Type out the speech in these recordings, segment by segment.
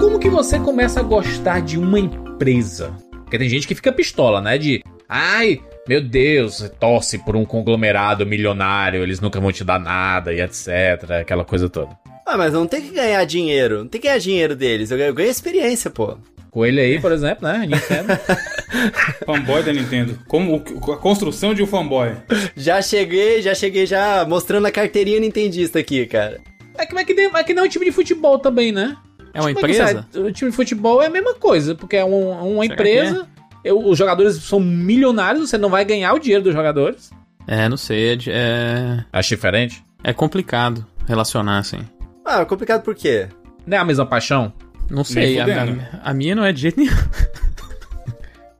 Como que você começa a gostar de uma empresa? Porque tem gente que fica pistola, né? De, ai, meu Deus, torce por um conglomerado milionário, eles nunca vão te dar nada e etc. Aquela coisa toda. Ah, mas não tem que ganhar dinheiro. Não tem que ganhar dinheiro deles. Eu ganho, eu ganho experiência, pô. Coelho aí, por exemplo, né? Nintendo. fanboy da Nintendo. Como a construção de um fanboy. Já cheguei, já cheguei já mostrando a carteirinha nintendista aqui, cara. É que, é que, é que não é um time de futebol também, né? É uma Tipo, empresa? que, sabe, o time de futebol é a mesma coisa, porque é um- uma Será empresa. eu- os jogadores são milionários, você não vai ganhar o dinheiro dos jogadores. É, não sei. É, é, Acho diferente. é complicado relacionar, assim. Ah, complicado por quê? Não é a mesma paixão? Não sei. A, a- a minha não é de jeito nenhum.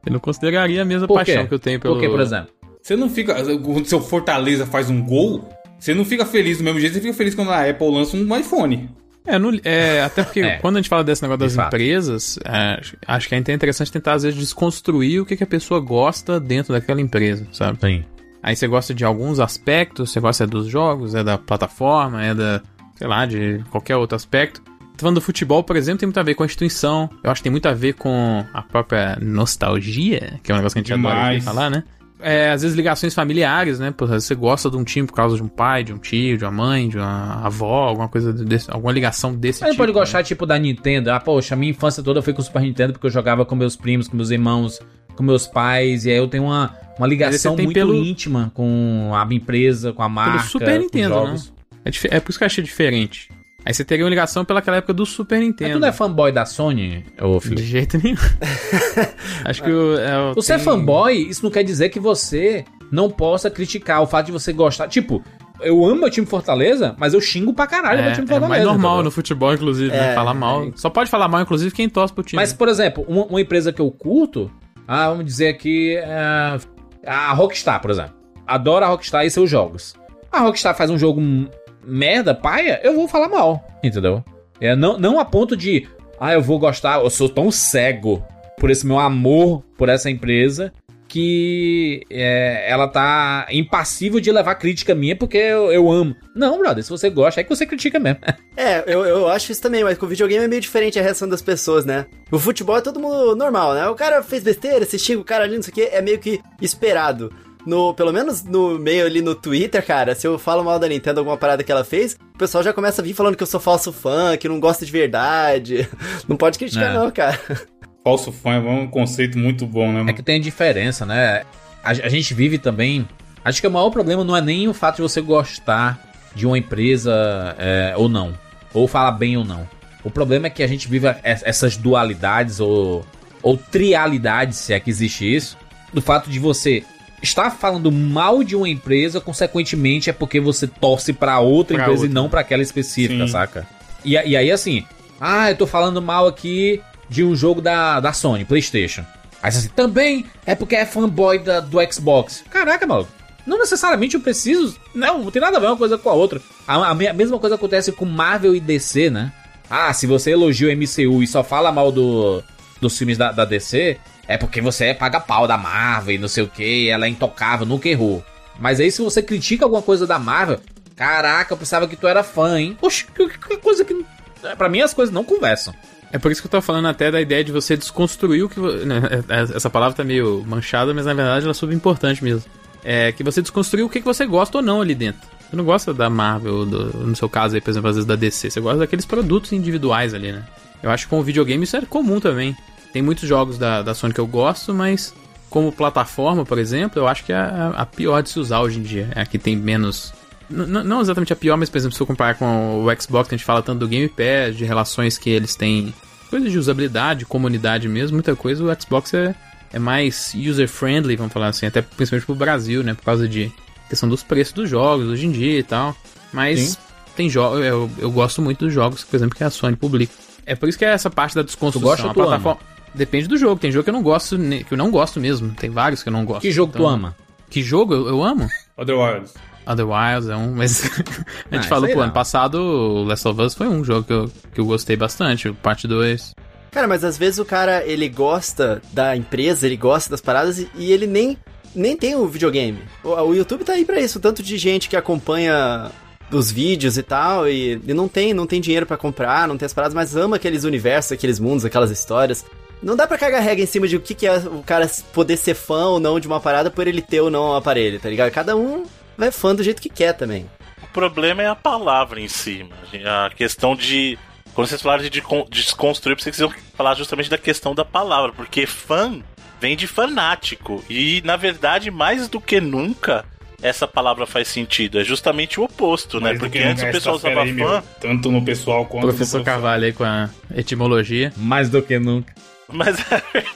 Eu não consideraria a mesma paixão que eu tenho pelo. Por quê, por exemplo? Você não fica. Quando seu Fortaleza faz um gol, você não fica feliz do mesmo jeito, você fica feliz quando a Apple lança um iPhone. É, não- é, até porque É. quando a gente fala desse negócio De das fato. empresas, é, acho que é interessante tentar, às vezes, desconstruir o que, que a pessoa gosta dentro daquela empresa, sabe? Sim. Aí você gosta de alguns aspectos, você gosta dos jogos, é da plataforma, é da, sei lá, de qualquer outro aspecto. Falando do futebol, por exemplo, tem muito a ver com a instituição. Eu acho que tem muito a ver com a própria nostalgia, que é um negócio que a gente adora Demais. falar, né? É, às vezes ligações familiares, né? Vezes você gosta de um time por causa de um pai, de um tio, de uma mãe, de uma avó, alguma coisa desse, alguma ligação desse Mas tipo. pode né? gostar, tipo, da Nintendo. Ah, poxa, a minha infância toda foi com o Super Nintendo porque eu jogava com meus primos, com meus irmãos, com meus pais. E aí eu tenho uma, uma ligação você tem muito pelo- íntima com a minha empresa, com a marca, Super com Nintendo, né? É, é por isso que eu achei diferente. Aí você teria uma ligação pelaquela época do Super Mas Nintendo. tu não é fanboy da Sony, ô De Felipe? jeito nenhum. Acho que o. É, o- Você é tem- fanboy, isso não quer dizer que você não possa criticar o fato de você gostar. Tipo, eu amo meu time Fortaleza, mas eu xingo pra caralho É, meu time é Fortaleza. mais normal entendeu? no futebol, inclusive, né? É, Falar mal. Só pode falar mal, inclusive, quem torce pro time. Mas, por exemplo, uma, uma empresa que eu curto, ah, vamos dizer aqui, é, a Rockstar, por exemplo. Adoro a Rockstar e seus jogos. A Rockstar faz um jogo merda, paia, eu vou falar mal, entendeu? É, não, não a ponto de, ah, eu vou gostar, eu sou tão cego por esse meu amor por essa empresa que é, ela tá impassível de levar crítica minha porque eu, eu amo. Não, brother, se você gosta, é que você critica mesmo. É, eu, eu acho isso também, mas com o videogame é meio diferente a reação das pessoas, né? O futebol é todo mundo normal, né? O cara fez besteira, você xinga o cara ali, não sei o que, é meio que esperado. No, pelo menos no meio ali no Twitter, cara, se eu falo mal da Nintendo, alguma parada que ela fez, o pessoal já começa a vir falando que eu sou falso fã, que não gosta de verdade. Não pode criticar, É. não, cara. Falso fã é um conceito muito bom, né? É que tem a diferença, né? A, a gente vive também. Acho que o maior problema não é nem o fato de você gostar de uma empresa é, ou não, ou falar bem ou não. O problema é que a gente vive es- essas dualidades ou, ou trialidades, se é que existe isso, do fato de você estar falando mal de uma empresa, consequentemente é porque você torce pra outra Pra empresa e outra. não pra aquela específica, Sim. saca? E, e aí assim, ah, eu tô falando mal aqui de um jogo da, da Sony, PlayStation. Aí assim, também é porque é fanboy da, do Xbox. Caraca, maluco. Não necessariamente eu preciso. Não, não tem nada a ver uma coisa com a outra. A, a mesma coisa acontece com Marvel e DC, né? Ah, se você elogia o MCU e só fala mal do, dos filmes da, da DC, é porque você é paga pau da Marvel e não sei o que, ela é intocável, nunca errou. Mas aí se você critica alguma coisa da Marvel, caraca, eu pensava que tu era fã, hein? Oxe, que, que coisa que. Pra mim as coisas não conversam. É por isso que eu tô falando até da ideia de você desconstruir o que. né, é- Essa palavra tá meio manchada, mas na verdade ela é super importante mesmo. É que você desconstruir o que que você gosta ou não ali dentro. Você não gosta da Marvel, do- no seu caso aí, por exemplo, às vezes da DC. Você gosta daqueles produtos individuais ali, né? Eu acho que com o videogame isso é comum também. Tem muitos jogos da, da Sony que eu gosto, mas como plataforma, por exemplo, eu acho que é a, a pior de se usar hoje em dia. É a que tem menos. Não exatamente a pior, mas por exemplo, se eu comparar com o Xbox, a gente fala tanto do Game Pass, de relações que eles têm, coisas de usabilidade, comunidade mesmo, muita coisa, o Xbox é, é mais user-friendly, vamos falar assim, até principalmente pro Brasil, né? Por causa de questão dos preços dos jogos hoje em dia e tal. Mas Sim. tem jogos, eu, eu gosto muito dos jogos, por exemplo, que a Sony publica. É por isso que é essa parte da desconstrução. gosta ou a tu plataforma... Depende do jogo. Tem jogo que eu não gosto, que eu não gosto mesmo. Tem vários que eu não gosto. Que jogo tu Então, ama? Que jogo eu, eu amo? Other Wilds. Other Wilds é um, mas a gente Ah, falou, pô, lá. ano passado o Last of Us foi um jogo que eu, que eu gostei bastante, o parte 2. Cara, mas às vezes o cara, ele gosta da empresa, ele gosta das paradas e, e ele nem, nem tem o videogame. O, o YouTube tá aí pra isso, o tanto de gente que acompanha os vídeos e tal, e, e não tem não tem dinheiro pra comprar, não tem as paradas, mas ama aqueles universos, aqueles mundos, aquelas histórias. Não dá pra cagar regra em cima de o que, que é o cara poder ser fã ou não de uma parada por ele ter ou não um aparelho, tá ligado? Cada um vai fã do jeito que quer também. O problema é a palavra em si, mano. a questão de. Quando vocês falaram de de desconstruir, vocês precisam falar justamente da questão da palavra, porque fã vem de fanático. E, na verdade, mais do que nunca, essa palavra faz sentido. É justamente o oposto, né? Porque que antes o nunca, pessoal usava aí, fã. meu, tanto no pessoal quanto no Professor profissional. Carvalho aí com a etimologia. Mais do que nunca. Mas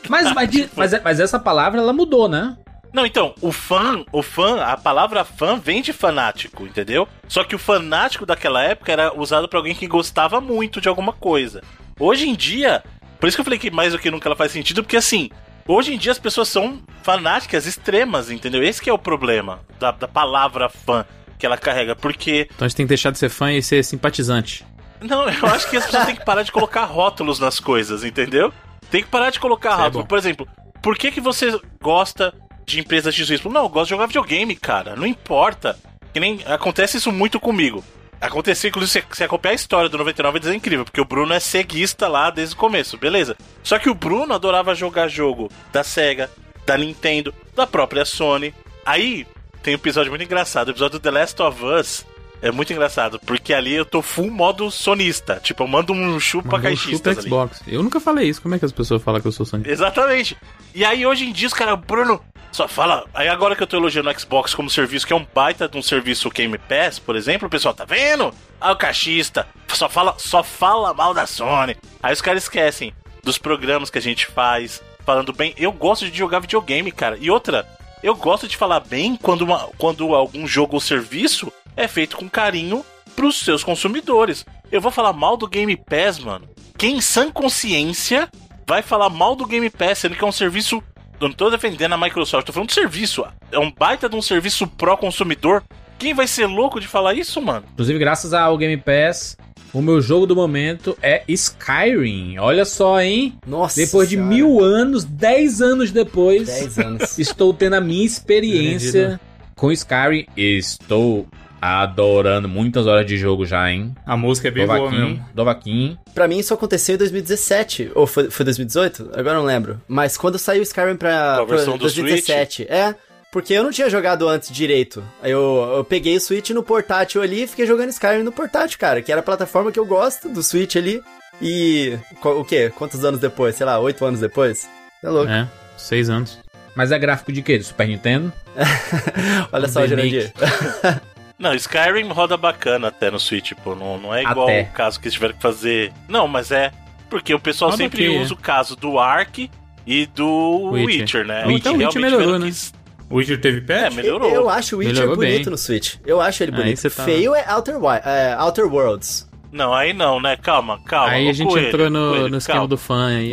Mas, mas, mas, mas essa palavra, ela mudou, né? Não, então, o fã, o fã, a palavra fã vem de fanático, entendeu? Só que o fanático daquela época era usado pra alguém que gostava muito de alguma coisa. Hoje em dia, por isso que eu falei que mais do que nunca ela faz sentido, porque assim, hoje em dia as pessoas são fanáticas extremas, entendeu? Esse que é o problema da, da palavra fã que ela carrega, porque Então a gente tem que deixar de ser fã e ser simpatizante. não, eu acho que as pessoas têm que parar de colocar rótulos nas coisas, entendeu? Tem que parar de colocar Isso é. Por exemplo, por que, que você gosta de empresas X? Não, eu gosto de jogar videogame, cara. Não importa. Que nem acontece isso muito comigo. Aconteceu, inclusive, se você acompanhar a história do 99 é incrível, porque o Bruno é ceguista lá desde o começo, beleza? Só que o Bruno adorava jogar jogo da Sega, da Nintendo, da própria Sony. Aí tem um episódio muito engraçado, o episódio do The Last of Us. É muito engraçado, porque ali eu tô full modo sonista. Tipo, eu mando um chupa caixistas chupa ali. Xbox. Eu nunca falei isso. Como é que as pessoas falam que eu sou sonista? Exatamente. E aí, hoje em dia, os caras, Bruno, só fala. Aí, agora que eu tô elogiando o Xbox como serviço, que é um baita de um serviço Game Pass, por exemplo, o pessoal tá vendo? Ah, o cachista, só fala, só fala mal da Sony. Aí os caras esquecem dos programas que a gente faz, falando bem. Eu gosto de jogar videogame, cara. E outra, eu gosto de falar bem quando, uma- quando algum jogo ou serviço é feito com carinho pros seus consumidores. Eu vou falar mal do Game Pass, mano. Quem em sã consciência vai falar mal do Game Pass, sendo que é um serviço. Eu não tô defendendo a Microsoft, tô falando de serviço. É um baita de um serviço pró-consumidor. Quem vai ser louco de falar isso, mano? Inclusive, graças ao Game Pass, o meu jogo do momento é Skyrim. Olha só, hein? Nossa. Depois de senhora. mil anos, dez anos depois, 10 anos. estou tendo a minha experiência com Skyrim. Estou adorando muitas horas de jogo já, hein? A música é bem boa Dovaquim, mesmo. Dovaquim. Pra mim isso aconteceu em 2017, ou foi, foi 2018? Agora eu não lembro. Mas quando saiu o Skyrim pra, A versão pra do 2017, é, porque eu não tinha jogado antes direito. Aí eu, eu peguei o Switch no portátil ali e fiquei jogando Skyrim no portátil, cara, que era a plataforma que eu gosto do Switch ali. E o quê? Quantos anos depois? Sei lá, oito anos depois? É louco. É, seis anos. Mas é gráfico de quê? Do Super Nintendo? Olha só, remake. Jurandir. Não, Skyrim roda bacana até no Switch, pô. Não, não é igual Até. o caso que eles tiveram que fazer. Não, mas é. Porque o pessoal Roda sempre aqui, usa o caso do Ark e do Witcher. Witcher, né? Até o E Witcher melhorou, né? que- O Witcher teve patch? É, melhorou. Eu acho o Witcher Melhorou bonito bem. no Switch. Eu acho ele Aí bonito. você tá- Feio é Outer, é Outer Worlds. Não, aí não, né? Calma, calma. aí a gente Coelho, entrou no, Coelho, no esquema calma. do fã aí.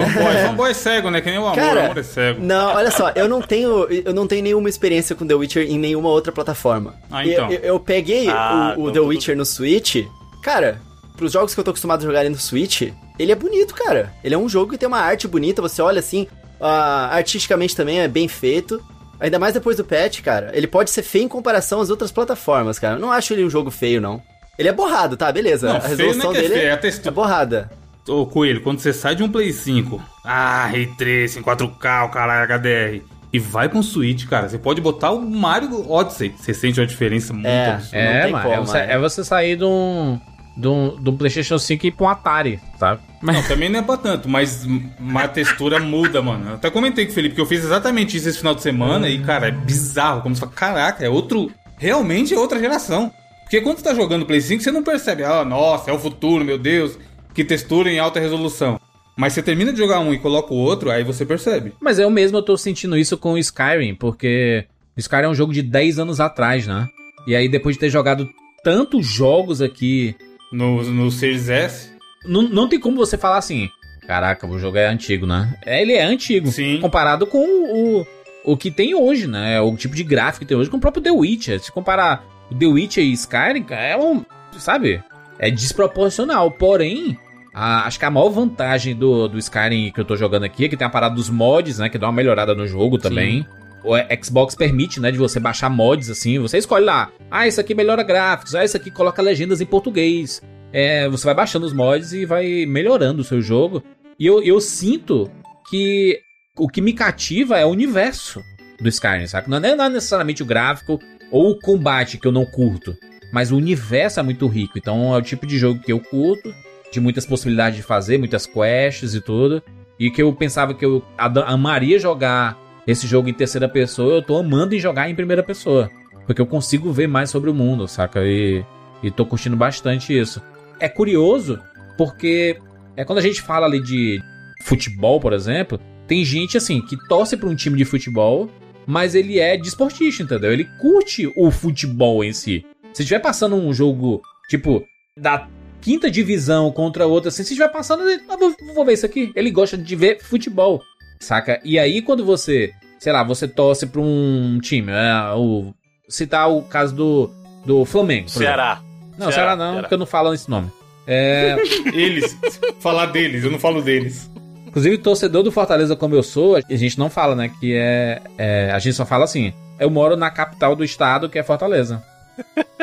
Fanboy, é cego, né? Que nem o amor, o Cara, amor é cego. Não, olha só, eu não tenho, eu não tenho nenhuma experiência com The Witcher em nenhuma outra plataforma. Ah, então. Eu, eu- eu peguei Ah, o, o então The tudo Witcher no Switch, cara, pros jogos que eu tô acostumado a jogar no Switch, ele é bonito, cara. Ele é um jogo que tem uma arte bonita, você olha assim, ah, artisticamente também é bem feito. Ainda mais depois do patch, cara. Ele pode ser feio em comparação às outras plataformas, cara. Eu não acho ele um jogo feio, não. Ele é borrado, tá? Beleza. Não, a feio resolução não é é dele feio, é a é, textura. é borrada. Ô, Coelho, quando você sai de um Play 5, ah, Ray Tracing, 4K, o caralho, HDR, e vai pra um Switch, cara, você pode botar o Mario Odyssey, você sente uma diferença muito É. absurda. É, tem mano. como, é, você, é. é você sair de um, de, um, de um PlayStation 5 e ir pra um Atari, sabe? Não, também não é pra tanto, mas uma textura muda, mano. Eu até comentei com o Felipe que eu fiz exatamente isso esse final de semana e, cara, é bizarro. Como você fala, caraca, é outro. Realmente é outra geração. Porque quando você tá jogando Play 5, você não percebe, ah, nossa, é o futuro, meu Deus, que textura em alta resolução. Mas você termina de jogar um e coloca o outro, aí você percebe. Mas eu mesmo eu tô sentindo isso com o Skyrim, porque o Skyrim é um jogo de 10 anos atrás, né? E aí depois de ter jogado tantos jogos aqui, No, no Series S. não, não tem como você falar assim, caraca, o jogo é antigo, né? É, Ele é antigo, Sim. comparado com o, o que tem hoje, né? O tipo de gráfico que tem hoje com o próprio The Witcher. Se comparar The Witcher e Skyrim, cara, é um, sabe? É desproporcional, porém... a- acho que a maior vantagem do, do Skyrim que eu tô jogando aqui é que tem a parada dos mods, né? Que dá uma melhorada no jogo também. o Xbox permite, né, de você baixar mods assim, você escolhe lá, ah, isso aqui melhora gráficos, ah, isso aqui coloca legendas em português. É, você vai baixando os mods e vai melhorando o seu jogo. E eu, eu sinto que o que me cativa é o universo do Skyrim, sabe? Não é, não é necessariamente o gráfico ou o combate que eu não curto, mas o universo é muito rico. Então é o tipo de jogo que eu curto, de muitas possibilidades de fazer, muitas quests e tudo. E que eu pensava que eu amaria jogar esse jogo em terceira pessoa, eu tô amando em jogar em primeira pessoa. Porque eu consigo ver mais sobre o mundo, saca? E, e tô curtindo bastante isso. É curioso, porque é quando a gente fala ali de futebol, por exemplo, tem gente assim que torce para um time de futebol, mas ele é desportista, entendeu? Ele curte o futebol em si. Se estiver passando um jogo, tipo, da quinta divisão contra outra, assim, se estiver passando, ah, vou, vou ver isso aqui. Ele gosta de ver futebol, saca? E aí quando você, sei lá, você torce para um time, é, o, citar o caso do, do Flamengo. Ceará. Não, Ceará, Ceará não, Ceará. porque eu não falo esse nome. É... eles. Falar deles, eu não falo deles. Inclusive, torcedor do Fortaleza como eu sou, a gente não fala, né? Que é, é. A gente só fala assim. Eu moro na capital do estado, que é Fortaleza.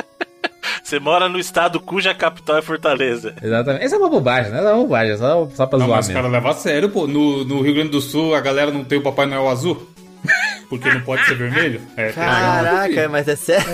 Você mora no estado cuja capital é Fortaleza. Exatamente. Essa é uma bobagem, né? Essa é uma bobagem, só, só pra não, zoar mas mesmo. Caras levam a sério, pô. No, no Rio Grande do Sul, a galera não tem o Papai Noel azul? Porque não pode ser vermelho? É, Caraca, mas é sério?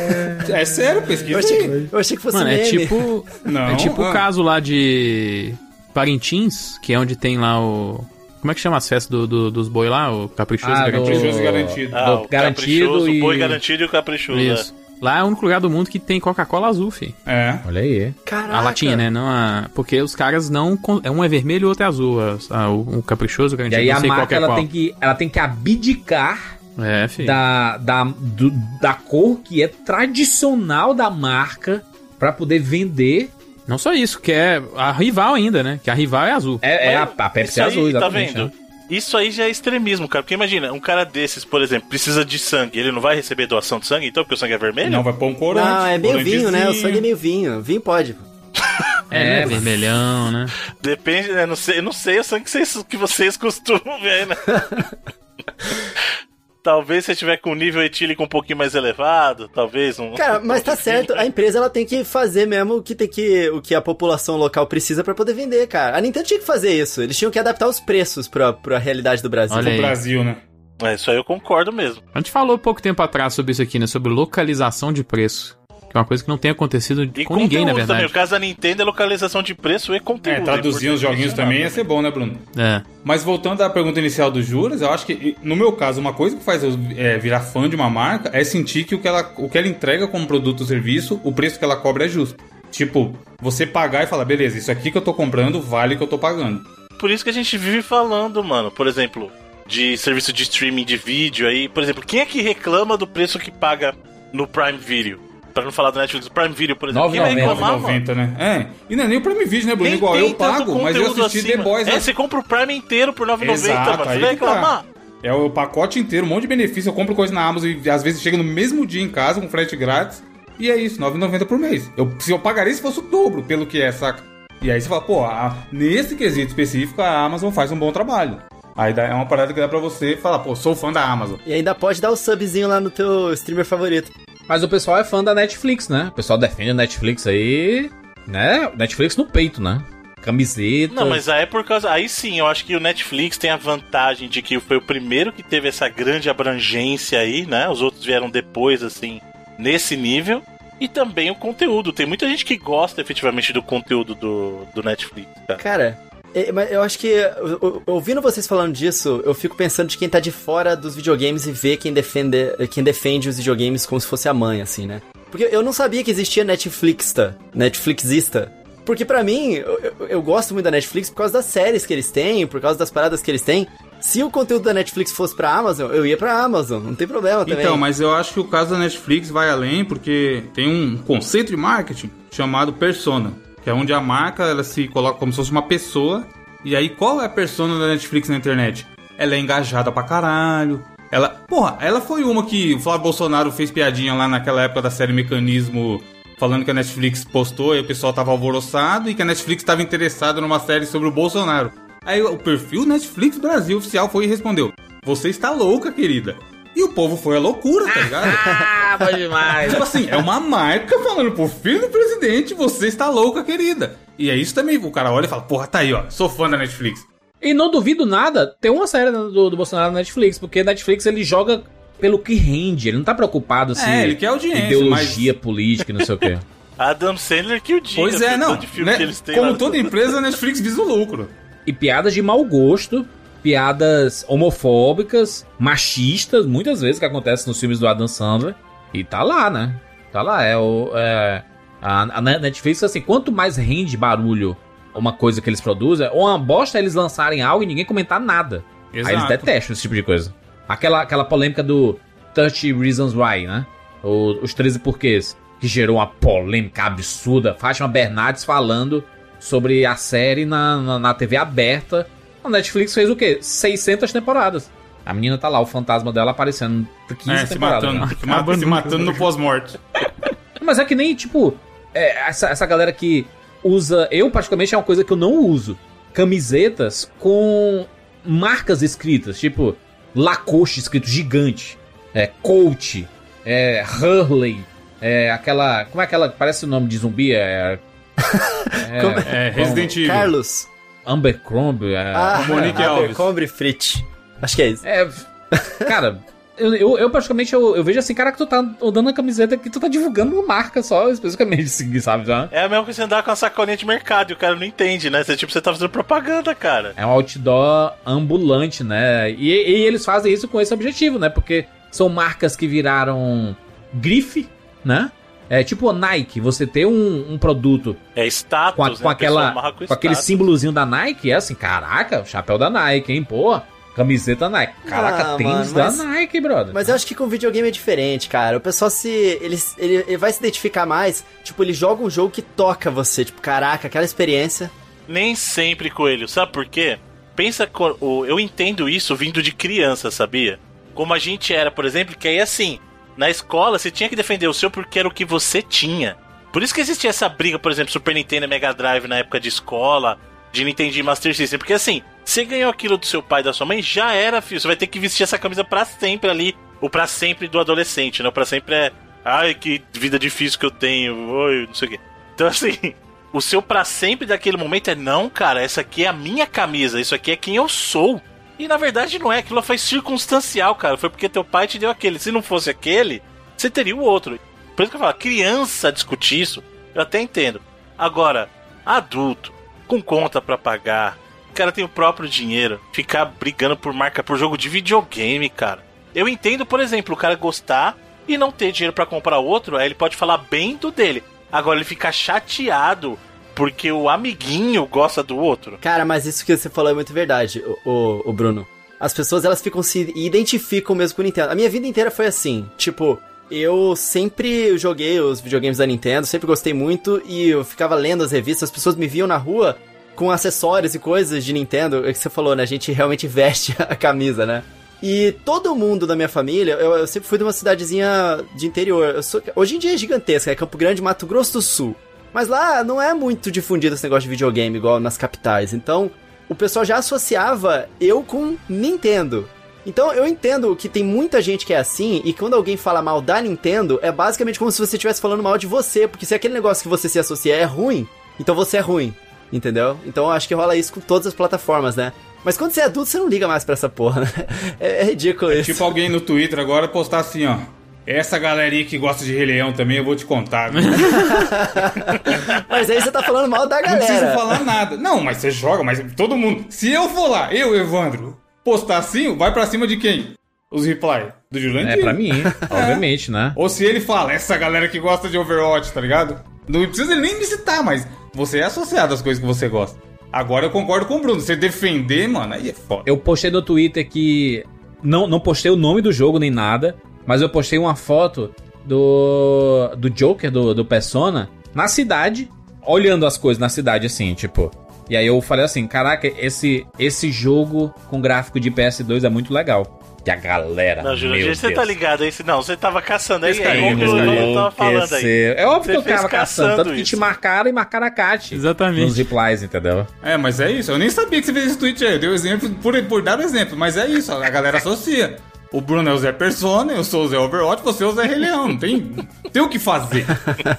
É, é sério, pesquisa. Eu achei, que, eu achei que fosse Mano, meme. é tipo, não, é tipo ah. o caso lá de Parintins, que é onde tem lá o... Como é que chama as festas do, do, dos boi lá? O caprichoso, ah, e garantido. Caprichoso e garantido. Ah, o garantido e... O boi garantido e o caprichoso. Isso. É. Lá é o único lugar do mundo que tem Coca-Cola azul, fi. É. Olha aí. Caraca. A latinha, né? Não a... Porque os caras não. É um é vermelho e o outro é azul. A, o, o caprichoso, o garantido. E aí a marca ela tem, que, ela tem que abdicar é, filho. Da, da, do, da cor que é tradicional da marca para poder vender. Não só isso, que é a rival ainda, né? Que a rival é azul. É, é a, a Pepsi é azul, tá exatamente. Tá vendo? Né? Isso aí já é extremismo, cara. Porque imagina, um cara desses, por exemplo, precisa de sangue. Ele não vai receber doação de sangue, então, porque o sangue é vermelho? Não, vai pôr um corante. Não, é meio vinho, né? O sangue é meio vinho. Vinho pode. É, é vermelhão, né? Depende, né? Não sei, não sei o sangue que vocês, que vocês costumam ver, né? Talvez se tiver com nível etílico um pouquinho mais elevado, talvez um. Cara, mas tá certo. A empresa ela tem que fazer mesmo o que tem que o que a população local precisa para poder vender, cara. A Nintendo tinha que fazer isso. Eles tinham que adaptar os preços pra, pra realidade do Brasil. Olha Brasil, né? É, isso aí eu concordo mesmo. A gente falou pouco tempo atrás sobre isso aqui, né? Sobre localização de preço. Que é uma coisa que não tem acontecido e com ninguém, na verdade. Também. O caso da Nintendo é localização de preço e conteúdo. É, traduzir os joguinhos também ia ser bom, né, Bruno? É. Mas voltando à pergunta inicial dos juros, eu acho que, no meu caso, uma coisa que faz eu é, virar fã de uma marca é sentir que o que, ela, o que ela entrega como produto ou serviço, o preço que ela cobra é justo. Tipo, você pagar e falar, beleza, isso aqui que eu tô comprando vale o que eu tô pagando. Por isso que a gente vive falando, mano. Por exemplo, de serviço de streaming de vídeo aí. Por exemplo, quem é que reclama do preço que paga no Prime Video? Pra não falar do Netflix, Prime Video, por exemplo. 9,90, né? É. E não é nem o Prime Video, né, Bruno? Nem Igual eu pago, mas eu assisti assim, The Boys. É, né? você compra o Prime inteiro por 9,90, mano. Você vai reclamar? Tá. É o pacote inteiro, um monte de benefício. Eu compro coisa na Amazon e às vezes chega no mesmo dia em casa com frete grátis. E é isso, 9,90 por mês. Eu, se eu pagaria se fosse o dobro pelo que é, saca? E aí você fala, pô, a, nesse quesito específico a Amazon faz um bom trabalho. Aí dá, é uma parada que dá pra você falar, pô, sou fã da Amazon. E ainda pode dar o subzinho lá no teu streamer favorito. Mas o pessoal é fã da Netflix, né? O pessoal defende a Netflix aí, né? Netflix no peito, né? Camiseta. Não, mas aí é por causa. Aí sim, eu acho que o Netflix tem a vantagem de que foi o primeiro que teve essa grande abrangência aí, né? Os outros vieram depois, assim, nesse nível. E também o conteúdo. Tem muita gente que gosta efetivamente do conteúdo do, do Netflix, cara. Cara, mas eu acho que, ouvindo vocês falando disso, eu fico pensando de quem tá de fora dos videogames e vê quem defende, quem defende os videogames como se fosse a mãe, assim, né? Porque eu não sabia que existia Netflixta, Netflixista. Porque para mim, eu, eu, eu, gosto muito da Netflix por causa das séries que eles têm, por causa das paradas que eles têm. Se o conteúdo da Netflix fosse pra Amazon, eu ia pra Amazon, não tem problema também. Então, mas eu acho que o caso da Netflix vai além, porque tem um conceito de marketing chamado persona que é onde a marca ela se coloca como se fosse uma pessoa. E aí, qual é a persona da Netflix na internet? Ela é engajada pra caralho. Ela, porra, ela foi uma que o Flávio Bolsonaro fez piadinha lá naquela época da série Mecanismo, falando que a Netflix postou e o pessoal tava alvoroçado e que a Netflix estava interessada numa série sobre o Bolsonaro. Aí o perfil Netflix Brasil oficial foi e respondeu: Você está louca, querida. E o povo foi a loucura, tá ligado? Ah, bom demais. tipo assim, é uma marca falando pro filho do presidente, você está louca, querida. E é isso também, o cara olha e fala, porra, tá aí, ó, sou fã da Netflix. E não duvido nada ter uma série do, do Bolsonaro na Netflix, porque Netflix ele joga pelo que rende, ele não tá preocupado se É, ele quer audiência, ideologia política, e não sei o quê. Adam Sandler que o dia. Pois é, não. De filme né? que eles têm Como lá. toda empresa, a Netflix visa o lucro. E piadas de mau gosto, piadas homofóbicas, machistas, muitas vezes que acontecem nos filmes do Adam Sandler. E tá lá, né? Tá lá, é o. É, a, a Netflix, assim, quanto mais rende barulho uma coisa que eles produzem, ou uma bosta é eles lançarem algo e ninguém comentar nada. Aí eles Exato. detestam esse tipo de coisa. Aquela, aquela polêmica do 30 Reasons Why, né? O- os 13 porquês. Que gerou uma polêmica absurda. Fátima Bernardes falando sobre a série na, na, na TV aberta. A Netflix fez o quê? 600 temporadas. A menina tá lá, o fantasma dela aparecendo 15 É, se temporadas. matando, né? se matando, se matando no pós-morte. Mas é que nem, tipo, é, essa, essa galera que usa. Eu, particularmente, é uma coisa que eu não uso. Camisetas com marcas escritas, tipo, Lacoste escrito gigante, é, Coach, é, Hurley, é, aquela. Como é aquela. Parece o nome de zumbi? É. é Como- É, Resident Evil. Carlos. Abercrombie. É, Ah, Monique Alves. Abercrombie Fritz. Acho que é isso. é cara. Eu, eu, eu praticamente eu, eu vejo assim, cara, que tu tá dando a camiseta que tu tá divulgando uma marca só, especificamente, assim, sabe? Já? É a mesma coisa que você andar com uma sacolinha de mercado e o cara não entende, né? Você, tipo, você tá fazendo propaganda, cara. É um outdoor ambulante, né? E, e eles fazem isso com esse objetivo, né? Porque são marcas que viraram grife, né? É tipo a Nike, você ter um, um produto É status, com, a- né? com pessoa aquela amarra com aquele símbolozinho da Nike, é assim, caraca, chapéu da Nike, hein? Pô, camiseta Nike. Caraca, Ah, tênis da Nike, brother. Mas eu acho que com videogame é diferente, cara. O pessoal se. Ele, ele, ele vai se identificar mais. Tipo, ele joga um jogo que toca você. Tipo, caraca, aquela experiência. Nem sempre, Coelho. Sabe por quê? Pensa, eu entendo isso vindo de criança, sabia? Como a gente era, por exemplo, que aí assim, na escola você tinha que defender o seu porque era o que você tinha. Por isso que existia essa briga, por exemplo, Super Nintendo e Mega Drive na época de escola, de Nintendo e Master System. Porque assim, você ganhou aquilo do seu pai e da sua mãe, já era, filho. Você vai ter que vestir essa camisa pra sempre ali. O pra sempre do adolescente, né? O pra sempre é. Ai, que vida difícil que eu tenho. Oi, não sei o quê. Então, assim, o seu pra sempre daquele momento é: não, cara, essa aqui é a minha camisa, isso aqui é quem eu sou. E na verdade não é, aquilo foi circunstancial, cara. Foi porque teu pai te deu aquele. Se não fosse aquele, você teria o outro. Por isso que eu falo, criança discutir isso, eu até entendo. Agora, adulto, com conta pra pagar, o cara tem o próprio dinheiro, ficar brigando por marca por jogo de videogame, cara. Eu entendo, por exemplo, o cara gostar e não ter dinheiro pra comprar outro, aí ele pode falar bem do dele. Agora ele ficar chateado porque o amiguinho gosta do outro. Cara, mas isso que você falou é muito verdade, o, o, o Bruno. As pessoas, elas ficam se identificam mesmo com o Nintendo. A minha vida inteira foi assim. Tipo, eu sempre joguei os videogames da Nintendo, sempre gostei muito e eu ficava lendo as revistas, as pessoas me viam na rua com acessórios e coisas de Nintendo. É que você falou, né? A gente realmente veste a camisa, né? E todo mundo da minha família, eu, eu sempre fui de uma cidadezinha de interior. Sou- hoje em dia é gigantesca, é Campo Grande, Mato Grosso do Sul. Mas lá não é muito difundido esse negócio de videogame igual nas capitais. Então, o pessoal já associava eu com Nintendo. Então eu entendo que tem muita gente que é assim, e quando alguém fala mal da Nintendo, é basicamente como se você estivesse falando mal de você, porque se aquele negócio que você se associa é ruim, então você é ruim, entendeu? Então eu acho que rola isso com todas as plataformas, né? Mas quando você é adulto, você não liga mais pra essa porra, né? É, é ridículo isso. Tipo alguém no Twitter agora postar assim, ó. Essa galerinha que gosta de Rei Leão também, eu vou te contar. viu? Mas aí você tá falando mal da Não preciso galera. falar nada. Não, mas você joga, mas todo mundo. Se eu for lá, eu, Evandro, postar assim, vai pra cima de quem? Os reply do Jurandir. É pra mim, obviamente, né? Ou se ele fala, essa galera que gosta de Overwatch, tá ligado? Não precisa ele nem me citar, mas você é associado às coisas que você gosta. Agora eu concordo com o Bruno. Você defender, mano, aí é foda. Eu postei no Twitter que. Não, não postei o nome do jogo nem nada, mas eu postei uma foto do. do Joker, do, do Persona, na cidade, olhando as coisas na cidade assim, tipo. E aí eu falei assim: caraca, esse, esse jogo com gráfico de PS2 é muito legal. E a galera. Não, Júlio, meu você Deus. tá ligado aí? Não, você tava caçando aí. É o esse Lolo tava falando aí. É óbvio Você que eu tava caçando, caçando tanto que te isso. marcaram e marcaram a Kat. Exatamente. Nos replies, entendeu? É, mas é isso. Eu nem sabia que você fez esse tweet aí. Eu dei o exemplo por, por dar o exemplo, mas é isso. A galera associa. O Bruno é o Zé Persona, eu sou o Zé Overwatch, você é o Zé Rei Leão. Não tem, tem o que fazer.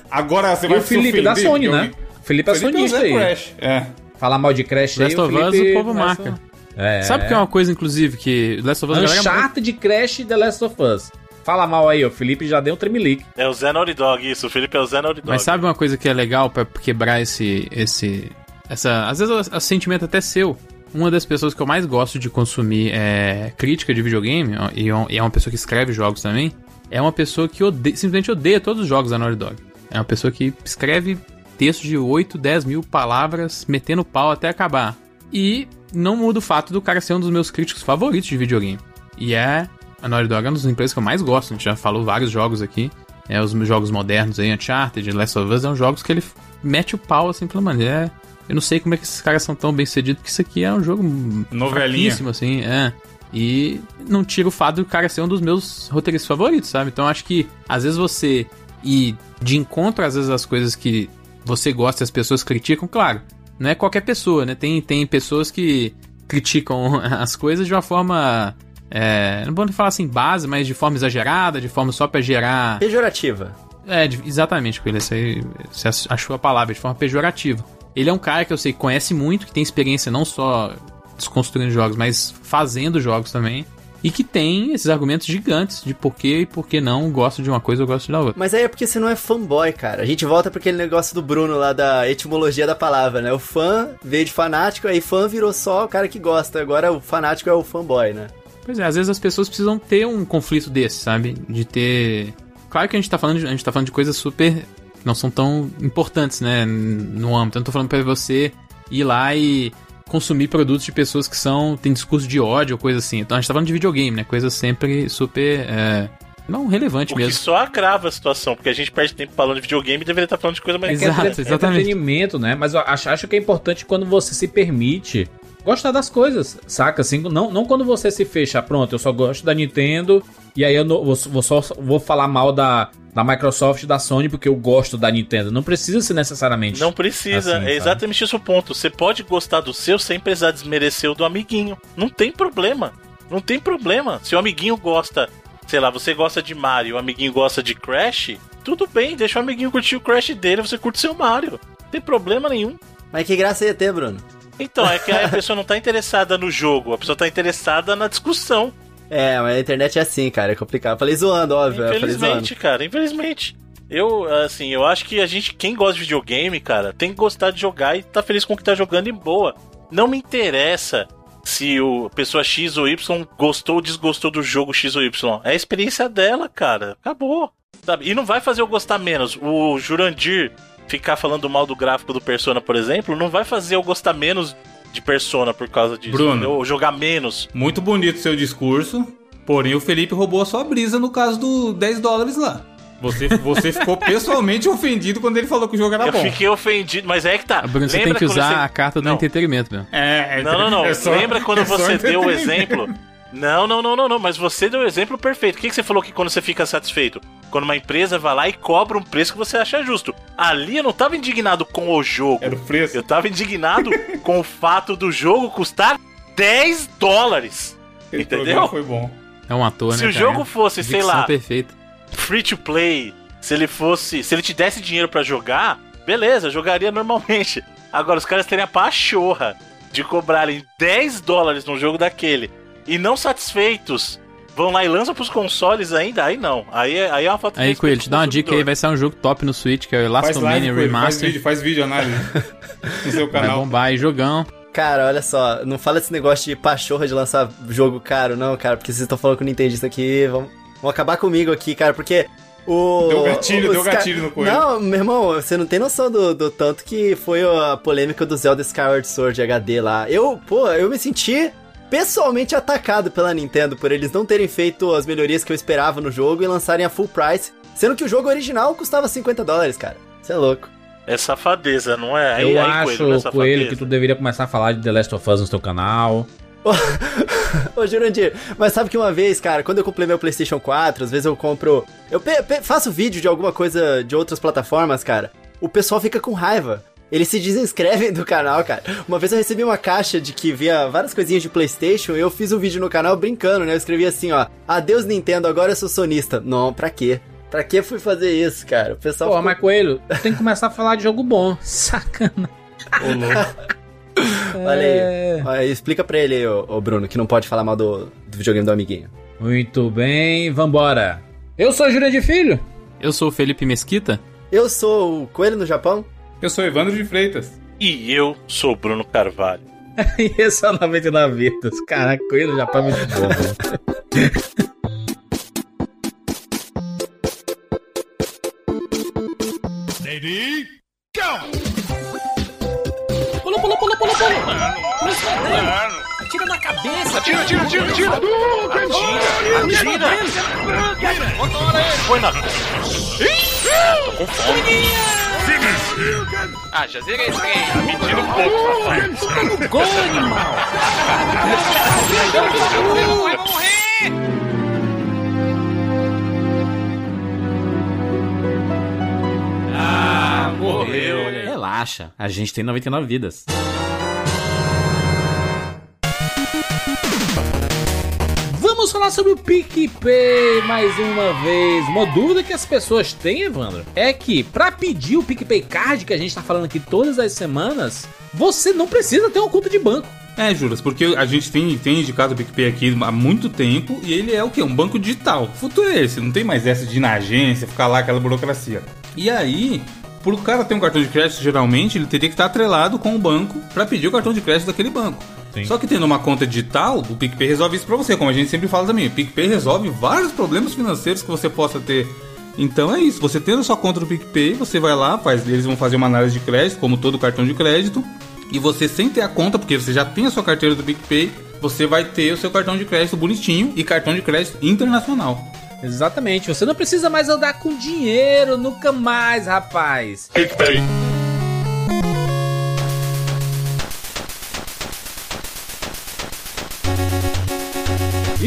Agora você E vai o Felipe da Sony, né? alguém- Felipe é é o sonista Zé aí. Crash. É. Falar mal de Crash Last aí, of Us, Felipe o povo marca. É. Sabe que é uma coisa, inclusive, que Last of Us... a galera- Uncharted, Crash e The Last of Us. Fala mal aí, o Felipe já deu um tremelique. É o Zé Naughty Dog, isso. O Felipe é o Zé Naughty Dog. Mas sabe uma coisa que é legal pra quebrar esse. esse essa, às vezes o sentimento até seu. Uma das pessoas que eu mais gosto de consumir é crítica de videogame, e é e é uma pessoa que escreve jogos também, é uma pessoa que odeia, simplesmente odeia todos os jogos da Naughty Dog. É uma pessoa que escreve textos de 8, 10 mil palavras, metendo pau até acabar. E não muda o fato do cara ser um dos meus críticos favoritos de videogame. E é. A Naughty Dog é uma das empresas que eu mais gosto. A gente já falou vários jogos aqui. É, os jogos modernos aí, Uncharted, Last of Us, são jogos que ele mete o pau assim pela maneira. Eu não sei como é que esses caras são tão bem sucedidos, porque isso aqui é um jogo Novelinha. fraquíssimo, assim, é. E não tira o fato do cara ser um dos meus roteiristas favoritos, sabe? Então acho que às vezes você ir de encontro, às vezes, as coisas que você gosta e as pessoas criticam, claro. Não é qualquer pessoa, né? Tem, tem pessoas que criticam as coisas de uma forma. É, não vou falar assim base, mas de forma exagerada, de forma só pra gerar. Pejorativa. É, de- exatamente, Coelho. Você, achou a palavra de forma pejorativa. Ele é um cara que eu sei que conhece muito, que tem experiência não só desconstruindo jogos, mas fazendo jogos também. E que tem esses argumentos gigantes de por que e por que não gosto de uma coisa ou gosto da outra. Mas aí é porque você não é fanboy, cara. A gente volta pra aquele negócio do Bruno lá da etimologia da palavra, né? O fã veio de fanático, aí fã virou só o cara que gosta. Agora o fanático é o fanboy, né? Pois é, às vezes as pessoas precisam ter um conflito desse, sabe? De ter. Claro que a gente tá falando de, a gente tá falando de coisas super. Que não são tão importantes, né? No âmbito. Eu não tô falando pra você ir lá e consumir produtos de pessoas que são. tem discurso de ódio ou coisa assim. Então a gente tá falando de videogame, né? Coisa sempre super. é, não relevante O que mesmo. só agrava a situação, porque a gente perde tempo falando de videogame e deveria estar falando de coisa mais Exato, É exatamente. entretenimento, né? Mas eu acho, acho que é importante quando você se permite gostar das coisas, saca? Assim, não, não quando você se fecha, pronto, eu só gosto da Nintendo e aí eu não, vou, vou só vou falar mal da, da Microsoft e da Sony porque eu gosto da Nintendo. Não precisa ser necessariamente. Não precisa, Assim, é sabe? exatamente esse o ponto. Você pode gostar do seu sem precisar desmerecer o do amiguinho. Não tem problema. Não tem problema. Se o amiguinho gosta, sei lá, você gosta de Mario, o amiguinho gosta de Crash, tudo bem, deixa o amiguinho curtir o Crash dele, você curte seu Mario. Não tem problema nenhum. Mas que graça ia ter, Bruno? Então, é que a pessoa não tá interessada no jogo, a pessoa tá interessada na discussão. É, mas a internet é assim, cara, é complicado. Eu falei zoando, óbvio. Falei zoando. Infelizmente, cara, infelizmente. Eu, assim, eu acho que a gente, quem gosta de videogame, cara, tem que gostar de jogar e tá feliz com o que tá jogando e boa. Não me interessa se o pessoa X ou Y gostou ou desgostou do jogo X ou Y. É a experiência dela, cara. Acabou. Sabe? E não vai fazer eu gostar menos. O Jurandir ficar falando mal do gráfico do Persona, por exemplo, não vai fazer eu gostar menos de Persona por causa disso. Bruno. Ou jogar menos. Muito bonito seu discurso, porém o Felipe roubou a sua brisa no caso do 10 dólares lá. Você, você ficou pessoalmente ofendido quando ele falou que o jogo era eu bom. fiquei ofendido, mas é que tá. Bruno, você tem que usar você- a carta do Não. entretenimento mesmo. É, é, Não, não, não. é só- Lembra quando é você deu o exemplo? Não, não, não, não, não. Mas você deu o exemplo perfeito. O que, que você falou que quando você fica satisfeito? Quando uma empresa vai lá e cobra um preço que você acha justo. Ali eu não tava indignado com o jogo. Era o preço. Eu tava indignado com o fato do jogo custar 10 dólares. Aquele entendeu? Foi bom. É um ator, Se né? o cara? jogo fosse, sei lá, perfeita. free to play, se ele fosse. Se ele te desse dinheiro pra jogar, beleza, jogaria normalmente. Agora, os caras terem a pachorra de cobrarem 10 dólares num jogo daquele e não satisfeitos. Vão lá e lançam pros consoles ainda? Aí não. Aí é, aí é uma falta de Aí, Coelho, te dá uma dica aí, vai sair um jogo top no Switch, que é o Elastomania live, Coelho, faz Remaster. vídeo, faz vídeo análise no seu Vai canal. bombar aí, jogão. Cara, olha só, não fala esse negócio de pachorra de lançar jogo caro, não, cara, porque vocês estão falando com o Nintendista aqui, vão, vão acabar comigo aqui, cara, porque o. Deu gatilho, deu gatilho no coelho. Não, meu irmão, você não tem noção do, do tanto que foi a polêmica do Zelda Skyward Sword HD lá. Eu, pô, eu me senti pessoalmente atacado pela Nintendo por eles não terem feito as melhorias que eu esperava no jogo e lançarem a full price, sendo que o jogo original custava 50 dólares, cara. Você é louco. É safadeza, não é? Aí, Eu aí, acho, Coelho, é Coelho, que tu deveria começar a falar de The Last of Us no teu canal. Ô, Jurandir, mas sabe que uma vez, cara, quando eu comprei meu PlayStation 4, às vezes eu compro. Eu faço vídeo de alguma coisa de outras plataformas, cara. O pessoal fica com raiva. Eles se desinscrevem do canal, cara. Uma vez eu recebi uma caixa de que via várias coisinhas de PlayStation e eu fiz um vídeo no canal brincando, né? Eu escrevi assim, ó: Adeus Nintendo, agora eu sou sonista. Não, pra quê? Pra que fui fazer isso, cara? O pessoal. Pô, ficou- mas Coelho, tem que começar a falar de jogo bom. Sacana. Ô, louco. Olha É. aí. Olha aí, Explica pra ele aí, ô, ô Bruno, que não pode falar mal do, do videogame do amiguinho. Muito bem, vambora. Eu sou Júlia de Filho. Eu sou o Felipe Mesquita. Eu sou o Coelho no Japão. Eu sou Evandro de Freitas. E eu sou Bruno Carvalho. E esse é o 99 Vidas. Caraca, Coelho já tá muito bom. velho. Pula, pula, pula, pula, pula. Pula. Atira na cabeça. Tira, tira, tira, tira! Atira! Atira! Foi na. Tô com fome. Ah, já zerei esse game. Me tira um pouco, safado. Gol, animal. Vai morrer. Ah, morreu. Relaxa, a gente tem 99 vidas. Vamos falar sobre o PicPay mais uma vez. Uma dúvida que as pessoas têm, Evandro, é que pra pedir o PicPay Card que a gente tá falando aqui todas as semanas, você não precisa ter uma conta de banco. É, Juras, porque a gente tem, tem indicado o PicPay aqui há muito tempo e ele é o quê? Um banco digital. O futuro é esse, não tem mais essa de ir na agência, ficar lá aquela burocracia. E aí, pro cara ter um cartão de crédito, geralmente, ele teria que estar atrelado com o banco para pedir o cartão de crédito daquele banco. Sim. Só que tendo uma conta digital, o PicPay resolve isso pra você, como a gente sempre fala também. O PicPay resolve vários problemas financeiros que você possa ter. Então é isso, você tendo a sua conta do PicPay, você vai lá, faz, eles vão fazer uma análise de crédito, como todo cartão de crédito, e você sem ter a conta, porque você já tem a sua carteira do PicPay, você vai ter o seu cartão de crédito bonitinho e cartão de crédito internacional. Exatamente, você não precisa mais andar com dinheiro nunca mais, rapaz. PicPay.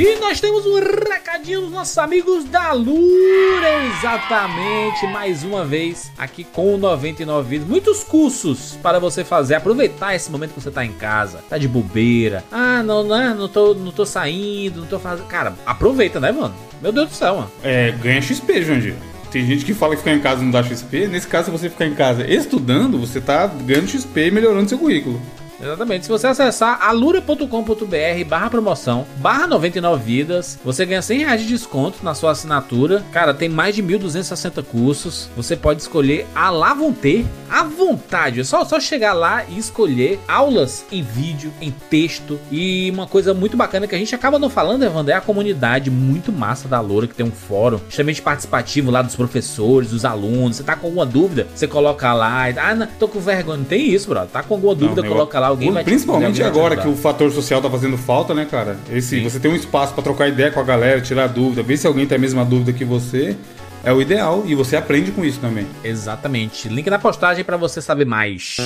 E nós temos um recadinho dos nossos amigos da Lura, exatamente, mais uma vez, aqui com o 99 Vidas. Muitos cursos para você fazer, aproveitar esse momento que você tá em casa, tá de bobeira. Ah, não, não, não tô, não tô saindo, não tô fazendo... Cara, aproveita, né, mano? Meu Deus do céu, mano. É, ganha XP, Jandir. Tem gente que fala que ficar em casa não dá XP. Nesse caso, se você ficar em casa estudando, você tá ganhando XP e melhorando seu currículo. Exatamente. Se você acessar alura.com.br barra promoção, barra 99 vidas, você ganha 100 reais de desconto na sua assinatura. Cara, tem mais de 1.260 cursos. Você pode escolher a lá vão ter, à vontade. É só, só chegar lá e escolher aulas em vídeo, em texto. E uma coisa muito bacana que a gente acaba não falando, Evandro, é a comunidade muito massa da Loura, que tem um fórum extremamente participativo lá dos professores, dos alunos. Você tá com alguma dúvida, você coloca lá. e- Ah, não, tô com vergonha. Não tem isso, brother. Tá com alguma dúvida, Não, coloca lá. Alguém vai te- Principalmente te agora que o fator social tá fazendo falta, né, cara? Esse, Sim. você tem um espaço pra trocar ideia com a galera, tirar dúvida, ver se alguém tem a mesma dúvida que você, é o ideal e você aprende com isso também. Exatamente. Link na postagem pra você saber mais.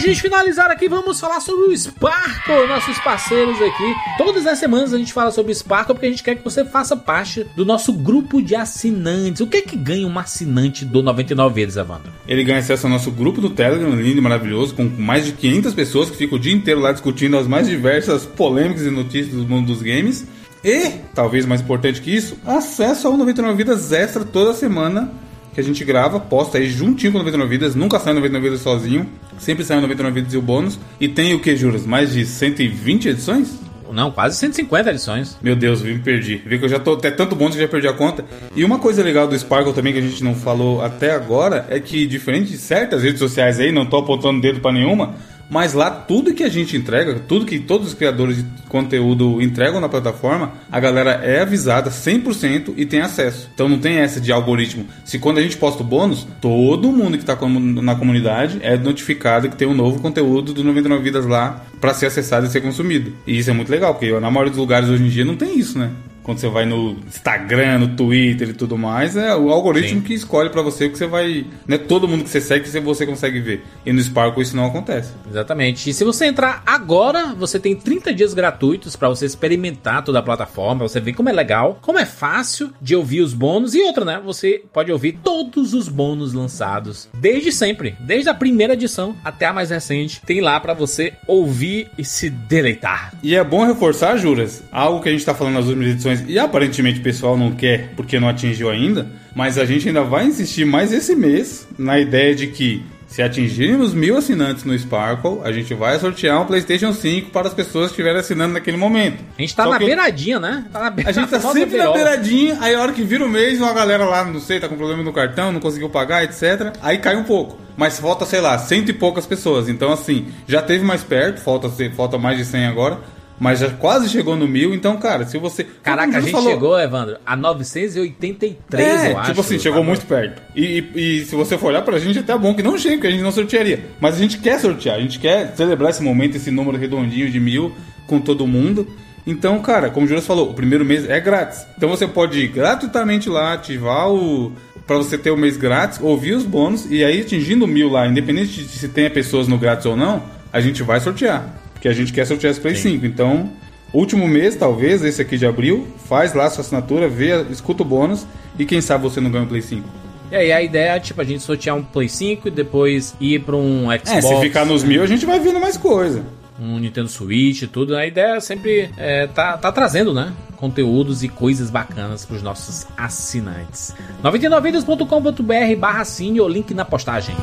Gente finalizar aqui, vamos falar sobre o Sparkle, nossos parceiros aqui. Todas as semanas a gente fala sobre o Sparkle porque a gente quer que você faça parte do nosso grupo de assinantes. O que é que ganha um assinante do 99 vezes, Evandro? Ele ganha acesso ao nosso grupo do Telegram, lindo e maravilhoso, com mais de 500 pessoas que ficam o dia inteiro lá discutindo as mais diversas polêmicas e notícias do mundo dos games. E, talvez mais importante que isso, acesso ao 99 Vidas Extra toda semana que a gente grava, posta aí juntinho com o 99 Vidas, nunca sai 99 Vidas sozinho, sempre sai o 99 Vidas e o bônus. E tem o que, Juras? Mais de 120 edições? Não, quase 150 edições. Meu Deus, me perdi. Vê que eu já tô até tanto bônus que já perdi a conta. E uma coisa legal do Sparkle também que a gente não falou até agora é que, diferente de certas redes sociais aí, não tô apontando dedo pra nenhuma, mas lá tudo que a gente entrega, tudo que todos os criadores de conteúdo entregam na plataforma, a galera é avisada 100% e tem acesso. Então não tem essa de algoritmo. Se quando a gente posta o bônus, todo mundo que tá com- na comunidade é notificado que tem um novo conteúdo do 99 Vidas lá pra ser acessado e ser consumido. E isso é muito legal, porque na maioria dos lugares hoje em dia não tem isso, né? Quando você vai no Instagram, no Twitter e tudo mais, é o algoritmo Sim. que escolhe pra você o que você vai. Não é todo mundo que você segue que você consegue ver. E no Sparkle isso não acontece. Exatamente. E se você entrar agora, você tem 30 dias gratuitos pra você experimentar toda a plataforma, você ver como é legal, como é fácil de ouvir os bônus e outra, né? Você pode ouvir todos os bônus lançados desde sempre, desde a primeira edição até a mais recente. Tem lá pra você ouvir e se deleitar. E é bom reforçar, Juras, algo que a gente tá falando nas últimas edições e aparentemente o pessoal não quer porque não atingiu ainda, mas a gente ainda vai insistir mais esse mês na ideia de que se atingirmos mil assinantes no Sparkle, a gente vai sortear um PlayStation 5 para as pessoas que estiverem assinando naquele momento. A gente tá Só na que- beiradinha, né? Tá na be- A gente tá sempre na beirola. beiradinha, aí a hora que vira o mês, uma galera lá, não sei, tá com problema no cartão, não conseguiu pagar, etc. Aí cai um pouco. Mas falta, sei lá, cento e poucas pessoas. Então, assim, já teve mais perto, falta, falta mais de 100 agora. Mas já quase chegou no mil, então, cara, se você. Caraca, a gente falou- chegou, Evandro, a 983, é, eu acho. tipo assim, chegou Tá muito perto. E, e- e se você for olhar pra gente, é até bom que não chegue, porque a gente não sortearia. Mas a gente quer sortear, a gente quer celebrar esse momento, esse número redondinho de mil com todo mundo. Então, cara, como o Júlio falou, o primeiro mês é grátis. Então você pode ir gratuitamente lá, ativar o. Pra você ter o mês grátis, ouvir os bônus, e aí atingindo mil lá, independente de se tenha pessoas no grátis ou não, a gente vai sortear. Porque a gente quer sortear esse Play 5. Então, último mês, talvez, esse aqui de abril, faz lá sua assinatura, vê, escuta o bônus, e quem sabe você não ganha o Play 5. E aí a ideia é, tipo, a gente sortear um Play 5 e depois ir pra um Xbox. É, se ficar nos mil, a gente vai vendo mais coisa. um Nintendo Switch e tudo. A ideia é sempre é, tá, tá trazendo, né? Conteúdos e coisas bacanas pros nossos assinantes. 99vidas.com.br barra cine ou link na postagem.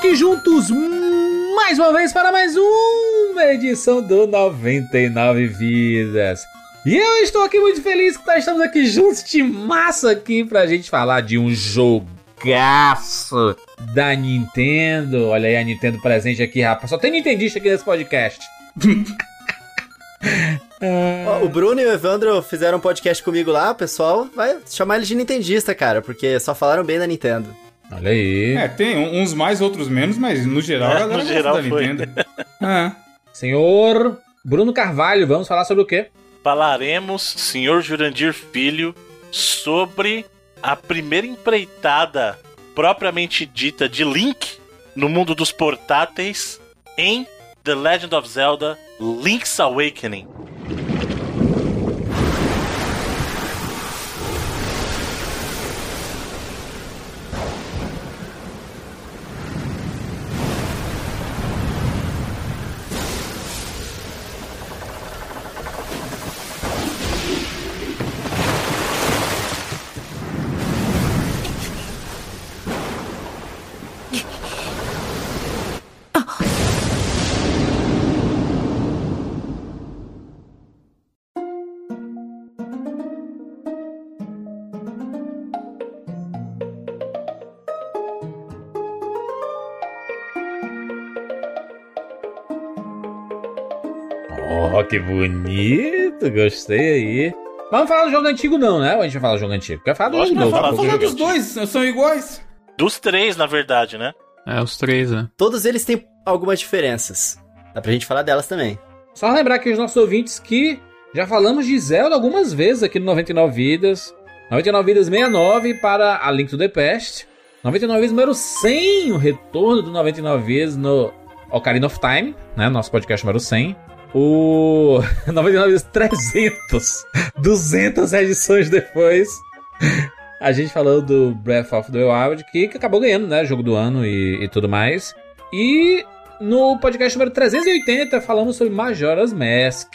Aqui juntos mais uma vez para mais uma edição do 99 Vidas. E eu estou aqui muito feliz que nós estamos aqui juntos de massa aqui pra gente falar de um jogaço da Nintendo. Olha aí a Nintendo presente aqui, rapaz. Só tem Nintendista aqui nesse podcast. O Bruno e o Evandro fizeram um podcast comigo lá, pessoal vai chamar eles de Nintendista, cara, porque só falaram bem da Nintendo. Olha aí. É, tem uns mais, outros menos, mas no geral É, a galera no geral da foi. Nintendo. É. Senhor Bruno Carvalho, vamos falar sobre o quê? Falaremos, senhor Jurandir Filho, sobre a primeira empreitada propriamente dita de Link no mundo dos portáteis em The Legend of Zelda Link's Awakening. Que bonito, gostei aí. Vamos falar do jogo antigo não, né? Ou a gente vai falar do jogo antigo? Quer falar do Lógico jogo novo? pra falar dos dois, são iguais. Dos três, na verdade, né? É, os três, né? Todos eles têm algumas diferenças. Dá pra gente falar delas também. Só lembrar aqui os nossos ouvintes que já falamos de Zelda algumas vezes aqui no 99 Vidas. 99 Vidas 69 para a Link to the Past. 99 Vidas número 100, o retorno do 99 Vidas no Ocarina of Time, né? Nosso podcast número 100. O 99 Vidas 300, 200 edições depois. A gente falou do Breath of the Wild, que, que acabou ganhando, né? Jogo do ano e, e tudo mais. E no podcast número 380 falamos sobre Majora's Mask.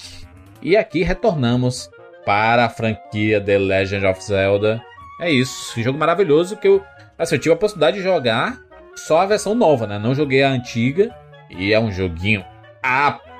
E aqui retornamos para a franquia The Legend of Zelda. É isso, um jogo maravilhoso que eu, assim, eu tive a possibilidade de jogar só a versão nova, né? Não joguei a antiga. E é um joguinho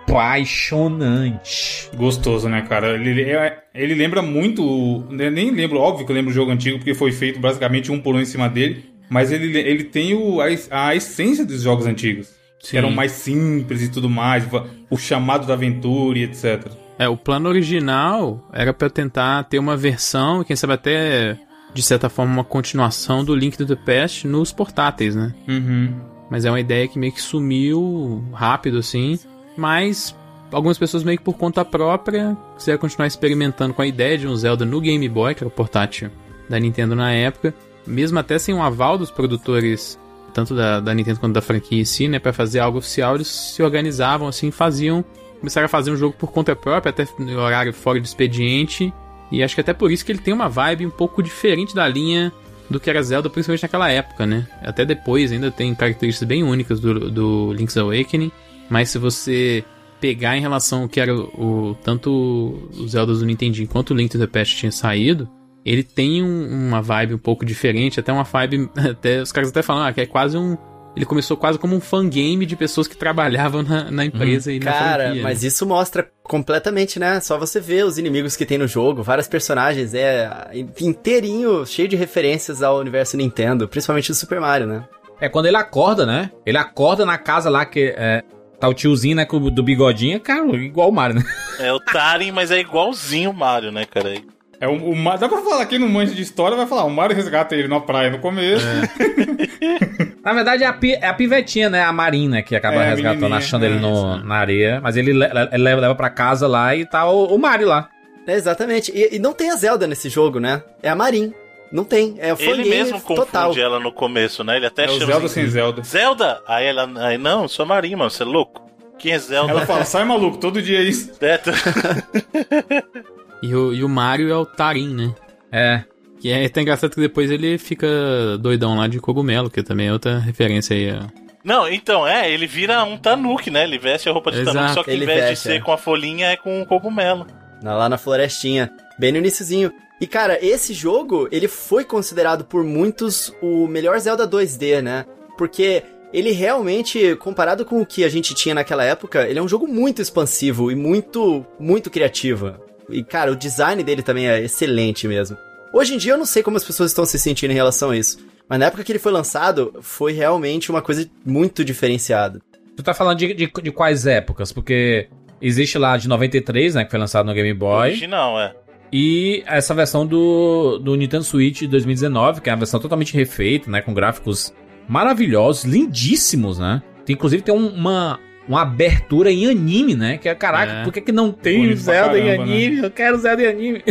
apaixonante. Gostoso, né, cara? Ele, é- ele lembra muito. né, Nem lembro, óbvio que eu lembro o jogo antigo, porque foi feito basicamente um por um em cima dele. Mas ele, ele tem o, a, a essência dos jogos antigos. que eram mais simples e tudo mais, o chamado da aventura e etc. É, o plano original era pra tentar ter uma versão, quem sabe até, de certa forma, uma continuação do Link to the Past nos portáteis, né? Uhum. Mas é uma ideia que meio que sumiu rápido, assim. Mas algumas pessoas meio que por conta própria quiseram continuar experimentando com a ideia de um Zelda no Game Boy, que era o portátil da Nintendo na época. Mesmo até sem o aval dos produtores, tanto da, da Nintendo quanto da franquia em si, né? Pra fazer algo oficial, eles se organizavam, assim, faziam... Começaram a fazer um jogo por conta própria, até no horário fora do expediente. E acho que até por isso que ele tem uma vibe um pouco diferente da linha do que era Zelda, principalmente naquela época, né? Até depois ainda tem características bem únicas do, do Link's Awakening. Mas se você pegar em relação ao que era o, o tanto o Zelda do Nintendo quanto o Link to the Past tinha saído, ele tem um, uma vibe um pouco diferente, até uma vibe, até os caras até falam, ah, que é quase um ele começou quase como um fangame de pessoas que trabalhavam na, na empresa hum, e na Cara, franquia, mas né? isso mostra completamente, né? Só você ver os inimigos que tem no jogo, vários personagens, é inteirinho, cheio de referências ao universo Nintendo, principalmente do Super Mario, né? É quando ele acorda, né? Ele acorda na casa lá que é, tá o tiozinho, né, do bigodinho, cara, igual o Mario, né? É o Tarin, mas é igualzinho o Mario, né, cara? É o, o, dá pra falar aqui no manjo de história, vai falar, o Mario resgata ele na praia no começo. É. na verdade é a, pi, é a pivetinha, né? A Marina que acaba é, resgatando, achando é, ele no, na areia. Mas ele, ele leva, leva pra casa lá e tá o, o Mario lá. É, exatamente. E, e, não tem a Zelda nesse jogo, né? É a Marin. Não tem. É o Ele mesmo confunde total. ela no começo, né? Ele até é chama. Zelda assim, sem Zelda. Zelda? Aí ela. Aí, não, sou a Marin, mano. Você é louco? Quem é Zelda? Ela fala, sai maluco, todo dia é isso. É, e, o, e o Mario é o Tarim, né? É. Que é até engraçado que depois ele fica doidão lá de cogumelo, que também é outra referência aí. Ó. Não, então, é, ele vira um Tanuki, né? Ele veste a roupa de Exato. Tanuki, só que ele em vez veste, de ser é. com a folhinha, é com o cogumelo. Lá na florestinha, bem no iníciozinho. E cara, esse jogo, ele foi considerado por muitos o melhor Zelda 2D, né? Porque ele realmente, comparado com o que a gente tinha naquela época, ele é um jogo muito expansivo e muito, muito criativo. E cara, o design dele também é excelente mesmo. Hoje em dia eu não sei como as pessoas estão se sentindo em relação a isso. Mas na época que ele foi lançado, foi realmente uma coisa muito diferenciada. Tu tá falando de, de, de quais épocas? Porque existe lá de 93, né? Que foi lançado no Game Boy. Original, é. E essa versão do, do Nintendo Switch de 2019, que é uma versão totalmente refeita, né? Com gráficos maravilhosos, lindíssimos, né? Tem, inclusive tem um, uma, uma abertura em anime, né? Que é, caraca, é. por que, que não tem Bonito Zelda caramba, em né? anime? Né? Eu quero Zelda em anime.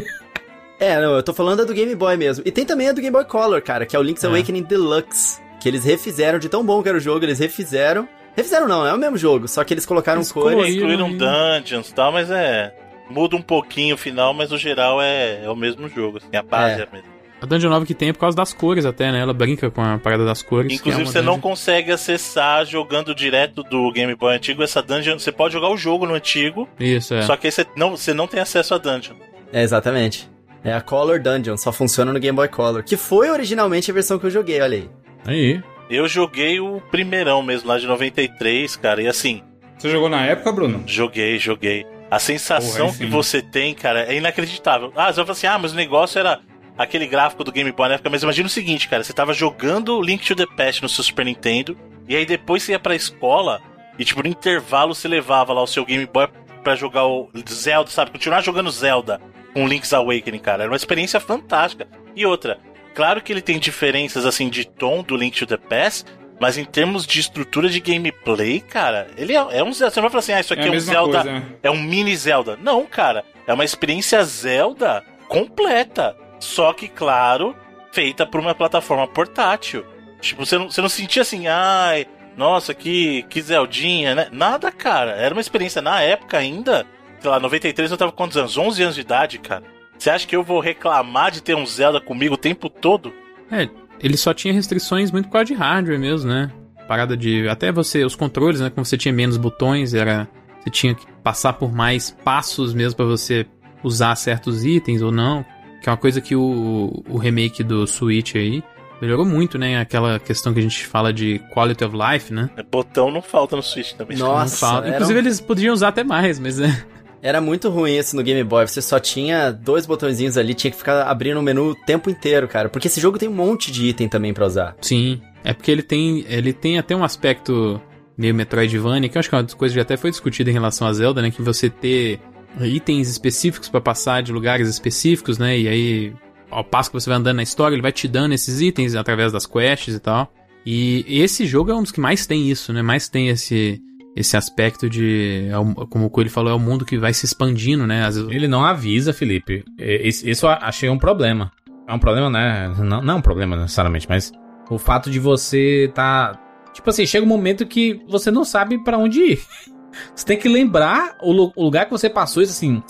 É, não, eu tô falando da do Game Boy mesmo. E tem também a do Game Boy Color, cara, que é o Link's é. Awakening Deluxe. Que eles refizeram de tão bom que era o jogo, eles refizeram. Refizeram não, é o mesmo jogo, só que eles colocaram eles cores. Eles incluíram dungeons e tal, mas é. Muda um pouquinho o final, mas o geral é, é o mesmo jogo, assim, a base é, é a mesma. A Dungeon 9 que tem é por causa das cores até, né? Ela brinca com a parada das cores. Inclusive, é você dungeon... não consegue acessar jogando direto do Game Boy antigo essa dungeon. Você pode jogar o jogo no antigo. Isso, é. Só que aí você não, você não tem acesso à dungeon. É, exatamente. É a Color Dungeon, só funciona no Game Boy Color. Que foi originalmente a versão que eu joguei, olha aí. Aí. Eu joguei o primeirão mesmo, lá de 93, cara, e assim. Você jogou na época, Bruno? Joguei, joguei. A sensação Porra, que você tem, cara, é inacreditável. Ah, você vai falar assim, ah, mas o negócio era aquele gráfico do Game Boy na época, mas imagina o seguinte, cara, você tava jogando Link to the Past no seu Super Nintendo, e aí depois você ia pra escola, e tipo, no intervalo você levava lá o seu Game Boy pra jogar o Zelda, sabe? Continuar jogando Zelda com Link's Awakening, cara. Era uma experiência fantástica. E outra, claro que ele tem diferenças assim de tom do Link to the Past, mas em termos de estrutura de gameplay, cara, ele é, é um Zelda. Você não vai falar assim, ah, isso aqui é, é um Zelda. Coisa. É um mini Zelda. Não, cara. É uma experiência Zelda completa. Só que, claro, feita por uma plataforma portátil. Tipo, você não, você não sentia assim, ai, nossa, que, que Zeldinha, né? Nada, cara. Era uma experiência na época ainda. Sei lá, 93 eu tava com quantos anos? 11 anos de idade, cara. Você acha que eu vou reclamar de ter um Zelda comigo o tempo todo? É, ele só tinha restrições muito por causa de hardware mesmo, né? Parada de. Até você, os controles, né? Como você tinha menos botões, era. Você tinha que passar por mais passos mesmo para você usar certos itens ou não. Que é uma coisa que o, o remake do Switch aí melhorou muito, né? Aquela questão que a gente fala de quality of life, né? Botão não falta no Switch também. Nossa, Inclusive um... eles podiam usar até mais, mas é. Era muito ruim isso no Game Boy. Você só tinha dois botõezinhos ali, tinha que ficar abrindo o menu o tempo inteiro, cara. Porque esse jogo tem um monte de item também para usar. Sim. É porque ele tem, ele tem até um aspecto meio Metroidvania, que eu acho que é uma das coisas que até foi discutida em relação a Zelda, né? Que você ter itens específicos pra passar de lugares específicos, né? E aí, ao passo que você vai andando na história, ele vai te dando esses itens através das quests e tal. E esse jogo é um dos que mais tem isso, né? Mais tem esse esse aspecto de, é como o Coelho falou, é o mundo que vai se expandindo, né? Ele não avisa, Felipe. Isso eu achei um problema. É um problema, né? Não, não é um problema necessariamente, mas o fato de você tá. Tipo assim, chega um momento que você não sabe pra onde ir. Você tem que lembrar o, o lugar que você passou e assim.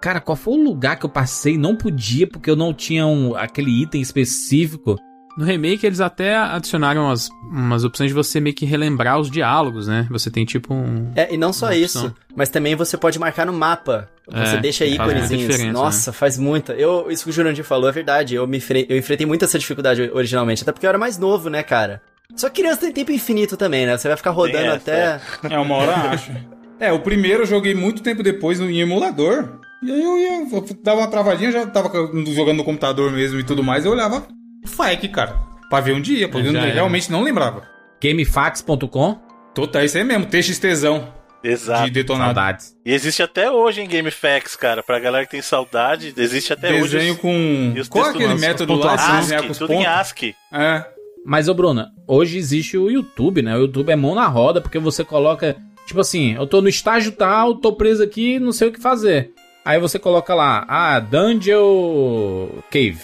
Cara, qual foi o lugar que eu passei? Não podia porque eu não tinha um, aquele item específico. No remake, eles até adicionaram umas, umas opções de você meio que relembrar os diálogos, né? Você tem tipo um. É, e não só isso, opção. mas também você pode marcar no mapa. Você É, deixa íconezinhos. diferença, Nossa, faz muita. Eu, isso que o Jurandir falou é verdade. Eu, me eu enfrentei muito essa dificuldade originalmente, até porque eu era mais novo, né, cara? Só que criança tem tempo infinito também, né? Você vai ficar rodando essa, até. É, uma hora acho. É, o primeiro eu joguei muito tempo depois no- em emulador. E aí eu ia, eu dava uma travadinha, já tava jogando no computador mesmo e tudo mais, eu olhava Fike, cara. Pra ver um dia, porque eu não- realmente não lembrava. Gamefax.com. Total, isso aí mesmo, TXTzão Exato. de detonado. Saudades. E existe até hoje em GameFAQs, cara. Pra galera que tem saudade, existe até Desenho hoje. com. E os Qual é aquele método lá? com ASCII, os tudo em pontos? ASCII. É. Mas, ô Bruna, hoje existe o YouTube, né? O YouTube é mão na roda, porque você coloca. Tipo assim, eu tô no estágio tal, tô preso aqui, não sei o que fazer. Aí você coloca lá, ah, Dungeon Cave.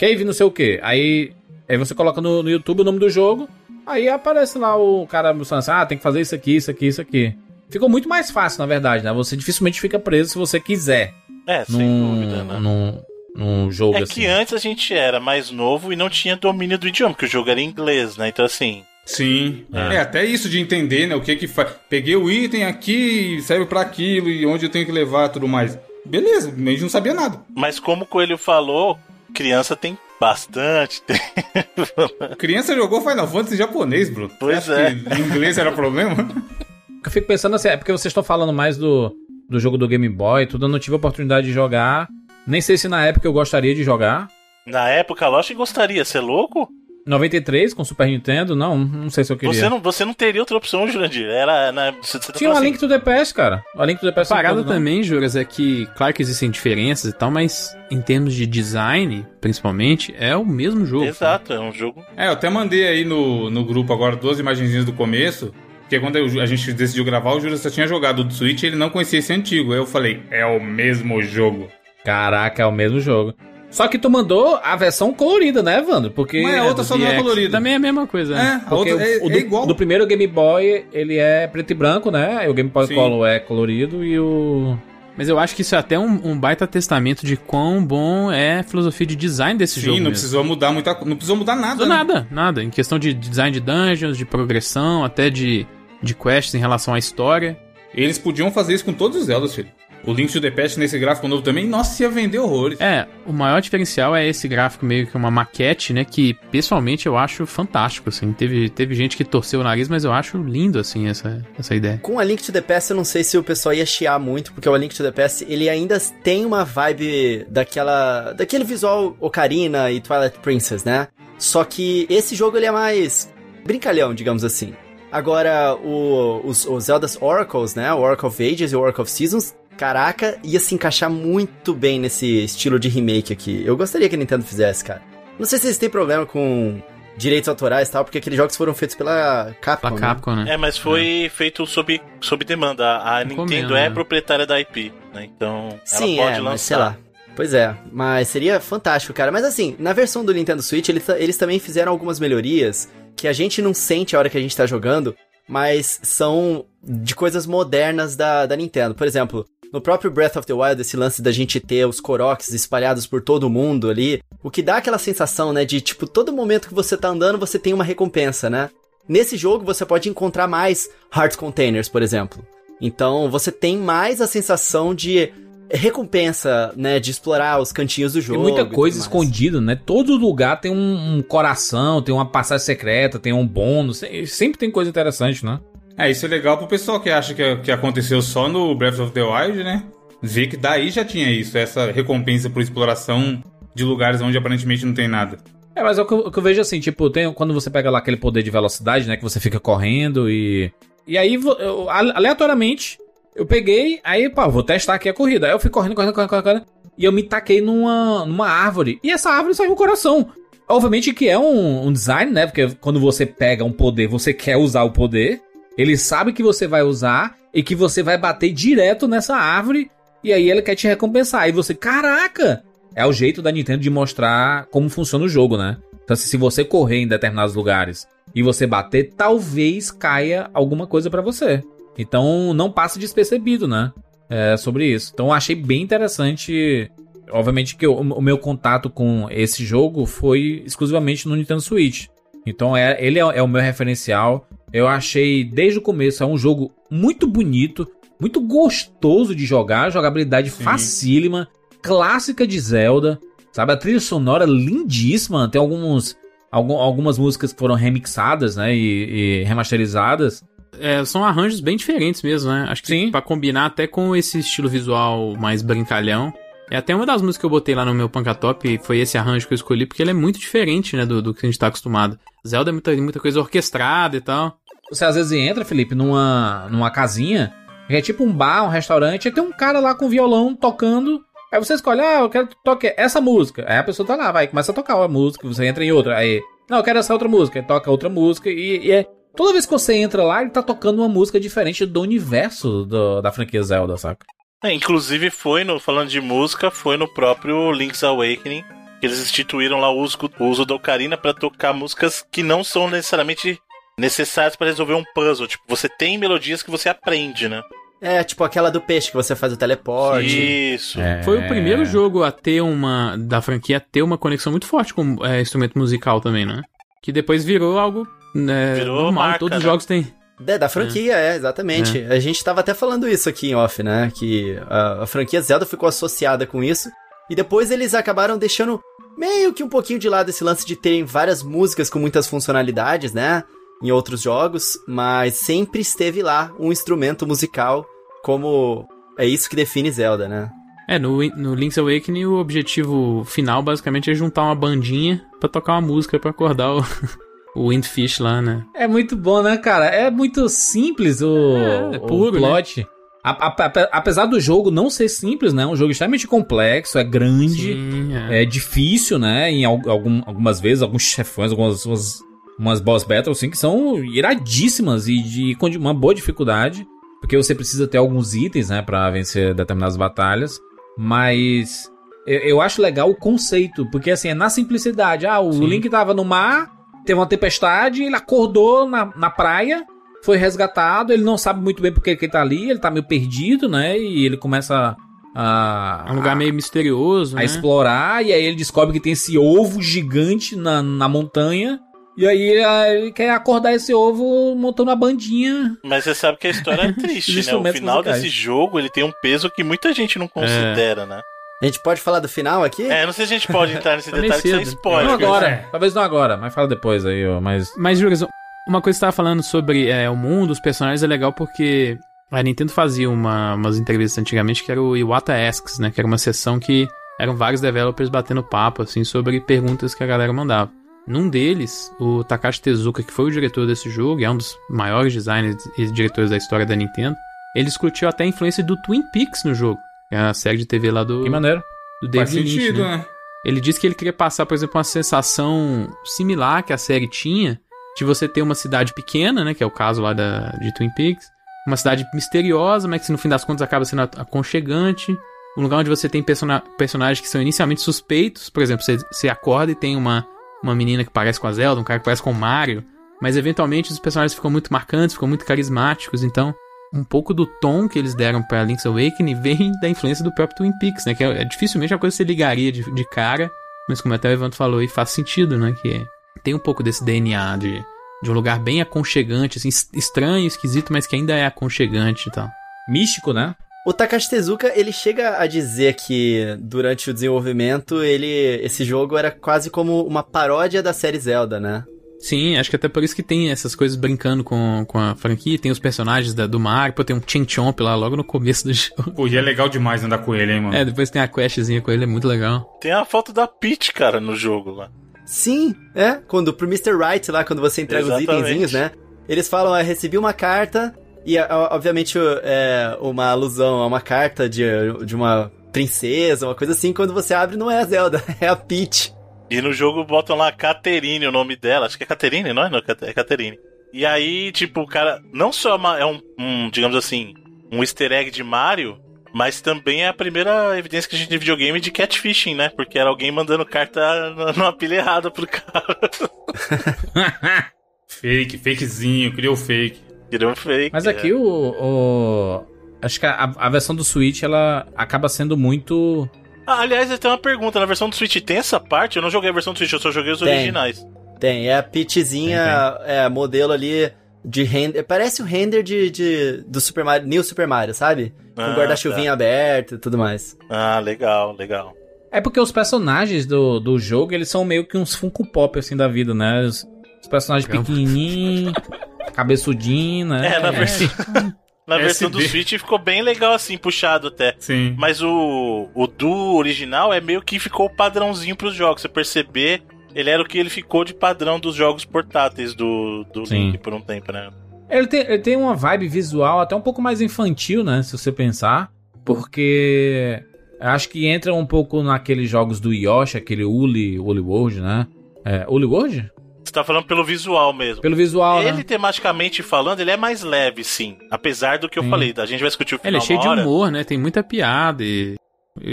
Cave não sei o que. Aí, aí você coloca no, no YouTube o nome do jogo. Aí aparece lá o cara mostrando assim, ah, tem que fazer isso aqui, isso aqui, isso aqui. Ficou muito mais fácil, na verdade, né? Você dificilmente fica preso se você quiser. É, sem Num, dúvida, né? num, num jogo É assim. que antes a gente era mais novo e não tinha domínio do idioma, porque o jogo era em inglês, né? Então, assim, Sim. É. É. até isso de entender, né? O que que faz. Peguei o item aqui, serve pra aquilo e onde eu tenho que levar tudo mais. Beleza, a gente não sabia nada. mas como o Coelho falou, criança tem bastante tempo. Criança jogou Final Fantasy em japonês, bro. Pois Você acha é. que inglês era problema? Eu fico pensando assim, é porque vocês estão falando mais do, do jogo do Game Boy, tudo, eu não tive a oportunidade de jogar. Nem sei se na época eu gostaria de jogar. Na época, lógico que gostaria, você é louco? 93 com Super Nintendo, não, não sei se eu queria. Você não, você não teria outra opção, Jurandir. Era. Na, você, você tá Tinha o falando Link to the Past, cara. O Link to the A Past parada não- não. também, Juras, é que, claro que existem diferenças e tal, mas em termos de design, principalmente, é o mesmo jogo. Exato, é um jogo. É, eu até mandei aí no, no grupo agora duas imagenzinhas do começo. Porque quando eu- a gente decidiu gravar, o Júlio só tinha jogado o do Switch e ele não conhecia esse antigo. Aí eu falei, é o mesmo jogo. Caraca, é o mesmo jogo. Só que tu mandou a versão colorida, né, Evandro? Porque. Mas a outra só não é colorida. Também é a mesma coisa, né? É, outra é, o, é do, igual. do primeiro Game Boy, ele é preto e branco, né? E o Game Boy Sim. Color é colorido e o. Mas eu acho que isso é até um, um baita testamento de quão bom é a filosofia de design desse Sim, jogo. não mesmo. precisou mudar muita Não precisou mudar nada. Né? nada, nada. Em questão de design de dungeons, de progressão, até de, de quests em relação à história. Eles podiam fazer isso com todos os Zeldas, filho. O Link to the Past nesse gráfico novo também, nossa, ia vender horrores. É, o maior diferencial é esse gráfico meio que uma maquete, né? Que pessoalmente eu acho fantástico, assim. Teve, teve gente que torceu o nariz, mas eu acho lindo, assim, essa, essa ideia. Com a Link to the Past, eu não sei se o pessoal ia chiar muito, porque o Link to the Past, ele ainda tem uma vibe daquela... Daquele visual Ocarina e Twilight Princess, né? Só que esse jogo, ele é mais brincalhão, digamos assim. Agora, o, os, os Zelda's Oracles, né? O Oracle of Ages e o Oracle of Seasons, caraca, ia se encaixar muito bem nesse estilo de remake aqui. Eu gostaria que a Nintendo fizesse, cara. Não sei se eles têm problema com direitos autorais e tal, porque aqueles jogos foram feitos pela Capcom, Pra né? Capcom, né? É, mas foi feito sob, sob demanda. A, Nintendo é né? proprietária da IP, né? Então, Sim, ela pode é, lançar. mas sei lá. Pois é, mas seria fantástico, cara. Mas assim, na versão do Nintendo Switch, eles, eles também fizeram algumas melhorias que a gente não sente a hora que a gente tá jogando, mas são de coisas modernas da, da Nintendo. Por exemplo, no próprio Breath of the Wild, esse lance da gente ter os Koroks espalhados por todo mundo ali, o que dá aquela sensação, né, de tipo, todo momento que você tá andando, você tem uma recompensa, né? Nesse jogo você pode encontrar mais Heart Containers, por exemplo. Então você tem mais a sensação de recompensa, né, de explorar os cantinhos do Tem jogo. muita e tudo coisa escondida, né? Todo lugar tem um, um coração, tem uma passagem secreta, tem um bônus. se- Sempre tem coisa interessante, né? É, isso é legal pro pessoal que acha que, que aconteceu só no Breath of the Wild, né? Ver que daí já tinha isso, essa recompensa por exploração de lugares onde aparentemente não tem nada. É, mas é o que, eu, o que eu vejo assim, tipo, tem, quando você pega lá aquele poder de velocidade, né? Que você fica correndo e. E aí, eu, ale- aleatoriamente, eu peguei, aí, pá, vou testar aqui a corrida. Aí eu fui correndo, correndo, correndo, correndo, correndo, e eu me taquei numa, numa árvore. E essa árvore saiu um coração. Obviamente que é um, um design, né? Porque quando você pega um poder, você quer usar o poder. Ele sabe que você vai usar e que você vai bater direto nessa árvore. E aí ele quer te recompensar. E você, caraca! É o jeito da Nintendo de mostrar como funciona o jogo, né? Então, assim, se você correr em determinados lugares e você bater, talvez caia alguma coisa pra você. Então, não passe despercebido, né? É, sobre isso. Então, eu achei bem interessante. Obviamente que o, o meu contato com esse jogo foi exclusivamente no Nintendo Switch. Então, é, ele é, é o meu referencial. Eu achei desde o começo é um jogo muito bonito, muito gostoso de jogar, jogabilidade facílima, clássica de Zelda, sabe? A trilha sonora lindíssima, tem alguns, algum- algumas músicas que foram remixadas, né, e, e remasterizadas. É, são arranjos bem diferentes mesmo, né? Acho que Sim. pra combinar até com esse estilo visual mais brincalhão. É até uma das músicas que eu botei lá no meu Pancatop, foi esse arranjo que eu escolhi, porque ele é muito diferente, né, do, do que a gente tá acostumado. Zelda é muita, muita coisa orquestrada e tal. Você às vezes entra, Felipe, numa, numa casinha, que é tipo um bar, um restaurante, e tem um cara lá com violão tocando. Aí você escolhe, ah, eu quero que toque essa música. Aí a pessoa tá lá, vai, começa a tocar uma música, você entra em outra. Aí, não, eu quero essa outra música, aí toca outra música, e, e é. Toda vez que você entra lá, ele tá tocando uma música diferente do universo do- da franquia Zelda, saca? É, inclusive foi no falando de música, foi no próprio Link's Awakening que eles instituíram lá o uso, o uso da ocarina pra tocar músicas que não são necessariamente necessárias pra resolver um puzzle. Tipo, você tem melodias que você aprende, né? É, tipo aquela do peixe que você faz o teleporte. Isso. É. Foi o primeiro jogo a ter uma. da franquia a ter uma conexão muito forte com é, instrumento musical também, né? Que depois virou algo. Né, Virou normal, marca, todos os né? jogos têm. É, da franquia, é, exatamente. A gente tava até falando isso aqui em off, né? Que a, a franquia Zelda ficou associada com isso. E depois eles acabaram deixando meio que um pouquinho de lado esse lance de terem várias músicas com muitas funcionalidades, né? Em outros jogos, mas sempre esteve lá um instrumento musical como. É isso que define Zelda, né? É, no, no Link's Awakening o objetivo final basicamente é juntar uma bandinha pra tocar uma música pra acordar o, o Windfish lá, né? É muito bom, né, cara? É muito simples o, É, é o puro, plot. A- a- a- apesar do jogo não ser simples, né? É um jogo extremamente complexo, é grande. Sim, é. É difícil, né? Em al- algum- algumas vezes, alguns chefões, algumas umas, umas boss battles, assim, que são iradíssimas e de, com uma boa dificuldade. Porque você precisa ter alguns itens, né? Pra vencer determinadas batalhas. Mas eu, eu acho legal o conceito. Porque, assim, é na simplicidade. Ah, o Sim. Link tava no mar, teve uma tempestade, ele acordou na, na praia. Foi resgatado, ele não sabe muito bem porque que ele tá ali, ele tá meio perdido, né? E ele começa a. É um lugar meio misterioso, a né? explorar, e aí ele descobre que tem esse ovo gigante na, na montanha. E aí ele quer acordar esse ovo montando uma bandinha. Mas você sabe que a história é triste, né? O final musicais. desse jogo, ele tem um peso que muita gente não considera, né? A gente pode falar do final aqui? É, não sei se a gente pode entrar nesse Tá detalhe, é cedo. spoiler. não agora, é. talvez não agora, mas fala depois aí, ó. Mas. Mas, Juras, uma coisa que você tava falando sobre é, o mundo, os personagens, é legal porque a Nintendo fazia uma- umas entrevistas antigamente que era o Iwata Asks, né? Que era uma sessão que eram vários developers batendo papo, assim, sobre perguntas que a galera mandava. Num deles, o Takashi Tezuka, que foi o diretor desse jogo, e é um dos maiores designers e diretores da história da Nintendo, ele discutiu até a influência do Twin Peaks no jogo, é a série de TV lá do, Que maneiro. do Faz David Lynch, sentido, né? né? Ele disse que ele queria passar, por exemplo, uma sensação similar que a série tinha de você ter uma cidade pequena, né, que é o caso lá da, de Twin Peaks, uma cidade misteriosa, mas que no fim das contas acaba sendo aconchegante, um lugar onde você tem persona personagens que são inicialmente suspeitos, por exemplo, você, você acorda e tem uma, uma menina que parece com a Zelda, um cara que parece com o Mario, mas eventualmente os personagens ficam muito marcantes, ficam muito carismáticos, então um pouco do tom que eles deram pra Link's Awakening vem da influência do próprio Twin Peaks, né? Que é, é dificilmente uma coisa que você ligaria de, de cara, mas como até o Evandro falou, e faz sentido, né? Que tem um pouco desse DNA de, de um lugar bem aconchegante, assim, es- estranho, esquisito, mas que ainda é aconchegante e tal. Místico, né? O Takashi Tezuka, ele chega a dizer que durante o desenvolvimento, ele esse jogo era quase como uma paródia da série Zelda, né? Sim, acho que até por isso que tem essas coisas brincando com, com a franquia, tem os personagens da- do Mario, pô, tem um Chin Chomp lá logo no começo do jogo. Pô, e é legal demais andar com ele, hein, mano? É, depois tem a questzinha com ele, é muito legal. Tem a foto da Peach, cara, no jogo lá. Sim, é. Quando pro Mr. Right lá, quando você entrega Exatamente. os itenzinhos, né? Eles falam, ah, recebi uma carta E, obviamente, é uma alusão a uma carta de, de uma princesa, uma coisa assim. Quando você abre, não é a Zelda, é a Peach. E no jogo botam lá Caterine, o nome dela. Acho que é Caterine, não é? Não, é Caterine. E aí, tipo, o cara não só é é um, um, digamos assim, um easter egg de Mario, mas também é a primeira evidência que a gente tem de videogame de catfishing, né? Porque era alguém mandando carta na- numa pilha errada pro cara. Fake, fakezinho, criou fake. Um fake. Mas é. aqui o, o- Acho que a, a versão do Switch ela acaba sendo muito. Ah, aliás, eu tenho uma pergunta. Na versão do Switch tem essa parte? Eu não joguei a versão do Switch, eu só joguei os Tem. originais. Tem, é a Peachzinha, é modelo ali de render. Parece o render de, de, do Super Mario, New Super Mario, sabe? Com Ah, guarda-chuvinha aberto e tudo mais. Ah, legal, legal. É porque os personagens do, do jogo, eles são meio que uns Funko Pop, assim, da vida, né? Os, os personagens É pequenininhos, cabeçudinho, né? É, na versão, na versão do SD. Switch ficou bem legal assim, puxado até. Sim. Mas o, o do original é meio que ficou padrãozinho pros jogos. Você perceber, ele era o que ele ficou de padrão dos jogos portáteis do, do Sim. Link por um tempo, né? Ele tem, ele tem uma vibe visual até um pouco mais infantil, né? Se você pensar. Porque eu acho que entra um pouco naqueles jogos do Yoshi, aquele Uli, Uli World, né? É, Uli World? Você tá falando pelo visual mesmo. Pelo visual, Ele, né? tematicamente falando, ele é mais leve, sim. Apesar do que eu Sim. falei, a gente vai discutir o final Ele é cheio de humor, né? Tem muita piada e...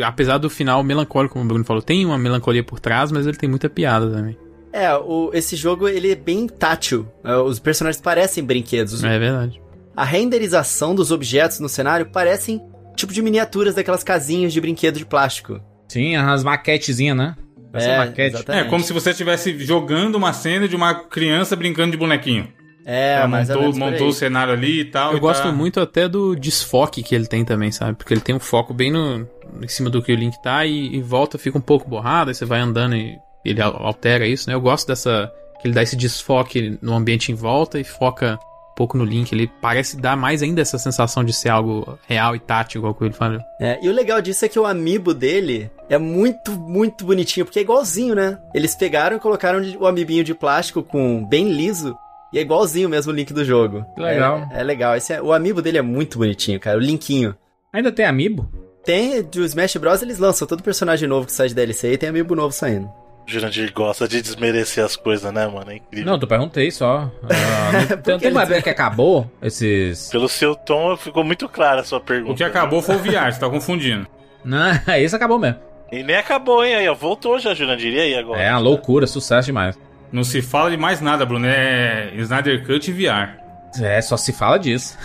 Apesar do final melancólico, como o Bruno falou, tem uma melancolia por trás, mas ele tem muita piada também. É, o, esse jogo ele é bem tátil. É, Os personagens parecem brinquedos. Os- É verdade. A renderização dos objetos no cenário parecem tipo de miniaturas daquelas casinhas de brinquedo de plástico. Sim, as maquetezinhas, né? Essa É, maquete. É exatamente. como se você estivesse jogando uma cena de uma criança brincando de bonequinho. É, montou, montou o cenário ali e tal. Eu e gosto tá- muito até do desfoque que ele tem também, sabe? Porque ele tem um foco bem no em cima do que o Link tá e, e volta, fica um pouco borrado, aí você vai andando e ele al- altera isso, né? Eu gosto dessa. que ele dá esse desfoque no ambiente em volta e foca pouco no Link. Ele parece dar mais ainda essa sensação de ser algo real e tátil, igual que ele falou. É, e o legal disso é que o amiibo dele é muito, muito bonitinho, porque é igualzinho, né? Eles pegaram e colocaram o amibinho de plástico com bem liso, e é igualzinho mesmo o link do jogo. Que legal. É, é legal. Esse é- o amiibo dele é muito bonitinho, cara. O linkinho. Ainda tem Amiibo? Tem, do Smash Bros, eles lançam todo personagem novo que sai de DLC e tem amiibo novo saindo. Jurandir gosta de desmerecer as coisas, né, mano? É incrível. Não, tu perguntei só. Ah, não, tem, uma vez que acabou esses. Pelo seu tom, ficou muito clara a sua pergunta. O que acabou foi o VR, você tá confundindo. Não, esse acabou mesmo. E nem acabou, hein? Aí, ó, voltou já, Jurandir. E aí agora? É uma loucura, sucesso demais. Não se fala de mais nada, Bruno. É Snyder Cut e VR. É, só se fala disso.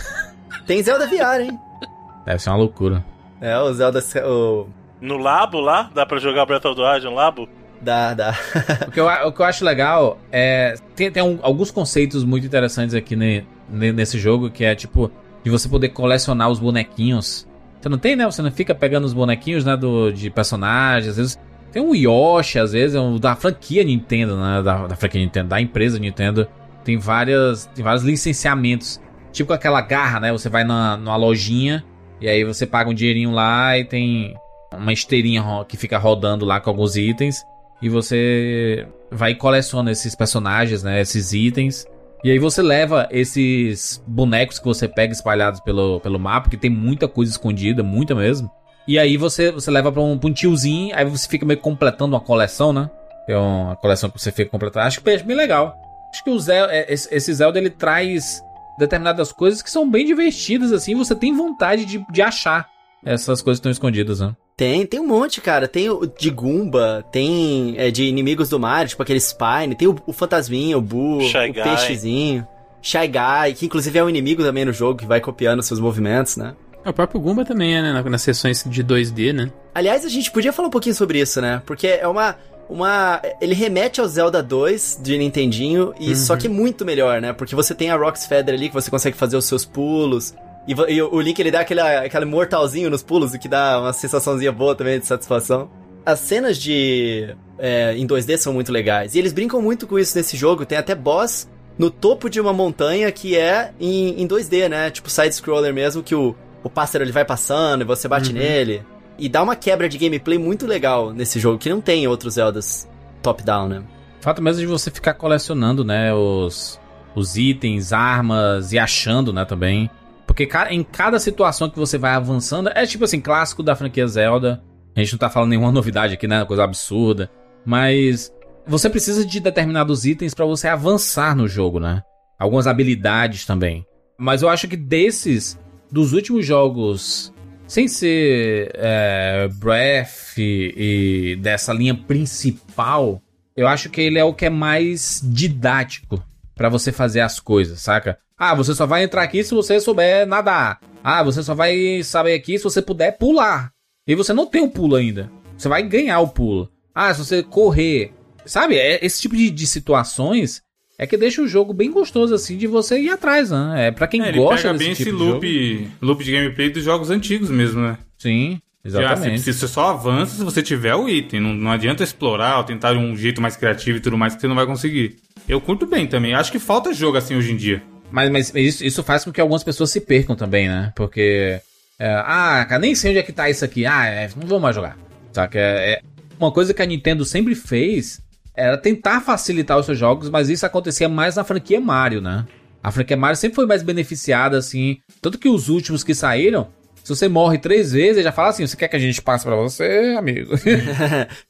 Tem Zelda VR, hein? Deve ser uma loucura. É, o Zelda. O, No Labo lá? Dá pra jogar Breath of the Wild no Labo? Da, da. O que eu, o que eu acho legal é. Tem, tem um- alguns conceitos muito interessantes aqui ne- ne- nesse jogo, que é tipo, de você poder colecionar os bonequinhos. Você não tem, né? Você não fica pegando os bonequinhos, né? Do, de personagens. Às vezes. Tem um Yoshi, às vezes, é um da franquia Nintendo, né? Da, da franquia Nintendo, da empresa Nintendo. Tem várias. Tem vários licenciamentos. Tipo aquela garra, né? Você vai na, numa lojinha e aí você paga um dinheirinho lá e tem uma esteirinha que fica rodando lá com alguns itens. E você vai e coleciona esses personagens, né? Esses itens. E aí você leva esses bonecos que você pega espalhados pelo, pelo mapa, que tem muita coisa escondida, muita mesmo. E aí você, você leva pra um, pra um tiozinho, aí você fica meio completando uma coleção, né? É uma coleção que você fica completando. Acho que é bem legal. Acho que o Zelda, é, esse Zelda ele traz determinadas coisas que são bem divertidas, assim. Você tem vontade de, de achar essas coisas que estão escondidas, né? Tem, tem um monte, cara. Tem o de Goomba, tem é, de inimigos do Mario, tipo aquele Spine, tem o, o Fantasminha, o Boo, Shy o Guy. Peixezinho, Shy Guy, que inclusive é um inimigo também no jogo, que vai copiando seus movimentos, né? É, O próprio Goomba também é, né? na- Nas sessões de 2D, né? Aliás, a gente podia falar um pouquinho sobre isso, né? Porque é uma. uma ele remete ao Zelda 2 de Nintendinho, e só que muito melhor, né? Porque você tem a Rox Feather ali, que você consegue fazer os seus pulos. E, e o o Link ele dá aquele, aquele mortalzinho nos pulos, o que dá uma sensaçãozinha boa também de satisfação. As cenas de. é, em 2D são muito legais. E eles brincam muito com isso nesse jogo. Tem até boss no topo de uma montanha que é em, em 2D, né? Tipo side-scroller mesmo, que o, o pássaro ele vai passando e você bate nele. E dá uma quebra de gameplay muito legal nesse jogo, que não tem em outros Zeldas top-down, né? Fato mesmo de você ficar colecionando, né, os, os itens, armas e achando, né, também. Porque em cada situação que você vai avançando, é tipo assim, clássico da franquia Zelda. A gente não tá falando nenhuma novidade aqui, né? Coisa absurda. Mas você precisa de determinados itens pra você avançar no jogo, né? Algumas habilidades também. Mas eu acho que desses, dos últimos jogos, sem ser é, Breath e, e dessa linha principal, eu acho que ele é o que é mais didático pra você fazer as coisas, saca? Ah, você só vai entrar aqui se você souber nadar. Ah, você só vai saber aqui se você puder pular. E você não tem o pulo ainda. Você vai ganhar o pulo. Ah, se você correr. Sabe? É, esse tipo de, de situações é que deixa o jogo bem gostoso, assim, de você ir atrás, né? É pra quem É, ele gosta pega bem tipo esse de loop, jogo. loop de gameplay dos jogos antigos mesmo, né? Sim, Já, assim, exatamente. você só avança se você tiver o item. Não, não adianta explorar ou tentar um jeito mais criativo e tudo mais que você não vai conseguir. Eu curto bem também. Acho que falta jogo assim hoje em dia. Mas, mas isso, isso faz com que algumas pessoas se percam também, né? Porque. é, ah, cara, nem sei onde é que tá isso aqui. Ah, é, não vou mais jogar. Saca? É, é- uma coisa que a Nintendo sempre fez era tentar facilitar os seus jogos, mas isso acontecia mais na franquia Mario, né? A franquia Mario sempre foi mais beneficiada, assim. Tanto que os últimos que saíram, se você morre três vezes, ele já fala assim: você quer que a gente passe pra você, amigo?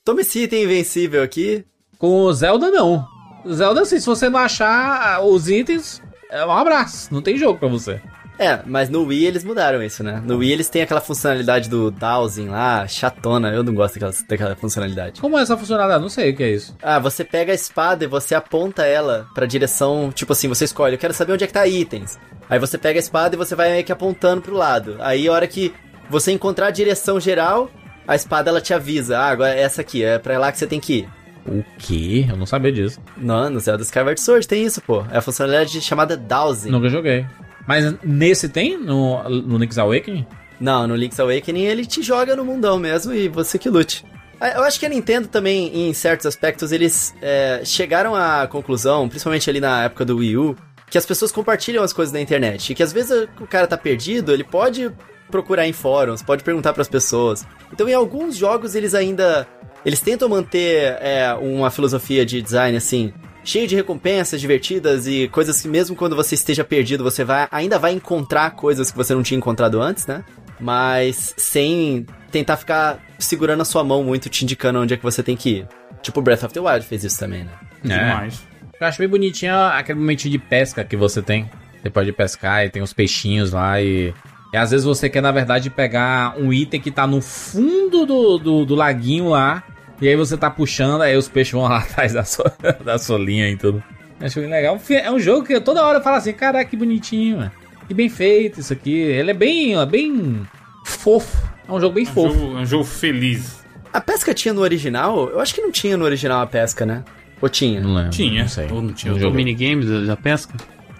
Toma esse item invencível aqui. Com o Zelda, não. O Zelda, assim, se você não achar os itens, é um abraço. Não tem jogo pra você. É, mas no Wii eles mudaram isso, né? No Wii eles têm aquela funcionalidade do dowsing lá, chatona. Eu não gosto daquela, daquela funcionalidade. Como é essa funcionalidade? Não sei o que é isso. Ah, você pega a espada e você aponta ela pra direção, tipo assim, você escolhe, eu quero saber onde é que tá itens. Aí você pega a espada e você vai meio que apontando pro lado. Aí a hora que você encontrar a direção geral, a espada ela te avisa, ah, agora é essa aqui, é pra lá que você tem que ir. O quê? Eu não sabia disso. Não, no Zelda Skyward Sword tem isso, pô. É a funcionalidade chamada dowsing. Nunca joguei. Mas nesse tem? No, no Link's Awakening? Não, no Link's Awakening ele te joga no mundão mesmo e você que lute. Ah, Eu acho que a Nintendo também, em certos aspectos, eles é, chegaram à conclusão, principalmente ali na época do Wii U, que as pessoas compartilham as coisas na internet. E que às vezes o cara tá perdido, ele pode procurar em fóruns, pode perguntar pras pessoas. Então em alguns jogos eles ainda. Eles tentam manter é, uma filosofia de design assim. Cheio de recompensas divertidas e coisas que mesmo quando você esteja perdido, você vai ainda vai encontrar coisas que você não tinha encontrado antes, né? Mas sem tentar ficar segurando a sua mão muito, te indicando onde é que você tem que ir. Tipo Breath of the Wild fez isso também, né? Demais. Eu acho bem bonitinho aquele momentinho de pesca que você tem. Você pode pescar e tem os peixinhos lá e. E às vezes você quer, na verdade, pegar um item que tá no fundo do, do, do laguinho lá. E aí você tá puxando, aí os peixes vão lá atrás da sua, da sua linha e tudo. Acho bem legal. É um jogo que eu toda hora eu falo assim, caraca, que bonitinho, mano. Que bem feito isso aqui. Ele é bem, é bem fofo. É um jogo bem É um fofo. jogo, é um jogo feliz. A pesca tinha no original? Eu acho que não tinha no original a pesca, né? Ou tinha? Não lembro. Tinha. Não sei. Ou não tinha. O joguei. minigames da, da pesca?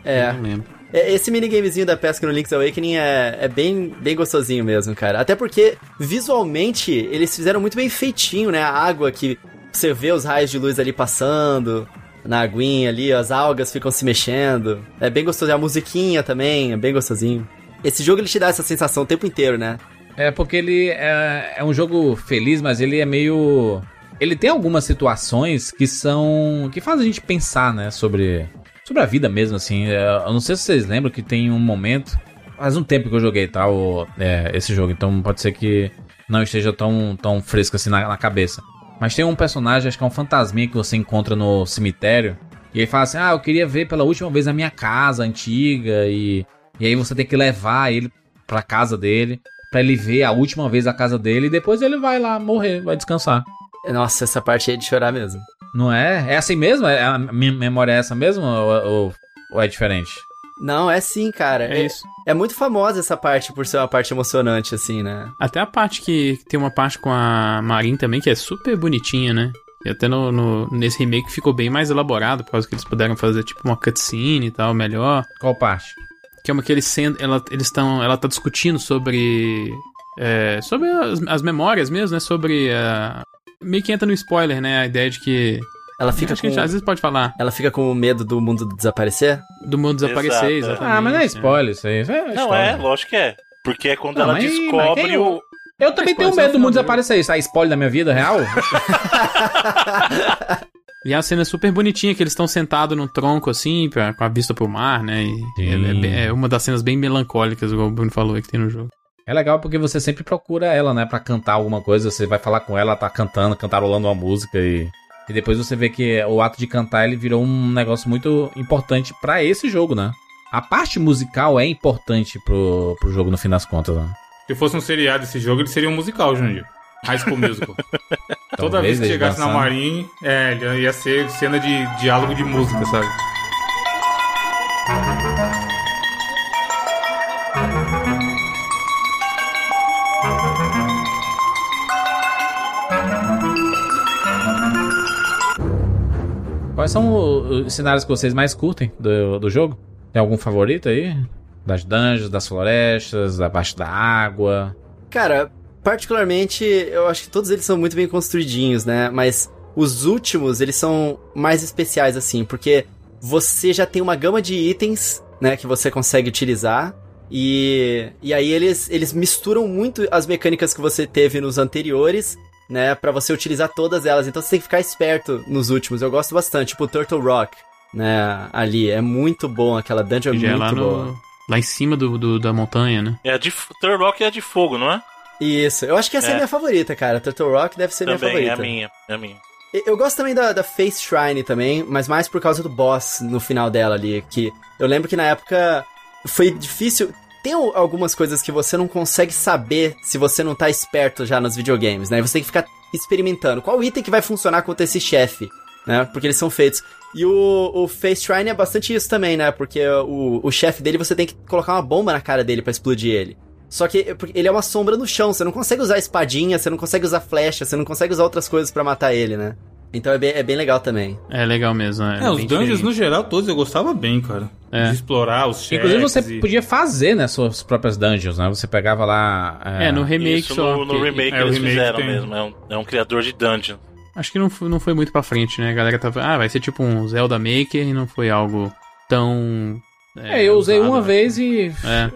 É. Eu Não lembro. É, Esse minigamezinho da pesca no Link's Awakening é, é bem, bem gostosinho mesmo, cara. Até porque, visualmente, eles fizeram muito bem feitinho, né? A água que você vê os raios de luz ali passando, na aguinha ali, as algas ficam se mexendo. É bem gostoso. A musiquinha também, é bem gostosinho. Esse jogo ele te dá essa sensação o tempo inteiro, né? É porque ele é, é um jogo feliz, mas ele é meio. Ele tem algumas situações que são. que fazem a gente pensar, né? Sobre. Sobre a vida mesmo, assim. É, Eu não sei se vocês lembram que tem um momento. Faz um tempo que eu joguei, tá? O, é, esse jogo, então pode ser que não esteja tão, tão fresco assim na, na cabeça. Mas tem um personagem, acho que é um fantasminha que você encontra no cemitério. E ele fala assim: Ah, eu queria ver pela última vez a minha casa antiga. E, e aí você tem que levar ele pra casa dele. Pra ele ver a última vez a casa dele. E depois ele vai lá morrer, vai descansar. Nossa, essa parte aí é de chorar mesmo. Não é? É assim mesmo? É, a minha memória é essa mesmo? Ou, ou- ou é diferente? Não, é sim, cara. É isso. É muito famosa essa parte por ser uma parte emocionante, assim, né? Até a parte que que tem uma parte com a Marin também, que é super bonitinha, né? E até no, no- nesse remake ficou bem mais elaborado, por causa que eles puderam fazer tipo uma cutscene e tal, melhor. Qual parte? Que é uma que eles sendo, ela, eles estão, ela tá discutindo sobre é, sobre as, as memórias mesmo, né? Sobre a meio que entra no spoiler, né? A ideia de que Ela fica acho que a com... gente às vezes pode falar Ela fica com medo do mundo desaparecer? do mundo desaparecer, Exato, é. exatamente. Ah, mas não é né? spoiler isso aí. Isso é Não história. é, lógico que é. Porque é quando Não, ela mas- mas descobre quem- o. Eu também Mas tenho medo do no mundo do desaparecer. Isso é spoiler da minha vida real? E a cena é super bonitinha, que eles estão sentados num tronco, assim, pra- com a vista pro mar, né? E é, é é uma das cenas bem melancólicas, igual o Bruno falou aí, que tem no jogo. É legal porque você sempre procura ela, né, Pra cantar alguma coisa, você vai falar com ela, tá cantando, cantarolando uma música e e depois você vê que o ato de cantar ele virou um negócio muito importante pra esse jogo, né? A parte musical é importante pro, pro jogo no fim das contas, né? Se fosse um seriado esse jogo, ele seria um musical, Jandir. High School Musical. Toda vez que chegasse na dançando. Marinha, é, ele ia ser cena de diálogo de música, sabe? Quais são os cenários que vocês mais curtem do, do jogo? Tem algum favorito aí? Das dungeons, das florestas, abaixo da água? Cara, particularmente, eu acho que todos eles são muito bem construidinhos, né? Mas os últimos, eles são mais especiais, assim, porque você já tem uma gama de itens, né, que você consegue utilizar. E, e aí eles, eles misturam muito as mecânicas que você teve nos anteriores, né, Pra você utilizar todas elas. Então você tem que ficar esperto nos últimos. Eu gosto bastante, tipo o Turtle Rock, né, ali. É muito bom, aquela dungeon é é muito lá, boa. no, lá em cima do, do- da montanha, né? É a de Turlock é a de fogo, não é? Isso, eu acho que essa é, a É. minha favorita, cara. Turtle Rock deve ser minha Também, é favorita. a minha, é a minha. Eu gosto também da, da Face Shrine também, mas mais por causa do boss no final dela ali. Que eu lembro que na época foi difícil. Tem al- algumas coisas que você não consegue saber se você não tá esperto já nos videogames, né? Você tem que ficar experimentando. Qual item que vai funcionar contra esse chefe, né? Porque eles são feitos. E o, o Face Shrine é bastante isso também, né? Porque o, o chefe dele você tem que colocar uma bomba na cara dele pra explodir ele. Só que porque ele é uma sombra no chão, você não consegue usar espadinha, você não consegue usar flecha, você não consegue usar outras coisas pra matar ele, né? Então é bem, é bem legal também. É legal mesmo. É, É, os dungeons diferente. no geral todos eu gostava bem, cara. É. De explorar os chefes. Inclusive você e- podia fazer, né, suas próprias dungeons, né? Você pegava lá... É, no remake Isso só. no, no que- remake é, eles remake fizeram tem. mesmo. É um, é um criador de dungeon. Acho que não foi, não foi muito pra frente, né? A galera tava. Ah, vai ser tipo um Zelda Maker e não foi algo tão. É, eu usei usado, uma né? vez e... É,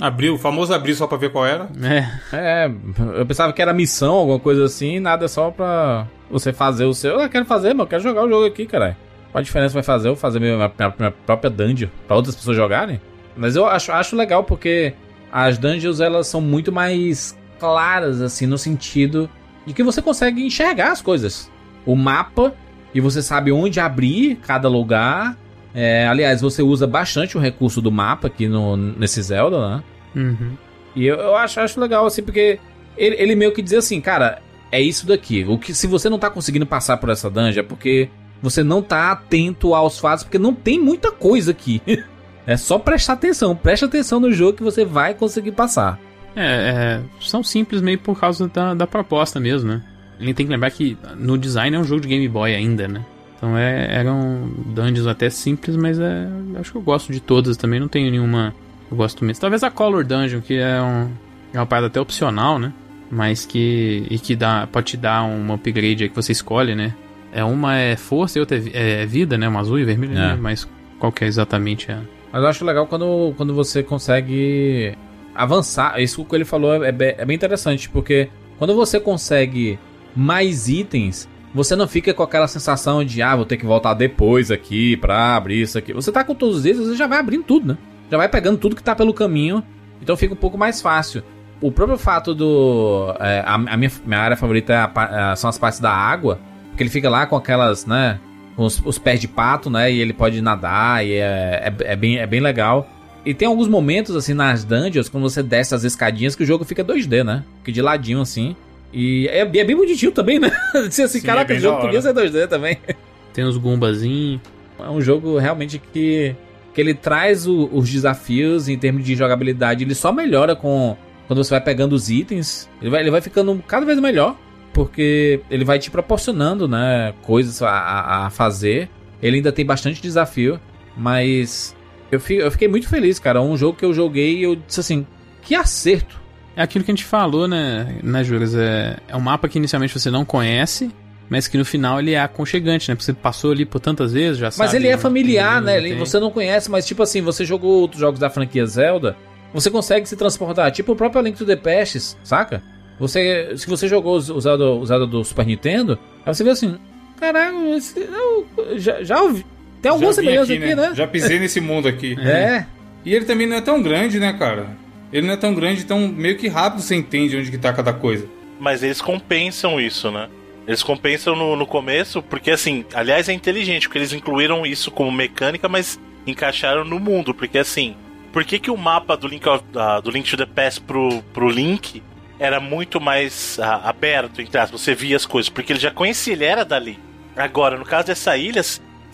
Abriu, o famoso abrir só pra ver qual era. é. É, eu pensava que era missão, alguma coisa assim, nada só pra você fazer o seu. Eu quero fazer, mas eu quero jogar o jogo aqui, caralho. Qual a diferença vai fazer eu fazer minha, minha- minha própria dungeon pra outras pessoas jogarem? Mas eu acho, acho legal porque as dungeons elas são muito mais claras, assim, no sentido de que você consegue enxergar as coisas. O mapa, e você sabe onde abrir cada lugar. É, aliás, você usa bastante o recurso do mapa aqui no, nesse Zelda, né? Uhum. E eu, eu acho, acho legal, assim, porque ele, ele meio que diz assim, cara, é isso daqui. O que se você não tá conseguindo passar por essa dungeon é porque você não tá atento aos fatos, porque não tem muita coisa aqui. é só prestar atenção, preste atenção no jogo que você vai conseguir passar. É, é, são simples meio por causa da, da proposta mesmo, né? A gente tem que lembrar que no design é um jogo de Game Boy ainda, né? Então é, eram dungeons até simples, mas é, acho que eu gosto de todas também, não tenho nenhuma eu gosto mesmo. Talvez a Color Dungeon, que é, um, é uma parada até opcional, né? Mas que. e que dá, pode te dar um upgrade aí que você escolhe, né? É uma é força e outra é, é vida, né? Uma azul e vermelha, É. né? Mas qual que é exatamente a. Mas eu acho legal quando, quando você consegue avançar. Isso que ele falou é, é bem interessante, porque quando você consegue mais itens, você não fica com aquela sensação de, ah, vou ter que voltar depois aqui pra abrir isso aqui. Você tá com todos os itens, você já vai abrindo tudo, né? Já vai pegando tudo que tá pelo caminho, então fica um pouco mais fácil. O próprio fato do. é, a, a minha, minha área favorita é a pa- é, são as partes da água, porque ele fica lá com aquelas, né? com Os, os pés de pato, né? E ele pode nadar, e é, é, é bem, é bem legal. E tem alguns momentos, assim, nas dungeons, quando você desce as escadinhas, que o jogo fica 2D, né? Fica de ladinho, assim. E é, é bem bonitinho também, né? Assim, assim, Sim, caraca, é bem o jogo podia ser 2D também. Tem os Gumbazinhos. É um jogo realmente que, que ele traz o- os desafios em termos de jogabilidade. Ele só melhora com quando você vai pegando os itens. Ele vai, ele vai ficando cada vez melhor. Porque ele vai te proporcionando, né? Coisas a, a- fazer. Ele ainda tem bastante desafio. Mas eu, eu fiquei muito feliz, cara. Um jogo que eu joguei e eu disse assim: que acerto. É aquilo que a gente falou, né, né Juras? É, é um mapa que inicialmente você não conhece, mas que no final ele é aconchegante, né? Porque você passou ali por tantas vezes, já sabe. Mas ele é familiar, né? Ele- tem. você não conhece, mas tipo assim, você jogou outros jogos da franquia Zelda, você consegue se transportar, tipo o próprio Link to the Past, saca? Você, se você jogou o Zelda, o Zelda do Super Nintendo, aí você vê assim, eu já, já ouvi. Tem algumas semelhanças aqui, né? Já pisei nesse mundo aqui. É. E ele também não é tão grande, né, cara? Ele não é tão grande, então meio que rápido você entende onde que tá cada coisa. Mas eles compensam isso, né? Eles compensam no, no começo, porque assim, aliás é inteligente, porque eles incluíram isso como mecânica, mas encaixaram no mundo, porque assim, por que, que o mapa do Link, ah, do Link to the Past pro, pro Link era muito mais ah, aberto, entre aspas, você via as coisas, porque ele já conhecia, ele era dali. Agora, no caso dessa ilha,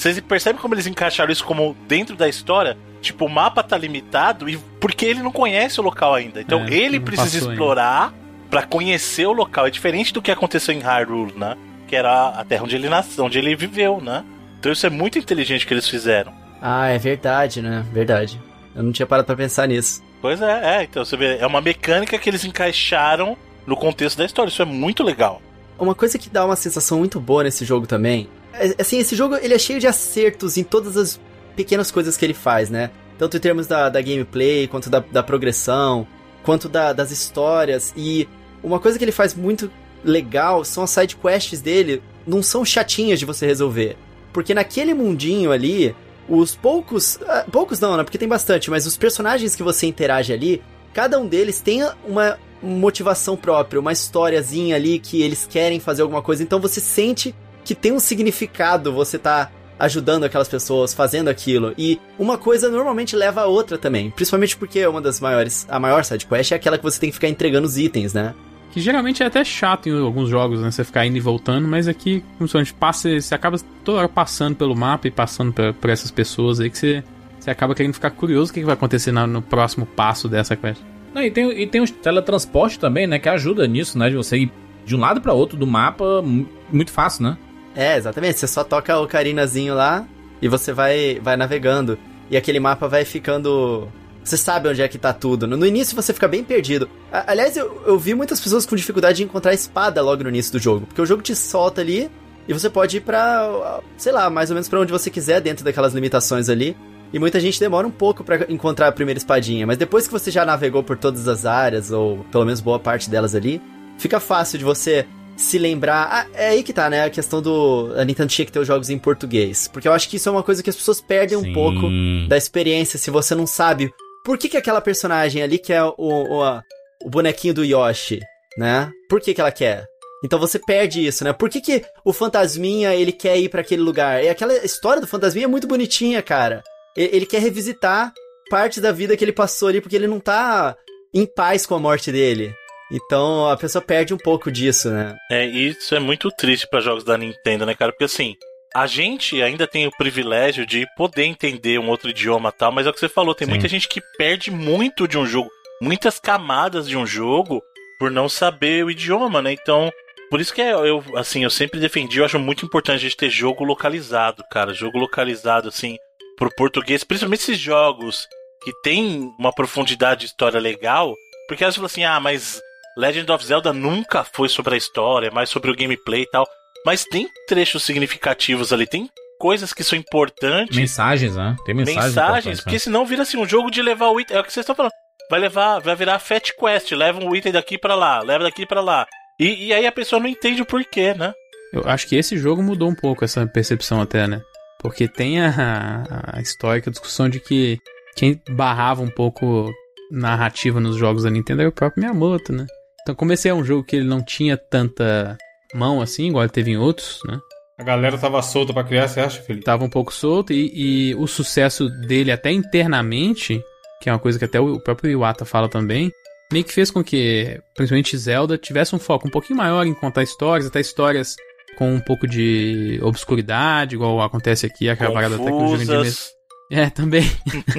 vocês percebem como eles encaixaram isso como dentro da história? Tipo, o mapa tá limitado e porque ele não conhece o local ainda. Então É, ele precisa explorar pra conhecer o local. É diferente do que aconteceu em Hyrule, né? Que era a terra onde ele nasceu, onde ele viveu, né? Então isso é muito inteligente que eles fizeram. Ah, é verdade, né? Verdade. Eu não tinha parado pra pensar nisso. Pois é, é, então você vê, é uma mecânica que eles encaixaram no contexto da história. Isso é muito legal. Uma coisa que dá uma sensação muito boa nesse jogo também, assim, esse jogo ele é cheio de acertos em todas as pequenas coisas que ele faz, né? Tanto em termos da, da gameplay, quanto da, da progressão, quanto da- das histórias. E uma coisa que ele faz muito legal são as side quests dele, não são chatinhas de você resolver. Porque naquele mundinho ali, os poucos. ah, poucos não, né? Porque tem bastante, mas os personagens que você interage ali, cada um deles tem uma motivação própria, uma historiazinha ali que eles querem fazer alguma coisa. Então você sente que tem um significado você tá ajudando aquelas pessoas, fazendo aquilo. E uma coisa normalmente leva a outra também. Principalmente porque uma das maiores. A maior side quest é aquela que você tem que ficar entregando os itens, né? Que geralmente é até chato em alguns jogos, né? Você ficar indo e voltando, mas aqui, como se a gente passa, você acaba toda hora passando pelo mapa e passando por, por essas pessoas aí que você, você acaba querendo ficar curioso o que, que vai acontecer na- no próximo passo dessa quest. Não, e, tem, e tem os teletransporte também, né? Que ajuda nisso, né? De você ir de um lado pra outro do mapa mu- muito fácil, né? É, exatamente. Você só toca o carinazinho lá e você vai, vai navegando. E aquele mapa vai ficando. Você sabe onde é que tá tudo. No, início você fica bem perdido. A- aliás, eu, eu vi muitas pessoas com dificuldade de encontrar espada logo no início do jogo. Porque o jogo te solta ali e você pode ir pra. sei lá, mais ou menos pra onde você quiser dentro daquelas limitações ali. E muita gente demora um pouco pra encontrar a primeira espadinha. Mas depois que você já navegou por todas as áreas, ou pelo menos boa parte delas ali, fica fácil de você se lembrar. Ah, é aí que tá, né? A questão do. A Nintendo tinha que ter os jogos em português. Porque eu acho que isso é uma coisa que as pessoas perdem um Sim. pouco da experiência se você não sabe por que, que aquela personagem ali que é o, o, o bonequinho do Yoshi, né? Por que, que ela quer? Então você perde isso, né? Por que, que o fantasminha ele quer ir pra aquele lugar? E aquela história do fantasminha é muito bonitinha, cara. E- Ele quer revisitar partes da vida que ele passou ali porque ele não tá em paz com a morte dele. Então a pessoa perde um pouco disso, né? É, isso é muito triste para jogos da Nintendo, né, cara? Porque assim, a gente ainda tem o privilégio de poder entender um outro idioma e tal, mas é o que você falou, tem Sim. muita gente que perde muito de um jogo, muitas camadas de um jogo por não saber o idioma, né? Então, por isso que é, eu, assim, eu sempre defendi, eu acho muito importante a gente ter jogo localizado, cara, jogo localizado assim pro português, principalmente esses jogos que tem uma profundidade de história legal, porque às vezes você fala assim: "Ah, mas Legend of Zelda nunca foi sobre a história, mais sobre o gameplay e tal. Mas tem trechos significativos ali, tem coisas que são importantes, Mensagens, né? Tem mensagens. mensagens, importantes, porque né? senão vira assim um jogo de levar o item. É o que vocês estão falando. Vai levar, vai virar Fat Quest, leva um item daqui pra lá, leva daqui pra lá. E, e aí a pessoa não entende o porquê, né? Eu acho que esse jogo mudou um pouco essa percepção até, né? Porque tem a, a histórica discussão de que quem barrava um pouco narrativa nos jogos da Nintendo era o próprio Miyamoto, né? Então, como esse é um jogo que ele não tinha tanta mão assim, igual ele teve em outros, né? A galera tava solta pra criar, você acha, Felipe? Tava um pouco solto e, e o sucesso dele até internamente, que é uma coisa que até o próprio Iwata fala também, meio que fez com que, principalmente Zelda, tivesse um foco um pouquinho maior em contar histórias, até histórias com um pouco de obscuridade, igual acontece aqui, aquela parada até que o Jurandir men- Confusas. É, também.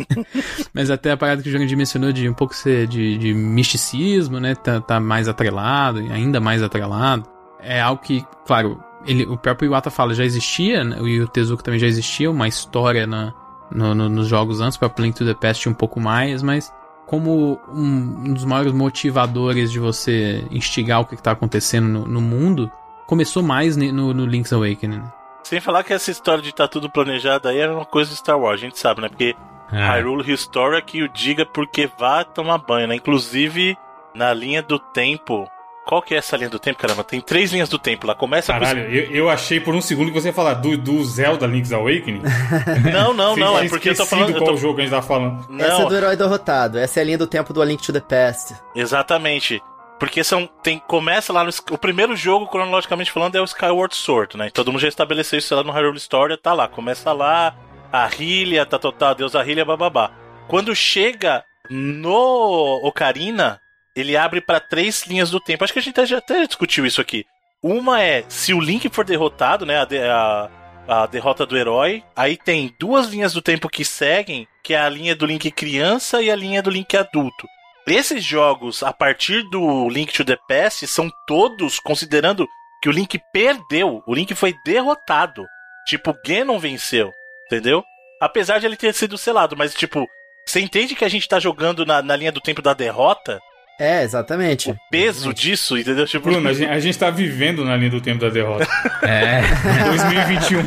Mas até a parada que o Jurandir mencionou de um pouco ser de, de misticismo, né? Tá, tá mais atrelado, ainda mais atrelado. É algo que, claro, ele, o próprio Iwata fala, já existia, né, e o Tezuka também já existia, uma história na, no- no- nos jogos antes, para Link to the Past um pouco mais, mas como um, um dos maiores motivadores de você instigar o que, que tá acontecendo no, no mundo, começou mais no, no Link's Awakening. né? Sem falar que essa história de tá tudo planejado aí era uma coisa de Star Wars, a gente sabe, né? Porque É. Hyrule Historia que o diga porque vá tomar banho, né? Inclusive, na linha do tempo, Qual que é essa linha do tempo, caramba? Tem três linhas do tempo lá. Começa Caralho, eu, eu achei por um segundo que você ia falar do, do Zelda Link's Awakening. com. Não, não, não. É porque eu tô falando. eu qual tô- jogo a gente tá falando. Essa é Não, do herói derrotado. Essa é a linha do tempo do A Link to the Past. exatamente. Porque são. Tem, começa lá no. O primeiro jogo, cronologicamente falando, é o Skyward Sword, né? Todo mundo já estabeleceu isso lá no Hyrule Story, tá lá. Começa lá, a Hylia, tá total, Deus a Hylia, bababá. Quando chega no Ocarina, ele abre pra três linhas do tempo. Acho que a gente já até discutiu isso aqui. Uma é se o Link for derrotado, né? A, de- a- a derrota do herói. Aí tem duas linhas do tempo que seguem, que é a linha do Link criança e a linha do Link adulto. Esses jogos, a partir do Link to the Past, são todos considerando que o Link perdeu. O Link foi derrotado. Tipo, Ganon venceu. Entendeu? Apesar de ele ter sido selado, mas tipo, você entende que a gente tá jogando na, na linha do tempo da derrota? É, exatamente. O peso disso, entendeu? Tipo, Bruno, a gente, a gente tá vivendo na linha do tempo da derrota. É. 2021.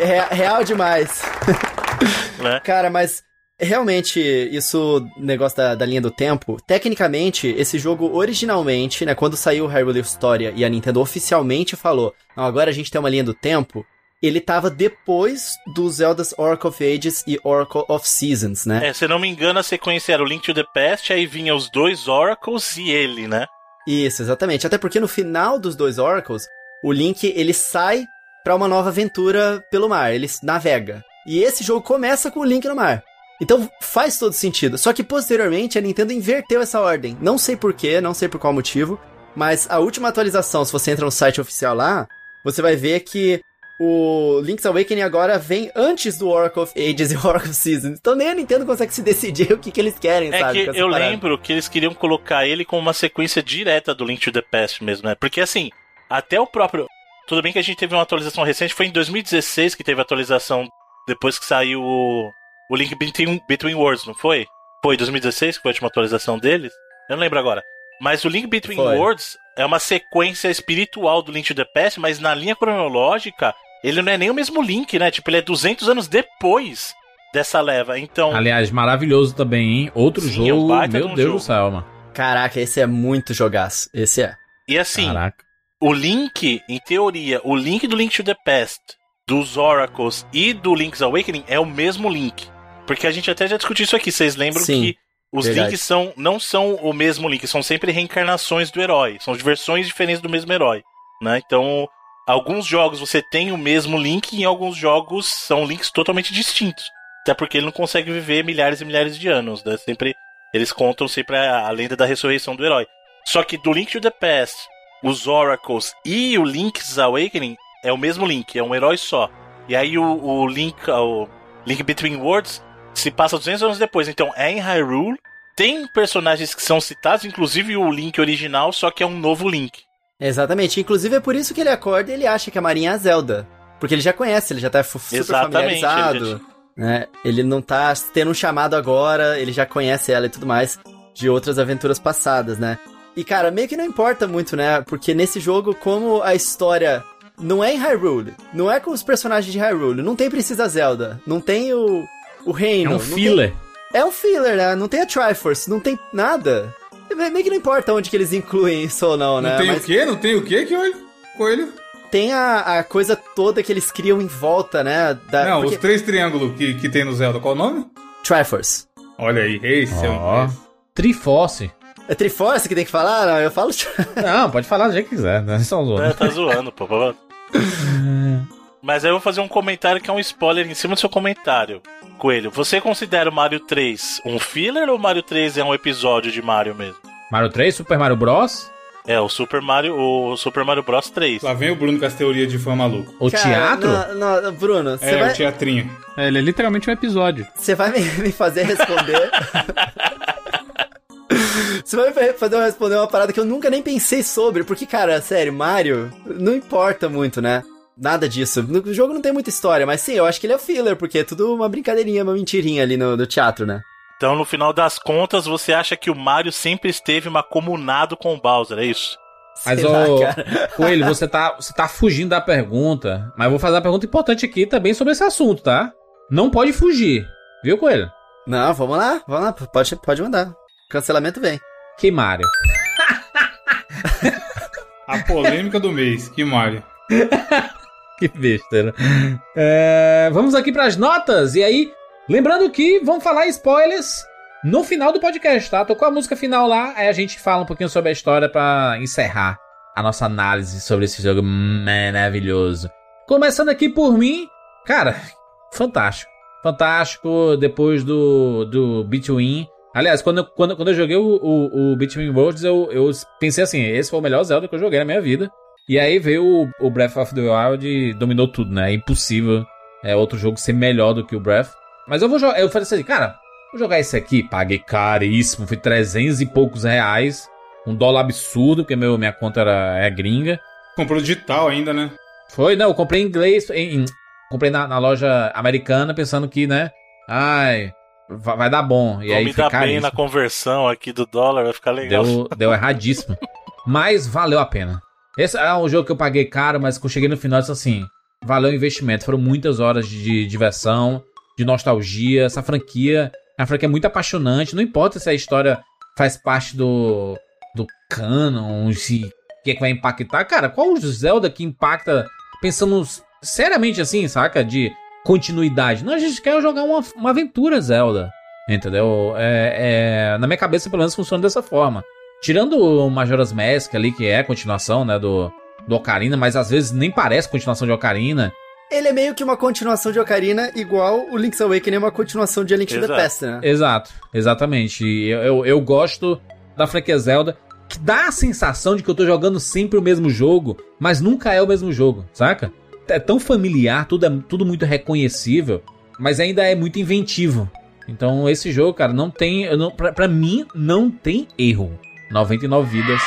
É real demais. né? Cara, mas realmente, isso, negócio da, da linha do tempo, tecnicamente, esse jogo originalmente, né, quando saiu o Hyrule Historia e a Nintendo oficialmente falou, não, agora a gente tem uma linha do tempo, ele tava depois do Zelda's Oracle of Ages e Oracle of Seasons, né? É, se não me engano, a sequência era o Link to the Past, aí vinha os dois Oracles e ele, né? Isso, exatamente. Até porque no final dos dois Oracles, o Link, ele sai pra uma nova aventura pelo mar, ele navega. E esse jogo começa com o Link no mar. Então faz todo sentido. Só que posteriormente a Nintendo inverteu essa ordem. Não sei porquê, não sei por qual motivo, mas a última atualização, se você entra no site oficial lá, você vai ver que o Link's Awakening agora vem antes do Oracle of Ages e Oracle of Seasons. Então nem a Nintendo consegue se decidir o que, que eles querem, É sabe? que eu parada. lembro que eles queriam colocar ele como uma sequência direta do Link to the Past mesmo, né? Porque assim, até o próprio. Tudo bem que a gente teve uma atualização recente, foi em 2016 que teve a atualização depois que saiu o, o Link Between, Between Worlds, não foi? Foi 2016 que foi a última atualização deles? Eu não lembro agora. Mas o Link Between Foi. Worlds é uma sequência espiritual do Link to the Past, mas na linha cronológica, ele não é nem o mesmo Link, né? Tipo, ele é 200 anos depois dessa leva. Então, Aliás, maravilhoso também, hein? Outro Sim, é um jogo, baita de meu um Deus jogo. do céu, mano. Caraca, esse é muito jogaço. Esse é. e assim, Caraca. o Link, em teoria, o Link do Link to the Past, dos Oracles e do Link's Awakening é o mesmo Link. Porque a gente até já discutiu isso aqui. Vocês lembram Sim, que os verdade. Links são, não são o mesmo Link, são sempre reencarnações do herói. São versões diferentes do mesmo herói. Né? Então, alguns jogos você tem o mesmo Link e em alguns jogos são Links totalmente distintos. Até porque ele não consegue viver milhares e milhares de anos. Né? Sempre, eles contam sempre a, a lenda da ressurreição do herói. Só que do Link to the Past, os Oracles e o Link's Awakening é o mesmo Link, é um herói só. E aí o, o Link, o Link Between Worlds se passa 200 anos depois. Então é em Hyrule. Tem personagens que são citados, inclusive o Link original, só que é um novo Link. Exatamente. Inclusive é por isso que ele acorda e ele acha que a Marinha é a Zelda. Porque ele já conhece, ele já tá super Exatamente, familiarizado. ele Né? Ele não tá tendo um chamado agora, ele já conhece ela e tudo mais de outras aventuras passadas, né? E cara, meio que não importa muito, né? Porque nesse jogo, como a história não é em Hyrule, não é com os personagens de Hyrule, não tem Princesa Zelda, não tem o, o reino. É um não tem- filler. é um filler, né? Não tem a Triforce, não tem nada. É Meio que não importa onde que eles incluem isso ou não, né? Não tem Mas o quê? Não tem o quê, Coelho? Coelho? tem a, a coisa toda que eles criam em volta, né? Da, Não, porque- os três triângulos que, que tem no Zelda. Qual o nome? Triforce. Olha aí, esse é o. Triforce. É Triforce que tem que falar? Não, eu falo. Não, pode falar do jeito que quiser, né? Só zoando. É, tá zoando, pô. Mas aí eu vou fazer um comentário que é um spoiler em cima do seu comentário. Coelho, você considera o Mario 3 um filler ou o Mario 3 é um episódio de Mario mesmo? Mario 3, Super Mario Bros. É, o Super Mario, o Super Mario Bros 3. Lá vem o Bruno com as teorias de fã maluco. O Cara, teatro? Não, não, Bruno, você É, vai, o teatrinho. É, ele é literalmente um episódio. você vai me, me fazer responder. Você vai me fazer eu responder uma parada que eu nunca nem pensei sobre. Porque, cara, sério, Mario não importa muito, né? Nada disso. No jogo não tem muita história, mas sim, eu acho que ele é filler, porque é tudo uma brincadeirinha, uma mentirinha ali no, no teatro, né? Então, no final das contas, você acha que o Mario sempre esteve macomunado com o Bowser, é isso? Mas, Sei ô. Coelho, você tá, você tá fugindo da pergunta. Mas eu vou fazer uma pergunta importante aqui também sobre esse assunto, tá? Não pode fugir. Viu, Coelho? Não, vamos lá, vamos lá, pode, pode mandar. Cancelamento vem. Que Mario? A polêmica do mês, que Mario. Que besteira. É, vamos aqui pras notas. E aí, lembrando que vamos falar spoilers no final do podcast, tá? Tocou a música final lá, aí a gente fala um pouquinho sobre a história pra encerrar a nossa análise sobre esse jogo maravilhoso. Começando aqui por mim, cara, fantástico. Fantástico depois do, do Between. Aliás, quando, eu- quando, quando eu joguei o, o, o Between Worlds, eu, eu pensei assim: esse foi o melhor Zelda que eu joguei na minha vida. E aí veio o, o Breath of the Wild e dominou tudo, né? É impossível é, outro jogo ser melhor do que o Breath. Mas eu vou jogar. Eu falei assim, cara, vou jogar esse aqui. Paguei caríssimo, foi 300 e poucos reais. Um dólar absurdo, porque meu, minha conta era, é gringa. Comprou digital ainda, né? Foi, não, eu comprei em inglês. Em, em- comprei na, na loja americana, pensando que, né? Ai, vai, vai dar bom. E Vou aí me dar bem na conversão aqui do dólar, vai ficar legal. Deu, deu erradíssimo. Mas valeu a pena. Esse é um jogo que eu paguei caro, mas quando eu cheguei no final, disse assim: valeu o investimento. Foram muitas horas de diversão, de nostalgia. Essa franquia é uma franquia muito apaixonante. Não importa se a história faz parte do, do canon, se que, é que vai impactar. Cara, qual o Zelda que impacta pensando seriamente assim, saca? De continuidade. Não, a gente quer jogar uma, uma aventura Zelda. Entendeu? É, é, na minha cabeça, pelo menos, funciona dessa forma. Tirando o Majora's Mask ali, que é a continuação, né, do, do Ocarina, mas às vezes nem parece continuação de Ocarina. Ele é meio que uma continuação de Ocarina, igual o Link's Awakening é uma continuação de A Link to the Exato. Past, né? Exato, exatamente. E Eu, eu, eu gosto da franquia Zelda, que dá a sensação de que eu tô jogando sempre o mesmo jogo, mas nunca é o mesmo jogo, saca? É tão familiar, tudo é tudo muito reconhecível, mas ainda é muito inventivo. Então esse jogo, cara, não tem. não- Pra, pra mim, não tem erro. 99 vidas,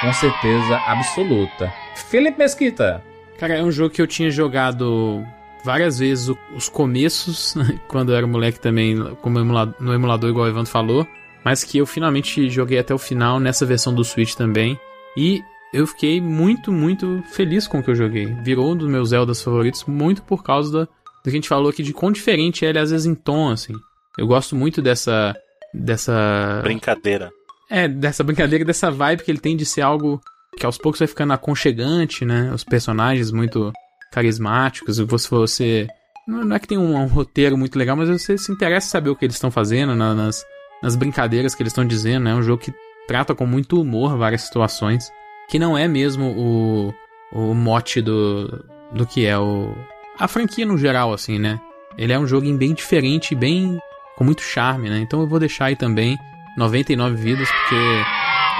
com certeza absoluta. Felipe Mesquita. Cara, é um jogo que eu tinha jogado várias vezes os começos, quando eu era moleque também, como no emulador, igual o Evandro falou, mas que eu finalmente joguei até o final nessa versão do Switch também. E eu fiquei muito, muito feliz com o que eu joguei. Virou um dos meus Zeldas favoritos, muito por causa da, do que a gente falou aqui, de quão diferente é ele, às vezes, em tom, assim. Eu gosto muito dessa. dessa. Brincadeira. É, dessa brincadeira, dessa vibe que ele tem de ser algo que aos poucos vai ficando aconchegante, né? Os personagens muito carismáticos, você, você não não é que tem um, um roteiro muito legal, mas você se interessa em saber o que eles estão fazendo na- nas, nas brincadeiras que eles estão dizendo, né? É um jogo que trata com muito humor várias situações, que não é mesmo o, o mote do, do que é o a franquia no geral, assim, né? Ele é um jogo bem diferente, bem com muito charme, né? Então eu vou deixar aí também 99 vidas, porque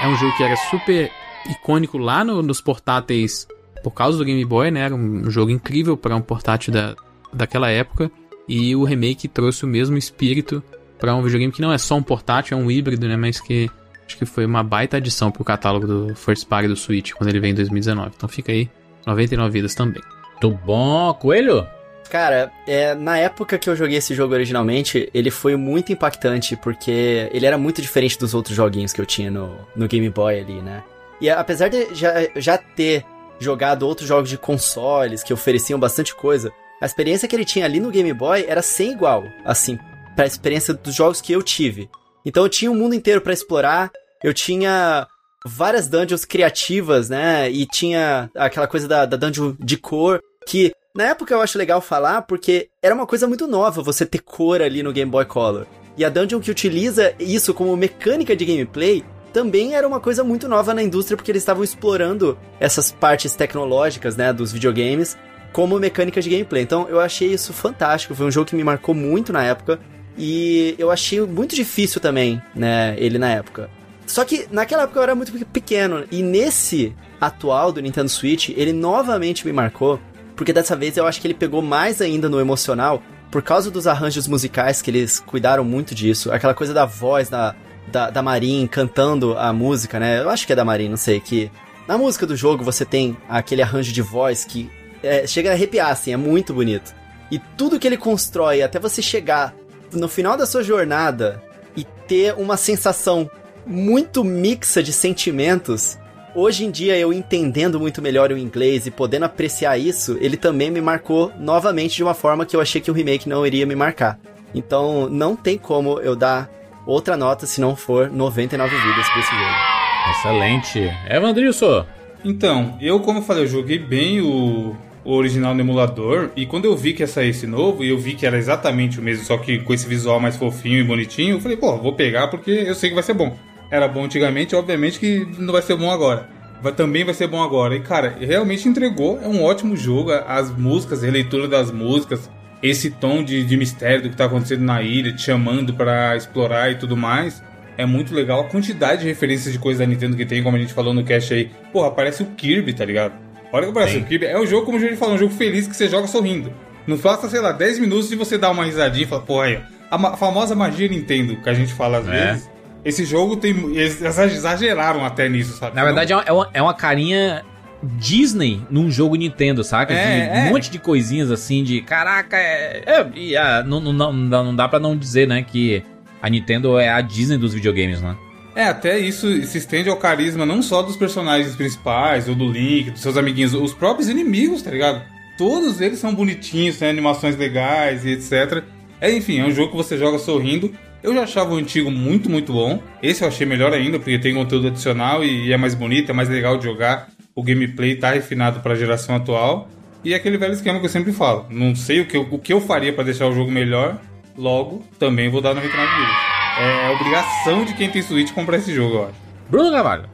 é um jogo que era super icônico lá no- nos portáteis por causa do Game Boy, né? Era um jogo incrível para um portátil da, daquela época. E o remake trouxe o mesmo espírito para um videogame que não é só um portátil, é um híbrido, né? Mas que acho que foi uma baita adição pro catálogo do First Party do Switch quando ele veio em 2019. Então fica aí 99 vidas também. Muito bom, Coelho? Cara, é, na época que eu joguei esse jogo originalmente, ele foi muito impactante, porque ele era muito diferente dos outros joguinhos que eu tinha no, no Game Boy ali, né? E apesar de já, já ter jogado outros jogos de consoles que ofereciam bastante coisa, a experiência que ele tinha ali no Game Boy era sem igual, assim, pra experiência dos jogos que eu tive. Então eu tinha um mundo inteiro pra explorar, eu tinha várias dungeons criativas, né? E tinha aquela coisa da, da dungeon de cor, que na época eu acho legal falar porque era uma coisa muito nova você ter cor ali no Game Boy Color. E a dungeon que utiliza isso como mecânica de gameplay também era uma coisa muito nova na indústria porque eles estavam explorando essas partes tecnológicas, né, dos videogames como mecânica de gameplay. Então eu achei isso fantástico, foi um jogo que me marcou muito na época e eu achei muito difícil também, né, ele na época. Só que naquela época eu era muito pequeno e nesse atual do Nintendo Switch, ele novamente me marcou, porque dessa vez eu acho que ele pegou mais ainda no emocional por causa dos arranjos musicais que eles cuidaram muito disso, aquela coisa da voz da da, da Marin cantando a música, né? Eu acho que é da Marin, não sei, que na música do jogo você tem aquele arranjo de voz que é, chega a arrepiar, assim, é muito bonito. E tudo que ele constrói até você chegar no final da sua jornada e ter uma sensação muito mixa de sentimentos. Hoje em dia, eu entendendo muito melhor o inglês e podendo apreciar isso, ele também me marcou novamente de uma forma que eu achei que o remake não iria me marcar. Então, não tem como eu dar outra nota se não for 99 vidas pra esse jogo. Excelente. Evandrilson. Então, eu, como eu falei, eu joguei bem o, o original no emulador. E quando eu vi que ia sair esse novo, e eu vi que era exatamente o mesmo, só que com esse visual mais fofinho e bonitinho, eu falei, pô, vou pegar porque eu sei que vai ser bom. Era bom antigamente, obviamente que não vai ser bom agora. Vai, também vai ser bom agora. E, cara, realmente entregou. É um ótimo jogo. As músicas, a releitura das músicas, esse tom de, de mistério do que tá acontecendo na ilha, te chamando para explorar e tudo mais. É muito legal a quantidade de referências de coisas da Nintendo que tem, como a gente falou no cast aí. Porra, aparece o Kirby, tá ligado? Olha que aparece Sim. o Kirby. É um jogo, como a gente falou, um jogo feliz que você joga sorrindo. Não passa, sei lá, 10 minutos e você dá uma risadinha e fala, porra, aí. A famosa magia Nintendo, que a gente fala às É. vezes. Esse jogo tem. Eles exageraram até nisso, sabe? Na verdade, é uma, é uma, carinha Disney num jogo Nintendo, saca? É, de é. um monte de coisinhas assim, de caraca, é. é ah, não, não, não, dá- pra não dizer, né, que a Nintendo é a Disney dos videogames, né? É, até isso se estende ao carisma não só dos personagens principais, ou do Link, dos seus amiguinhos, os próprios inimigos, tá ligado? Todos eles são bonitinhos, têm animações legais e etc. É, enfim, é um jogo que você joga sorrindo. Eu já achava o antigo muito, muito bom. Esse eu achei melhor ainda, porque tem conteúdo adicional e é mais bonito, é mais legal de jogar. O gameplay tá refinado para a geração atual. E é aquele velho esquema que eu sempre falo. Não sei o que eu, o que eu faria para deixar o jogo melhor, logo também vou dar 99 vidas. É obrigação de quem tem Switch comprar esse jogo, eu acho. Bruno Carvalho.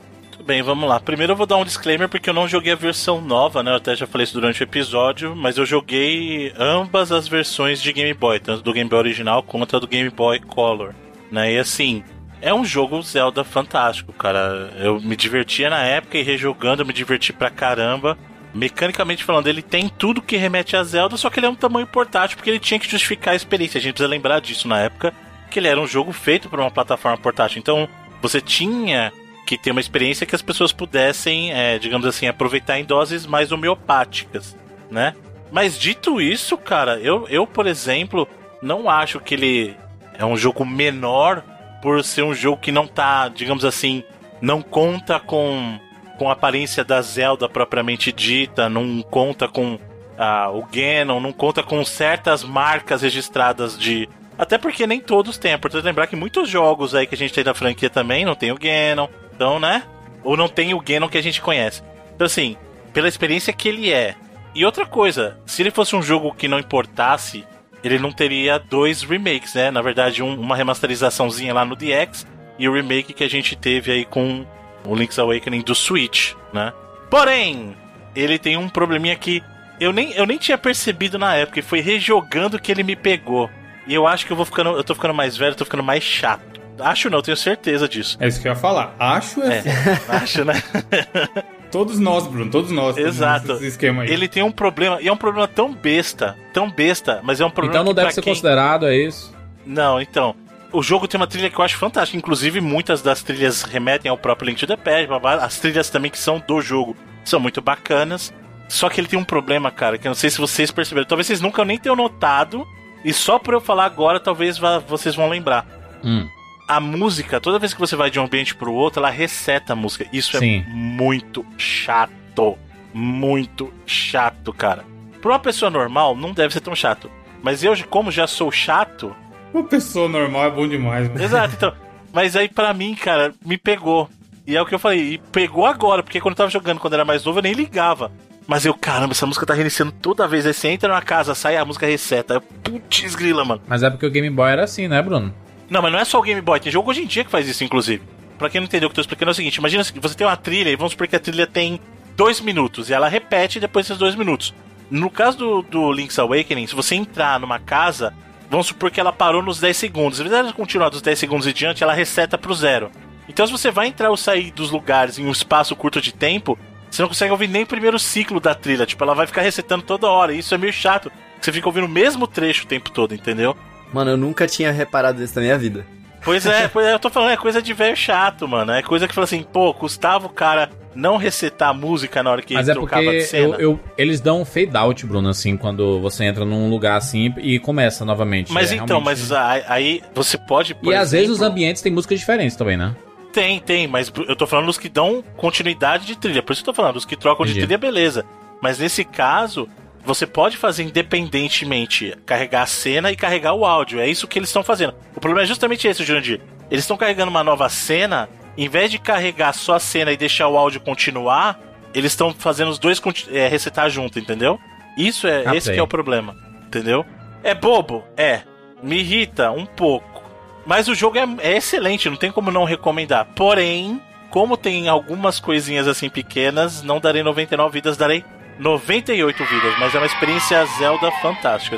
Bem, vamos lá. Primeiro eu vou dar um disclaimer porque eu não joguei a versão nova, né? Eu até já falei isso durante o episódio, mas eu joguei ambas as versões de Game Boy, tanto do Game Boy original quanto a do Game Boy Color, né? E assim, é um jogo Zelda fantástico, cara. Eu me divertia na época e rejogando eu me diverti pra caramba. Mecanicamente falando, ele tem tudo que remete a Zelda, só que ele é um tamanho portátil porque ele tinha que justificar a experiência. A gente precisa lembrar disso na época, que ele era um jogo feito para uma plataforma portátil. Então, você tinha que ter uma experiência que as pessoas pudessem, é, digamos assim, aproveitar em doses mais homeopáticas, né? Mas dito isso, cara, eu, eu, por exemplo, não acho que ele é um jogo menor por ser um jogo que não tá, digamos assim, não conta com, com a aparência da Zelda propriamente dita, não conta com ah, o Ganon, não conta com certas marcas registradas de. Até porque nem todos têm. É importante lembrar que muitos jogos aí que a gente tem da franquia também não tem o Ganon. Então, né? Ou não tem o Ganon que a gente conhece. Então, assim, pela experiência que ele é. E outra coisa, se ele fosse um jogo que não importasse, ele não teria dois remakes, né? Na verdade, um- uma remasterizaçãozinha lá no DX e o remake que a gente teve aí com o Link's Awakening do Switch, né? Porém, ele tem um probleminha que eu nem, eu nem tinha percebido na época, e foi rejogando que ele me pegou. E eu acho que eu vou ficando. Eu tô ficando mais velho, tô ficando mais chato. Acho não, tenho certeza disso. É isso que eu ia falar. Acho é. É, acho, né? Todos nós, Bruno, todos nós. Exato. nesse esquema aí. Ele tem um problema, e é um problema tão besta, tão besta, mas é um problema Então não que deve ser quem- considerado, é isso? Não, então. O jogo tem uma trilha que eu acho fantástica. Inclusive, muitas das trilhas remetem ao próprio Link to the Past. As trilhas também que são do jogo são muito bacanas. Só que ele tem um problema, cara, que eu não sei se vocês perceberam. Talvez vocês nunca nem tenham notado. E só por eu falar agora, talvez vocês vão lembrar. Hum. A música, toda vez que você vai de um ambiente pro outro, ela reseta a música. Isso Sim. é muito chato. Muito chato, cara. Pra uma pessoa normal, não deve ser tão chato. Mas eu, como já sou chato, Uma pessoa normal é bom demais. mano. Exato, então. Mas aí pra mim, cara, me pegou. E é o que eu falei, e pegou agora, porque quando eu tava jogando quando era mais novo, eu nem ligava. Mas eu, caramba, essa música tá reiniciando toda vez. Aí você entra na casa, sai a música reseta. Eu, putz, grila, mano. Mas é porque o Game Boy era assim, né, Bruno? Não, mas não é só o Game Boy, tem jogo hoje em dia que faz isso, inclusive. Pra quem não entendeu o que eu tô explicando é o seguinte: imagina que você tem uma trilha e vamos supor que a trilha tem dois minutos e ela repete depois desses dois minutos. No caso do, do Link's Awakening, se você entrar numa casa, vamos supor que ela parou nos 10 segundos. Vez dela continuar dos 10 segundos e diante, ela reseta pro zero. Então, se você vai entrar ou sair dos lugares em um espaço curto de tempo, você não consegue ouvir nem o primeiro ciclo da trilha. Tipo, ela vai ficar resetando toda hora. E isso é meio chato. Você fica ouvindo o mesmo trecho o tempo todo, entendeu? Mano, eu nunca tinha reparado isso na minha vida. Pois é, pois é, eu tô falando, é coisa de velho chato, mano. É coisa que fala assim, pô, custava o cara não resetar a música na hora que Mas ele é porque trocava de cena. eu, eu- eles dão um fade out, Bruno, assim, quando você entra num lugar assim e começa novamente. Mas É, então, realmente- mas aí, aí você pode. por E às vezes os exemplo- ambientes têm músicas diferentes também, né? Tem, tem, mas eu tô falando dos que dão continuidade de trilha. Por isso que eu tô falando, os que trocam de Entendi. trilha, beleza. Mas nesse caso, você pode fazer independentemente carregar a cena e carregar o áudio. É isso que eles estão fazendo. O problema é justamente esse, Jurandir. Eles estão carregando uma nova cena, em vez de carregar só a cena e deixar o áudio continuar, eles estão fazendo os dois é, resetar junto, entendeu? Isso é, Ah, esse que é o problema, entendeu? É bobo? É. Me irrita um pouco. Mas o jogo é, é excelente, não tem como não recomendar. Porém, como tem algumas coisinhas assim pequenas, não darei 99 vidas, darei 98 vidas. Mas é uma experiência Zelda fantástica.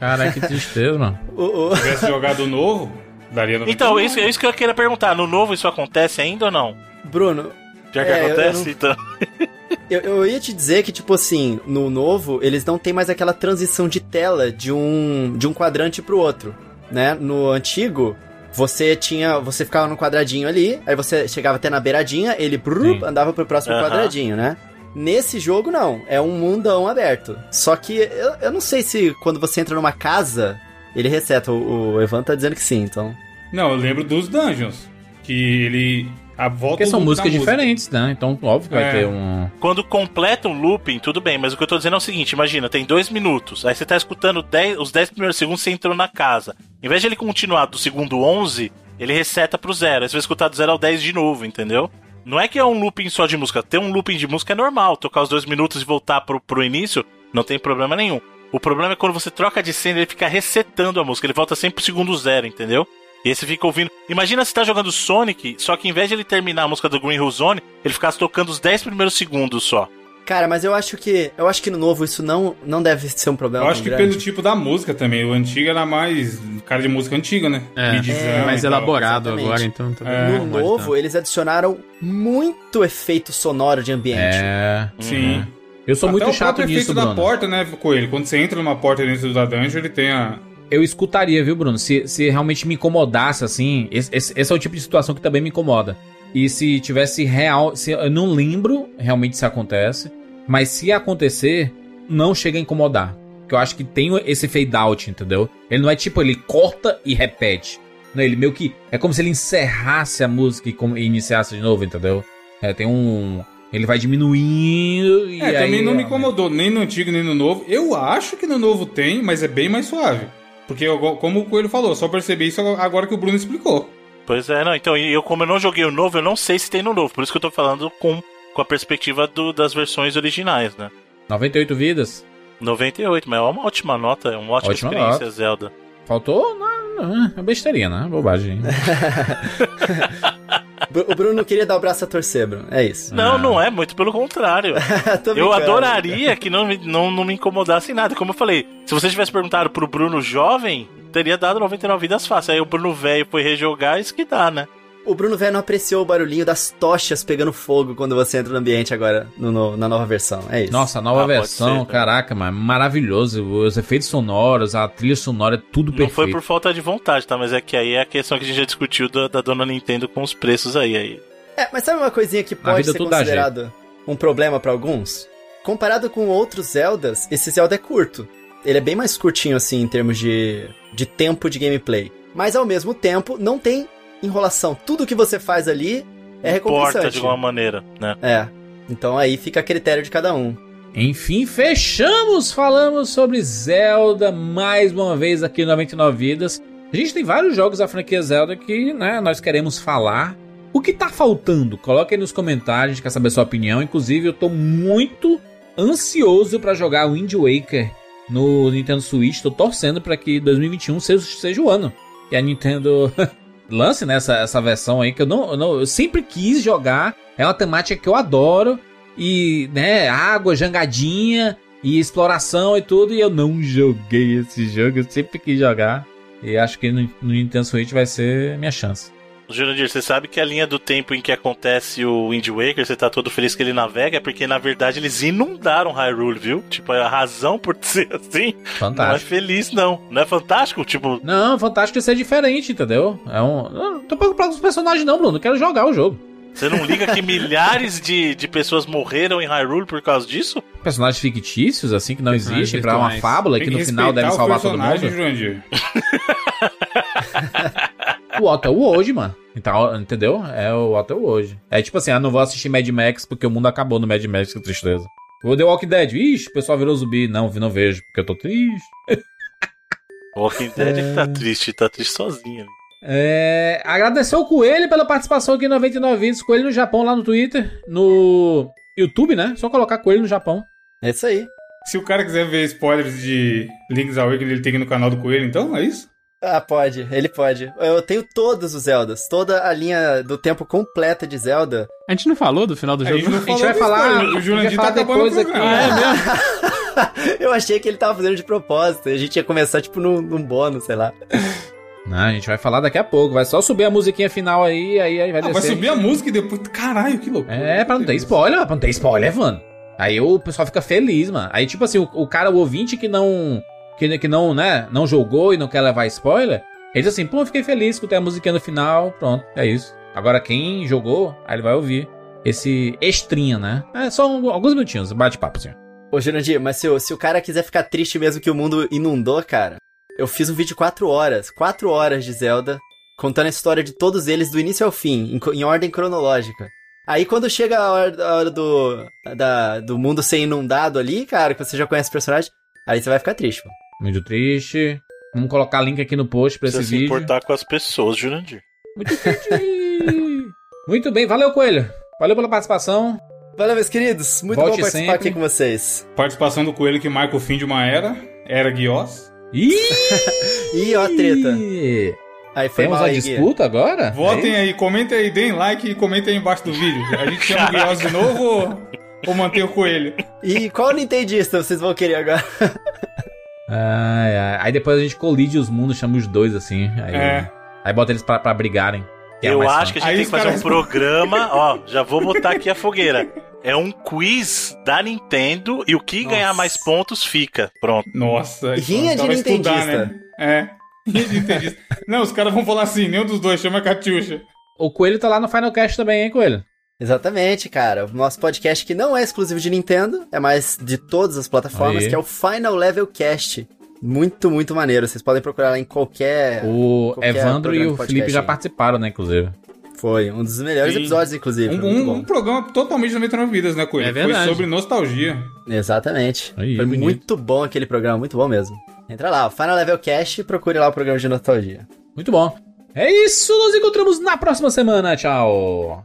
Caraca, que tristeza, mano. O- Se tivesse jogado o novo, daria no Então, isso, é isso que eu queria perguntar. No novo isso acontece ainda ou não? Bruno, Já que É, eu- eu acontece, não- então. eu, eu ia te dizer que, tipo assim, no novo, eles não tem mais aquela transição de tela de um, de um quadrante pro outro, né? No antigo, você tinha. Você ficava no quadradinho ali, aí você chegava até na beiradinha, ele Sim. andava pro próximo Aham. quadradinho, né? Nesse jogo, não. É um mundão aberto. Só que eu, eu não sei se quando você entra numa casa, ele reseta. O, o Evan tá dizendo que sim, então. Não, eu lembro dos Dungeons. Que ele. A volta Porque são músicas da música. diferentes, né? Então, óbvio que vai É. ter um. Quando completa um looping, tudo bem, mas o que eu tô dizendo é o seguinte: imagina, tem dois minutos, aí você tá escutando 10 os 10 primeiros segundos, você entrou na casa. Em vez de ele continuar do segundo 11, ele reseta pro zero. Aí você vai escutar do 0 ao 10 de novo, entendeu? Não é que é um looping só de música. Ter um looping de música é normal. Tocar os dois minutos e voltar pro, pro início, não tem problema nenhum. O problema é quando você troca de cena, ele fica resetando a música. Ele volta sempre pro segundo zero, entendeu? E aí você fica ouvindo. Imagina se tá jogando Sonic, só que em vez de ele terminar a música do Green Hill Zone, ele ficasse tocando os 10 primeiros segundos só. Cara, mas eu acho que. Eu acho que no novo isso não, não deve ser um problema. Eu acho que grande. pelo tipo da música também. O antigo era mais cara de música antiga, né? É, é, mais elaborado exatamente. agora, então. também É. No novo, tanto. eles adicionaram muito efeito sonoro de ambiente. É. Sim. Eu sou Até muito o chato próprio nisso, efeito da Bruno. porta, né, Coelho? Quando você entra numa porta dentro da dungeon, ele tem a... Eu escutaria, viu, Bruno? Se, se realmente me incomodasse, assim. Esse, esse- esse é o tipo de situação que também me incomoda. E se tivesse real. Se, eu não lembro realmente se acontece. Mas se acontecer, não chega a incomodar. Porque eu acho que tem esse fade out, entendeu? Ele não é tipo, ele corta e repete. Não, ele meio que. É como se ele encerrasse a música e, e iniciasse de novo, entendeu? É, tem um. Ele vai diminuindo e. É, aí, também não me incomodou, nem no antigo, nem no novo. Eu acho que no novo tem, mas é bem mais suave. Porque, eu- como o Coelho falou, só percebi isso agora que o Bruno explicou. Pois é, não. Então, e eu, como eu não joguei o novo, eu não sei se tem no novo. Por isso que eu tô falando com, com a perspectiva do- das versões originais, né? 98 vidas. 98, mas é uma ótima nota, é uma ótima, Ótima experiência, nota. Zelda. Faltou. Não, não, é besteirinha, né? Bobagem. O Bruno queria dar o braço a torcer, Bruno. É isso. Não, Ah. não é, muito pelo contrário. Eu adoraria que não, me- não, não me incomodasse em nada. Como eu falei, se você tivesse perguntado pro Bruno jovem, teria dado 99 vidas fácil. Aí o Bruno velho foi rejogar, isso que dá, né? O Bruno Velho não apreciou o barulhinho das tochas pegando fogo quando você entra no ambiente agora, no- no- na nova versão. É isso. Nossa, a nova Ah, versão, ser, né? caraca, mano, maravilhoso. Os efeitos sonoros, a trilha sonora, é tudo Não foi perfeito. por falta de vontade, tá? Mas é que aí é a questão que a gente já discutiu da, da dona Nintendo com os preços aí. aí. É, mas sabe uma coisinha que pode ser considerado um problema pra alguns? Comparado com outros Zeldas, esse Zelda é curto. Ele é bem mais curtinho, assim, em termos de, de tempo de gameplay. Mas, ao mesmo tempo, não tem enrolação. Tudo que você faz ali é recompensante. Importa de alguma maneira, né? É. Então aí fica a critério de cada um. Enfim, fechamos! Falamos sobre Zelda mais uma vez aqui no 99 Vidas. A gente tem vários jogos da franquia Zelda que né, nós queremos falar. O que tá faltando? Coloque aí nos comentários, a gente quer saber a sua opinião. Inclusive, eu tô muito ansioso pra jogar Wind Waker no Nintendo Switch. Tô torcendo pra que 2021 seja, seja o ano. E a Nintendo lance nessa essa versão aí que eu não, eu não- eu sempre quis jogar. É uma temática que eu adoro e né, água, jangadinha e exploração e tudo e eu não joguei esse jogo, eu sempre quis jogar. E acho que no, no Nintendo Switch vai ser minha chance. Jurandir, você sabe que a linha do tempo em que acontece o Wind Waker, você tá todo feliz que ele navega, é porque na verdade eles inundaram Hyrule, viu? Tipo, a razão por ser assim não é Fantástico. feliz, não. Não é fantástico? Tipo, Não, fantástico isso é diferente, entendeu? É um. Não tô preocupado com os personagens, não, Bruno. Quero jogar o jogo. você não liga que milhares de, de pessoas morreram em Hyrule por causa disso? Personagens fictícios, assim, que não existem, pra uma fábula Tem que no que final deve salvar todo mundo. Jurandir. O Otto é o hoje, mano. Então, entendeu? É o Otto é o hoje. É tipo assim, ah, não vou assistir Mad Max porque o mundo acabou no Mad Max, que tristeza. O The Walking Dead, ixi, o pessoal virou zumbi. Não, não vejo, porque eu tô triste. O Walking Dead é que tá triste, tá triste sozinho. ali. É, agradecer ao Coelho pela participação aqui no 99 Vídeos. Coelho no Japão, lá no Twitter. No YouTube, né? Só colocar Coelho no Japão. É isso aí. Se o cara quiser ver spoilers de Link's Awakening, ele tem que ir no canal do Coelho, então? É isso? Ah, pode, ele pode. Eu tenho todos os Zeldas, toda a linha do tempo completa de Zelda. A gente não falou do final do A jogo? gente não A gente vai do falar- a O Jurandir tá falar acabando o depois programa. aqui. eu achei que ele tava fazendo de propósito. A gente ia começar, tipo, num, num bônus, sei lá. Não, a gente vai falar daqui a pouco. Vai só subir a musiquinha final aí, aí, aí vai Ah, descer. vai subir a música e depois. Caralho, que loucura. É, pra não ter spoiler, pra não ter spoiler, mano. Aí o pessoal fica feliz, mano. Aí, tipo assim, o, o cara, o ouvinte que não. Que, que não, né? Não jogou e não quer levar spoiler. Ele diz assim, pô, fiquei feliz, escutei a musiquinha no final, pronto, é isso. Agora quem jogou, aí ele vai ouvir esse extrinha, né? É só um- alguns minutinhos, bate-papo, assim. Ô, Jurandir, mas se, se o cara quiser ficar triste mesmo que o mundo inundou, cara, eu fiz um vídeo de 4 horas, 4 horas de Zelda, contando a história de todos eles do início ao fim, em, em ordem cronológica. Aí quando chega a hora, a hora do, da- do mundo ser inundado ali, cara, que você já conhece o personagem, aí você vai ficar triste, pô. Muito triste. Vamos colocar link aqui no post pra esse Precisa se vídeo. importar com as pessoas, Jurandir. Muito triste. Muito bem, valeu, Coelho. Valeu pela participação. Valeu, meus queridos. Muito Volte bom participar sempre. aqui com vocês. Participação do Coelho que marca o fim de uma era. Era Guiós. Ih! Ih, ó a treta. Aí foi Temos mal a aí, Guia. disputa agora? Votem É aí, comentem aí, deem like e comentem aí embaixo do vídeo. A gente chama o Guiós de novo ou, ou mantém o Coelho? E qual Nintendista vocês vão querer agora? Ai, ai. Aí depois a gente colide os mundos, chama os dois assim. Aí, É. aí bota eles pra, pra brigarem. que é Eu mais acho fã. que a gente Aí tem que fazer um programa. Ó, já vou botar aqui a fogueira. É um quiz da Nintendo e o que ganhar Nossa. mais pontos fica. Pronto. Nossa. Rinha então de vai estudar, nintendista. né? É. Rinha de nintendista. Não, os caras vão falar assim, nenhum dos dois chama Catiuxa. O Coelho tá lá no Final Cast também, hein, Coelho? Exatamente, cara. O nosso podcast que não é exclusivo de Nintendo, é mais de todas as plataformas, Aí. que é o Final Level Cast. Muito, muito maneiro. Vocês podem procurar lá em qualquer. O qualquer Evandro e o Felipe já aí. participaram, né, inclusive. Foi um dos melhores Sim. episódios, inclusive. Um, um- um programa totalmente 99 vidas, né, Coelho? É verdade. Foi sobre nostalgia. Exatamente. Aí, Foi bonito. muito bom aquele programa, muito bom mesmo. Entra lá, Final Level Cast e procure lá o programa de nostalgia. Muito bom. É isso, nos encontramos na próxima semana. Tchau.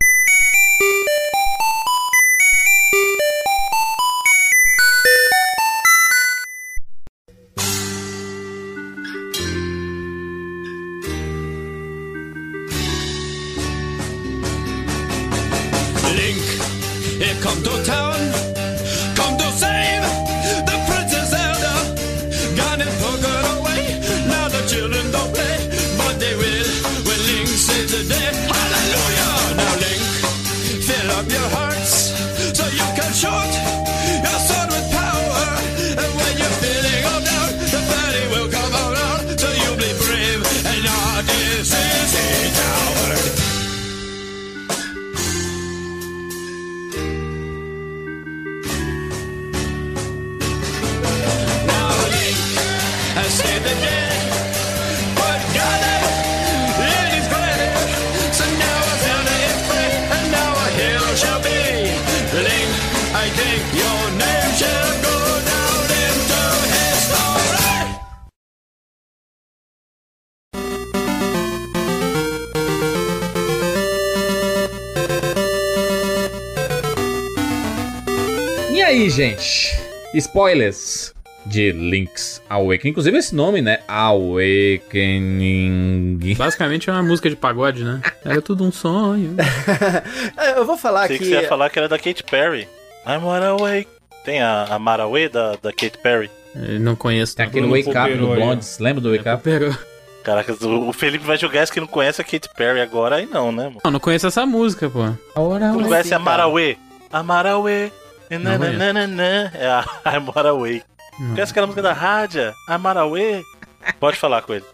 Spoilers de Link's Awakening. Inclusive esse nome, né? Awakening. Basicamente é uma música de pagode, né? Era tudo um sonho. Eu vou falar Sei que que. você ia falar que era da Katy Perry. I'm wide awake. Tem a, a Maraway da, da Katy Perry. Eu não conheço. Tem aquele Wake Up do ó. Blondes. Lembra do Wake Up? Pero- Caraca, o Felipe vai jogar esse que não conhece a Katy Perry agora, aí não, né, mano? Não, não conheço essa música, pô. Não conhece a Maraway? A Maraway. Nananana. É a I'm. Não. Conhece aquela música da Rádia? A Maraway? Pode falar com ele.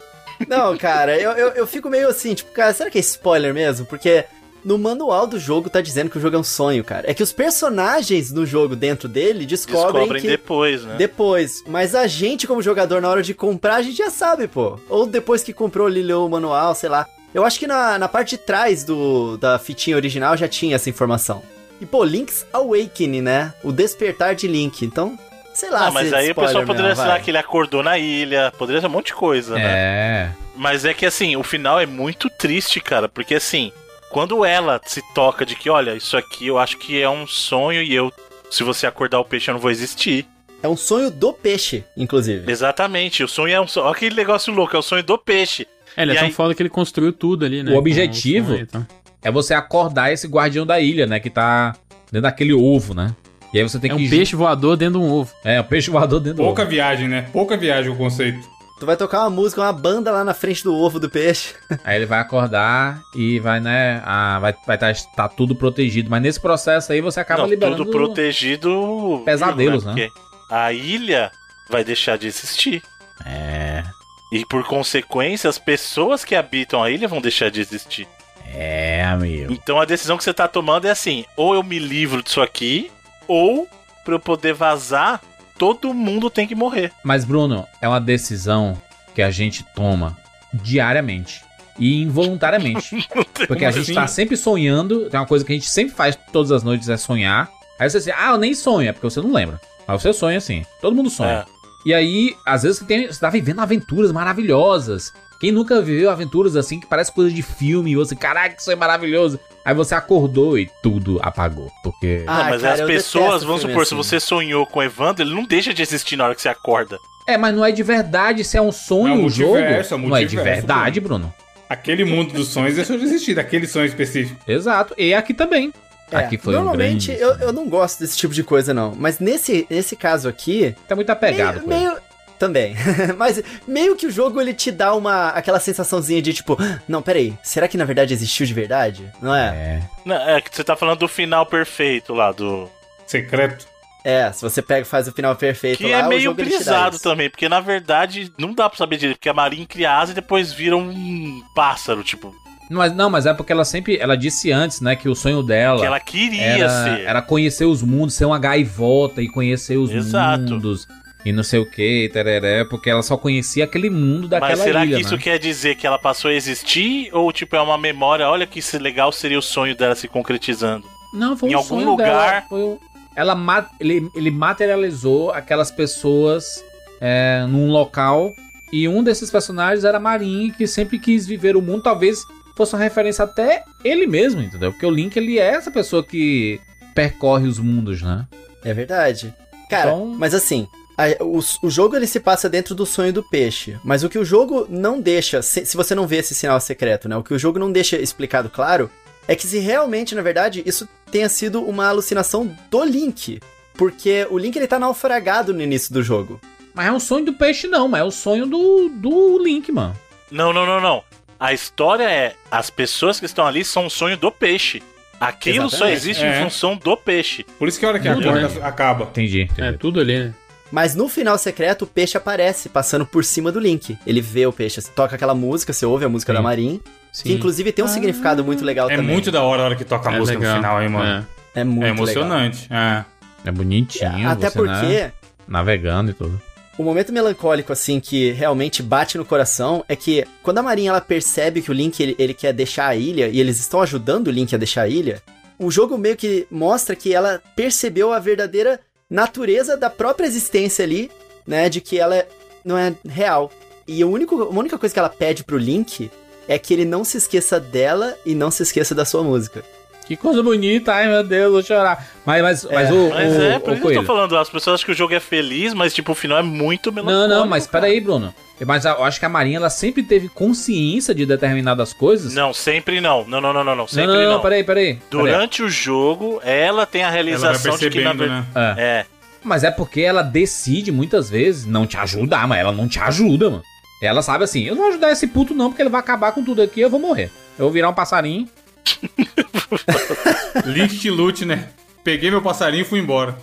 Não, cara, eu, eu, eu fico meio assim, tipo, cara, será que é spoiler mesmo? Porque no manual do jogo tá dizendo que o jogo é um sonho, cara. É que os personagens no jogo dentro dele descobrem, Descobrem que. depois, né? Depois, mas a gente, como jogador, na hora de comprar, a gente já sabe, pô. Ou depois que comprou, ele leu o manual, sei lá. Eu acho que na, na parte de trás do, da fitinha original já tinha essa informação. E, pô, Link's Awakening, né? O despertar de Link. Então, sei lá. Ah, mas se aí o pessoal poderia mesmo, que ele acordou na ilha, poderia ser um monte de coisa, né? É. Mas é que assim, o final é muito triste, cara, porque assim, quando ela se toca de que, olha, isso aqui eu acho que é um sonho e eu, se você acordar o peixe, eu não vou existir. É um sonho do peixe, inclusive. Exatamente, o sonho é um sonho. Olha que negócio louco, é o sonho do peixe. É, ele é E tão aí- foda que ele construiu tudo ali, né? O objetivo- sonho e tal. É você acordar esse guardião da ilha, né? Que tá dentro daquele ovo, né? E aí você tem É que. um peixe voador dentro de um ovo. É, um peixe voador dentro Pouca do ovo. viagem, né? Pouca viagem o conceito. Tu vai tocar uma música, uma banda lá na frente do ovo do peixe. Aí ele vai acordar e vai, né? Ah, vai vai tá, tá tudo protegido. Mas nesse processo aí você acaba não, liberando. tudo protegido. Pesadelos, né? Porque a ilha vai deixar de existir. É. E por consequência, as pessoas que habitam a ilha vão deixar de existir. É, amigo. Então a decisão que você tá tomando é assim: ou eu me livro disso aqui, ou pra eu poder vazar, todo mundo tem que morrer. Mas, Bruno, é uma decisão que a gente toma diariamente. E involuntariamente. Porque a gente assim? tá sempre sonhando. Tem uma coisa que a gente sempre faz todas as noites é sonhar. Aí você diz, ah, eu nem sonho, é porque você não lembra. Mas você sonha assim. Todo mundo sonha. É. E aí, às vezes, você, tem, você tá vivendo aventuras maravilhosas. Quem nunca viveu aventuras assim que parece coisa de filme e você, caraca, isso é maravilhoso. Aí você acordou e tudo apagou. Porque. Ah, não, mas cara, as pessoas, vamos supor, se assim. você sonhou com o Evandro, ele não deixa de existir na hora que você acorda. É, mas não é de verdade se é um sonho É um o jogo. é um não é de verdade, Bruno. Aquele mundo dos sonhos deixou de existir, daquele sonho específico. Exato. E aqui também. É, aqui foi um Normalmente grande. eu, eu não gosto desse tipo de coisa, não. Mas nesse, nesse caso aqui, Tá muito apegado meio, meio- Também. Mas meio que o jogo ele te dá uma aquela sensaçãozinha de tipo, "Ah, não, peraí, será que na verdade existiu de verdade? Não é? É. Não, é que você tá falando do final perfeito lá, do. Secreto. É, se você pega e faz o final perfeito Que lá, é meio brisado também, porque na verdade não dá pra saber direito, porque a Marin cria asa e depois vira um pássaro, tipo, Mas, não, mas é porque ela sempre. Ela disse antes, né, que o sonho dela. que ela queria era, ser. era conhecer os mundos, ser uma gaivota e conhecer os Exato. mundos. E não sei o que, tereré, porque ela só conhecia aquele mundo daquela Mas será ilha, que isso né? quer dizer que ela passou a existir? Ou, tipo, é uma memória? Olha que legal seria o sonho dela se concretizando. Não, foi em um algum sonho lugar- dela, foi um- ela ma- ele, ele materializou aquelas pessoas é, num local e um desses personagens era Marin, que sempre quis viver o mundo, talvez fosse uma referência até ele mesmo, entendeu? Porque o Link, ele é essa pessoa que percorre os mundos, né? É verdade. Cara, Então- mas assim, a- o, o jogo ele se passa dentro do sonho do peixe. Mas o que o jogo não deixa, se, se você não vê esse sinal secreto, né? O que o jogo não deixa explicado claro é que se realmente, na verdade, isso tenha sido uma alucinação do Link. Porque o Link ele tá naufragado no início do jogo. Mas é um sonho do peixe, não, mas é o sonho do, do Link, mano. Não, não, não, não. A história é: as pessoas que estão ali são um sonho do peixe. Aquilo só Exatamente. existe É. em função do peixe. Por isso que a hora que Tudo, acorda né? acaba. Entendi. entendi. É, tudo ali, né? Mas no final secreto, o peixe aparece passando por cima do Link. Ele vê o peixe, toca aquela música, você ouve a música Sim. da Marin, que inclusive tem um significado muito legal É também. muito da hora a hora que toca a É música legal. no final, hein, mano. É muito É, legal. emocionante. É. É bonitinho, Até você, porque né, navegando e tudo. o momento melancólico, assim, que realmente bate no coração é que quando a Marinha ela percebe que o Link ele, ele quer deixar a ilha e eles estão ajudando o Link a deixar a ilha, o jogo meio que mostra que ela percebeu a verdadeira natureza da própria existência ali, né? De que ela não é real. E o único, a única coisa que ela pede pro Link é que ele não se esqueça dela e não se esqueça da sua música. Que coisa bonita, ai meu Deus, vou chorar. Mas, mas, mas É, o, Mas o, é, por o isso que eu tô falando. As pessoas acham que o jogo é feliz, mas, tipo, o final é muito Não, melancólico. não, mas cara. peraí, Bruno. Mas eu acho que a Marinha, ela sempre teve consciência de determinadas coisas. Não, sempre não. Não, não, não, não, não. não, Sempre não, não. não, peraí, peraí. peraí. Durante o jogo, ela tem a Ela vai realização de que, na verdade. né? É. É. Mas é porque ela decide muitas vezes não te ajudar, mas ela não te ajuda, mano. Ela sabe assim, eu não vou ajudar esse puto não, porque ele vai acabar com tudo aqui e eu vou morrer. Eu vou virar um passarinho. Que lute, né? Peguei meu passarinho e fui embora.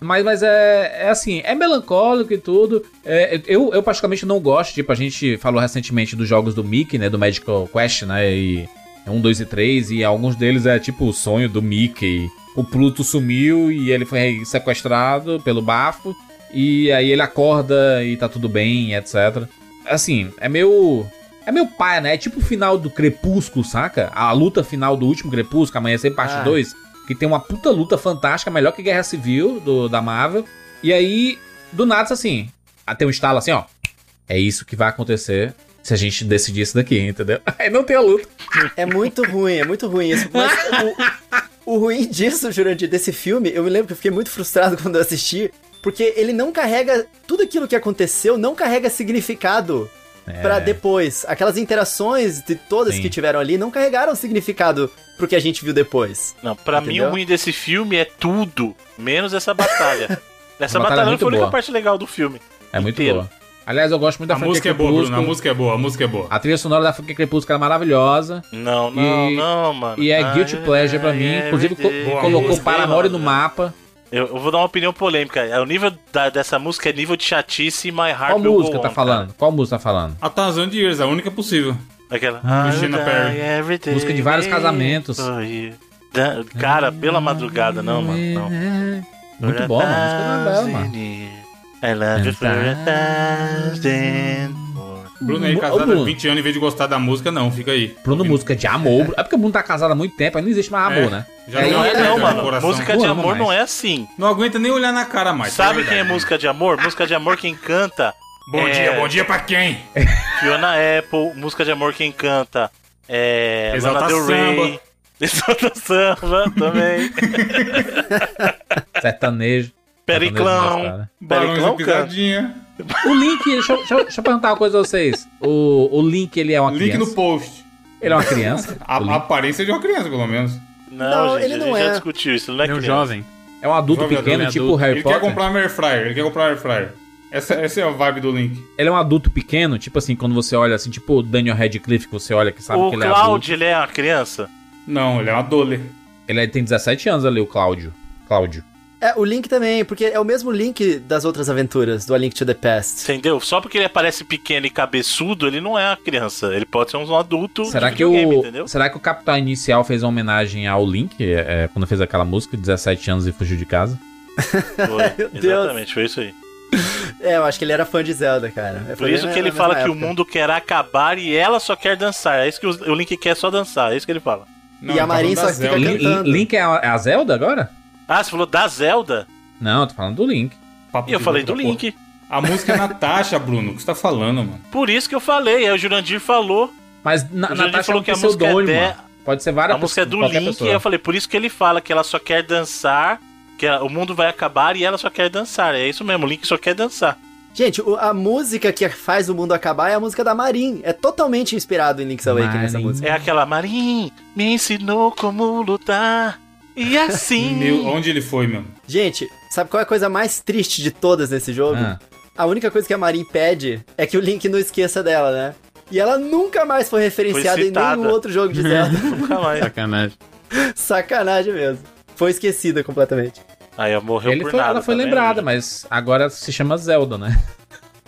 Mas, mas é, é assim, é melancólico e tudo. É, eu, eu particularmente não gosto, tipo, a gente falou recentemente dos jogos do Mickey, né? Do Magical Quest, né? E um, dois e três, e alguns deles é tipo o sonho do Mickey. O Pluto sumiu e ele foi sequestrado pelo bafo. E aí ele acorda e tá tudo bem, etc. Assim, é meio. É meio pai, né? É tipo o final do Crepúsculo, saca? A luta final do último Crepúsculo, Amanhecer Parte Ah. 2. Que tem uma puta luta fantástica, melhor que Guerra Civil do, da Marvel. E aí, do nada, assim, ah, tem um estalo assim, ó. É isso que vai acontecer se a gente decidir isso daqui, entendeu? Aí não tem a luta. É muito ruim, é muito ruim isso. Mas o, o ruim disso, Jurandir, desse filme, eu me lembro que eu fiquei muito frustrado quando eu assisti, porque ele não carrega. Tudo aquilo que aconteceu não carrega significado pra depois. Aquelas interações de todas Sim. que tiveram ali não carregaram significado pro que a gente viu depois. Não, pra mim o ruim desse filme é tudo, menos essa batalha. Essa A batalha é batalha muito foi a única parte legal do filme. É muito inteiro. boa. Aliás, eu gosto muito da A franquia música é boa. Bruno. A música é boa, a música é boa. A trilha sonora da franquia Crepúsculo é maravilhosa. Não, não, E- não, mano. E é guilty pleasure pra mim. Inclusive, co- colocou Paramore no mapa. Eu, eu vou dar uma opinião polêmica. O nível da- dessa música é nível de chatice e My Heart Qual Will música Go tá On, falando? Qual música tá falando? A Thousand Years, a única possível. cara. Aquela. Christina I Perry. day Música de vários casamentos. Da- Cara, pela madrugada, não, mano. Não. Muito bom, mano. A música não é bela, mano. I love you for a thousand. Bruno aí casado há Bruno. 20 anos, em vez de gostar da música, não, fica aí. Bruno, música de amor. É porque o Bruno tá casado há muito tempo, aí não existe mais amor, É. né? Já É, deu Não é não, no mano. Música Não de amo amor não mais. é assim. Não aguenta nem olhar na cara mais. Sabe é quem é música de amor? Música de amor quem canta. Bom É. dia, bom dia pra quem? Fiona Apple, música de amor quem canta. É. Exalta Lana Del Rey. Samba. Exalta Samba também. Sertanejo. Periclão. Barões Periclão canta. O Link, deixa, eu- deixa, deixa eu perguntar uma coisa a vocês. O, o Link, ele é uma Link criança? no post. Ele é uma criança? A, O a Link aparência de uma criança, pelo menos. Não, Não, gente, ele a não gente já é. discutiu isso, ele não é Ele é um criança. jovem. é um adulto Jovem pequeno, adulto. tipo Harry Ele Potter? quer comprar um air fryer, ele quer comprar um air fryer. Essa, essa é a vibe do Link. Ele é um adulto pequeno, tipo assim, quando você olha assim, tipo o Daniel Radcliffe, que você olha que sabe O que ele é adulto. Cloud, ele é uma criança? Não, ele é uma dole. Ele tem 17 anos ali, o Cláudio. Cláudio. É, o Link também, porque é o mesmo Link das outras aventuras, do A Link to the Past. Entendeu? Só porque ele aparece pequeno e cabeçudo, ele não é uma criança. Ele pode ser um adulto Será que, o, entendeu? será que o Capitão Inicial fez uma homenagem ao Link, é, é, quando fez aquela música, 17 anos e fugiu de casa? Foi. Exatamente, foi isso aí. É, eu acho que ele era fã de Zelda, cara. É, Por isso que ele fala mesma que o época. mundo quer acabar e ela só quer dançar. É isso que o o Link quer só dançar, é isso que ele fala. Não, E a tá Marin só fica Zelda. Cantando. Link é a, é a Zelda agora? Ah, você falou da Zelda? Não, eu tô falando do Link. Papo E eu falei do porra. Link. A música é Natasha, Bruno. O que você tá falando, mano? Por isso que eu falei, aí o Jurandir falou. Mas na, O Jurandir Natasha falou é um que a música é de-. Pode ser várias A música é do Link, pessoa. e eu falei, por isso que ele fala que ela só quer dançar, que ela- o mundo vai acabar e ela só quer dançar. É isso mesmo, o Link só quer dançar. Gente, a música que faz o mundo acabar é a música da Marin. É totalmente inspirado em Link's Awakening essa Marin. música. É aquela Marim, me ensinou como lutar. E assim. Meu, onde ele foi, meu? Gente, sabe qual é a coisa mais triste de todas nesse jogo? Ah. A única coisa que a Marin pede é que o Link não esqueça dela, né? E ela nunca mais foi referenciada Foi em nenhum outro jogo de Zelda. Nunca mais. Sacanagem. Sacanagem mesmo. Foi esquecida completamente. Aí ela morreu Ele por foi- nada. ela foi lembrada, gente? mas agora se chama Zelda, né?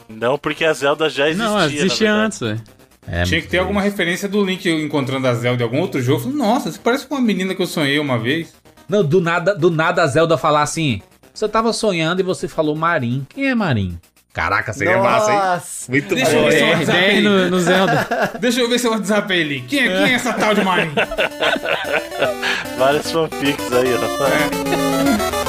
Não, porque a Zelda já existia. Não, existia antes, velho. É, Tinha que ter alguma referência do Link encontrando a Zelda em algum outro jogo. Eu falei, Nossa, você parece com uma menina que eu sonhei uma vez. Não, do nada, do nada a Zelda falar assim: Você tava sonhando e você falou Marim. Quem é Marim? Caraca, seria massa, hein? Nossa! Muito Deixa eu ver seu É, WhatsApp R10 aí. no, no Zelda. Deixa eu ver seu WhatsApp aí, Link. Quem é, quem é essa tal de Marin? Várias fanfics aí, ó.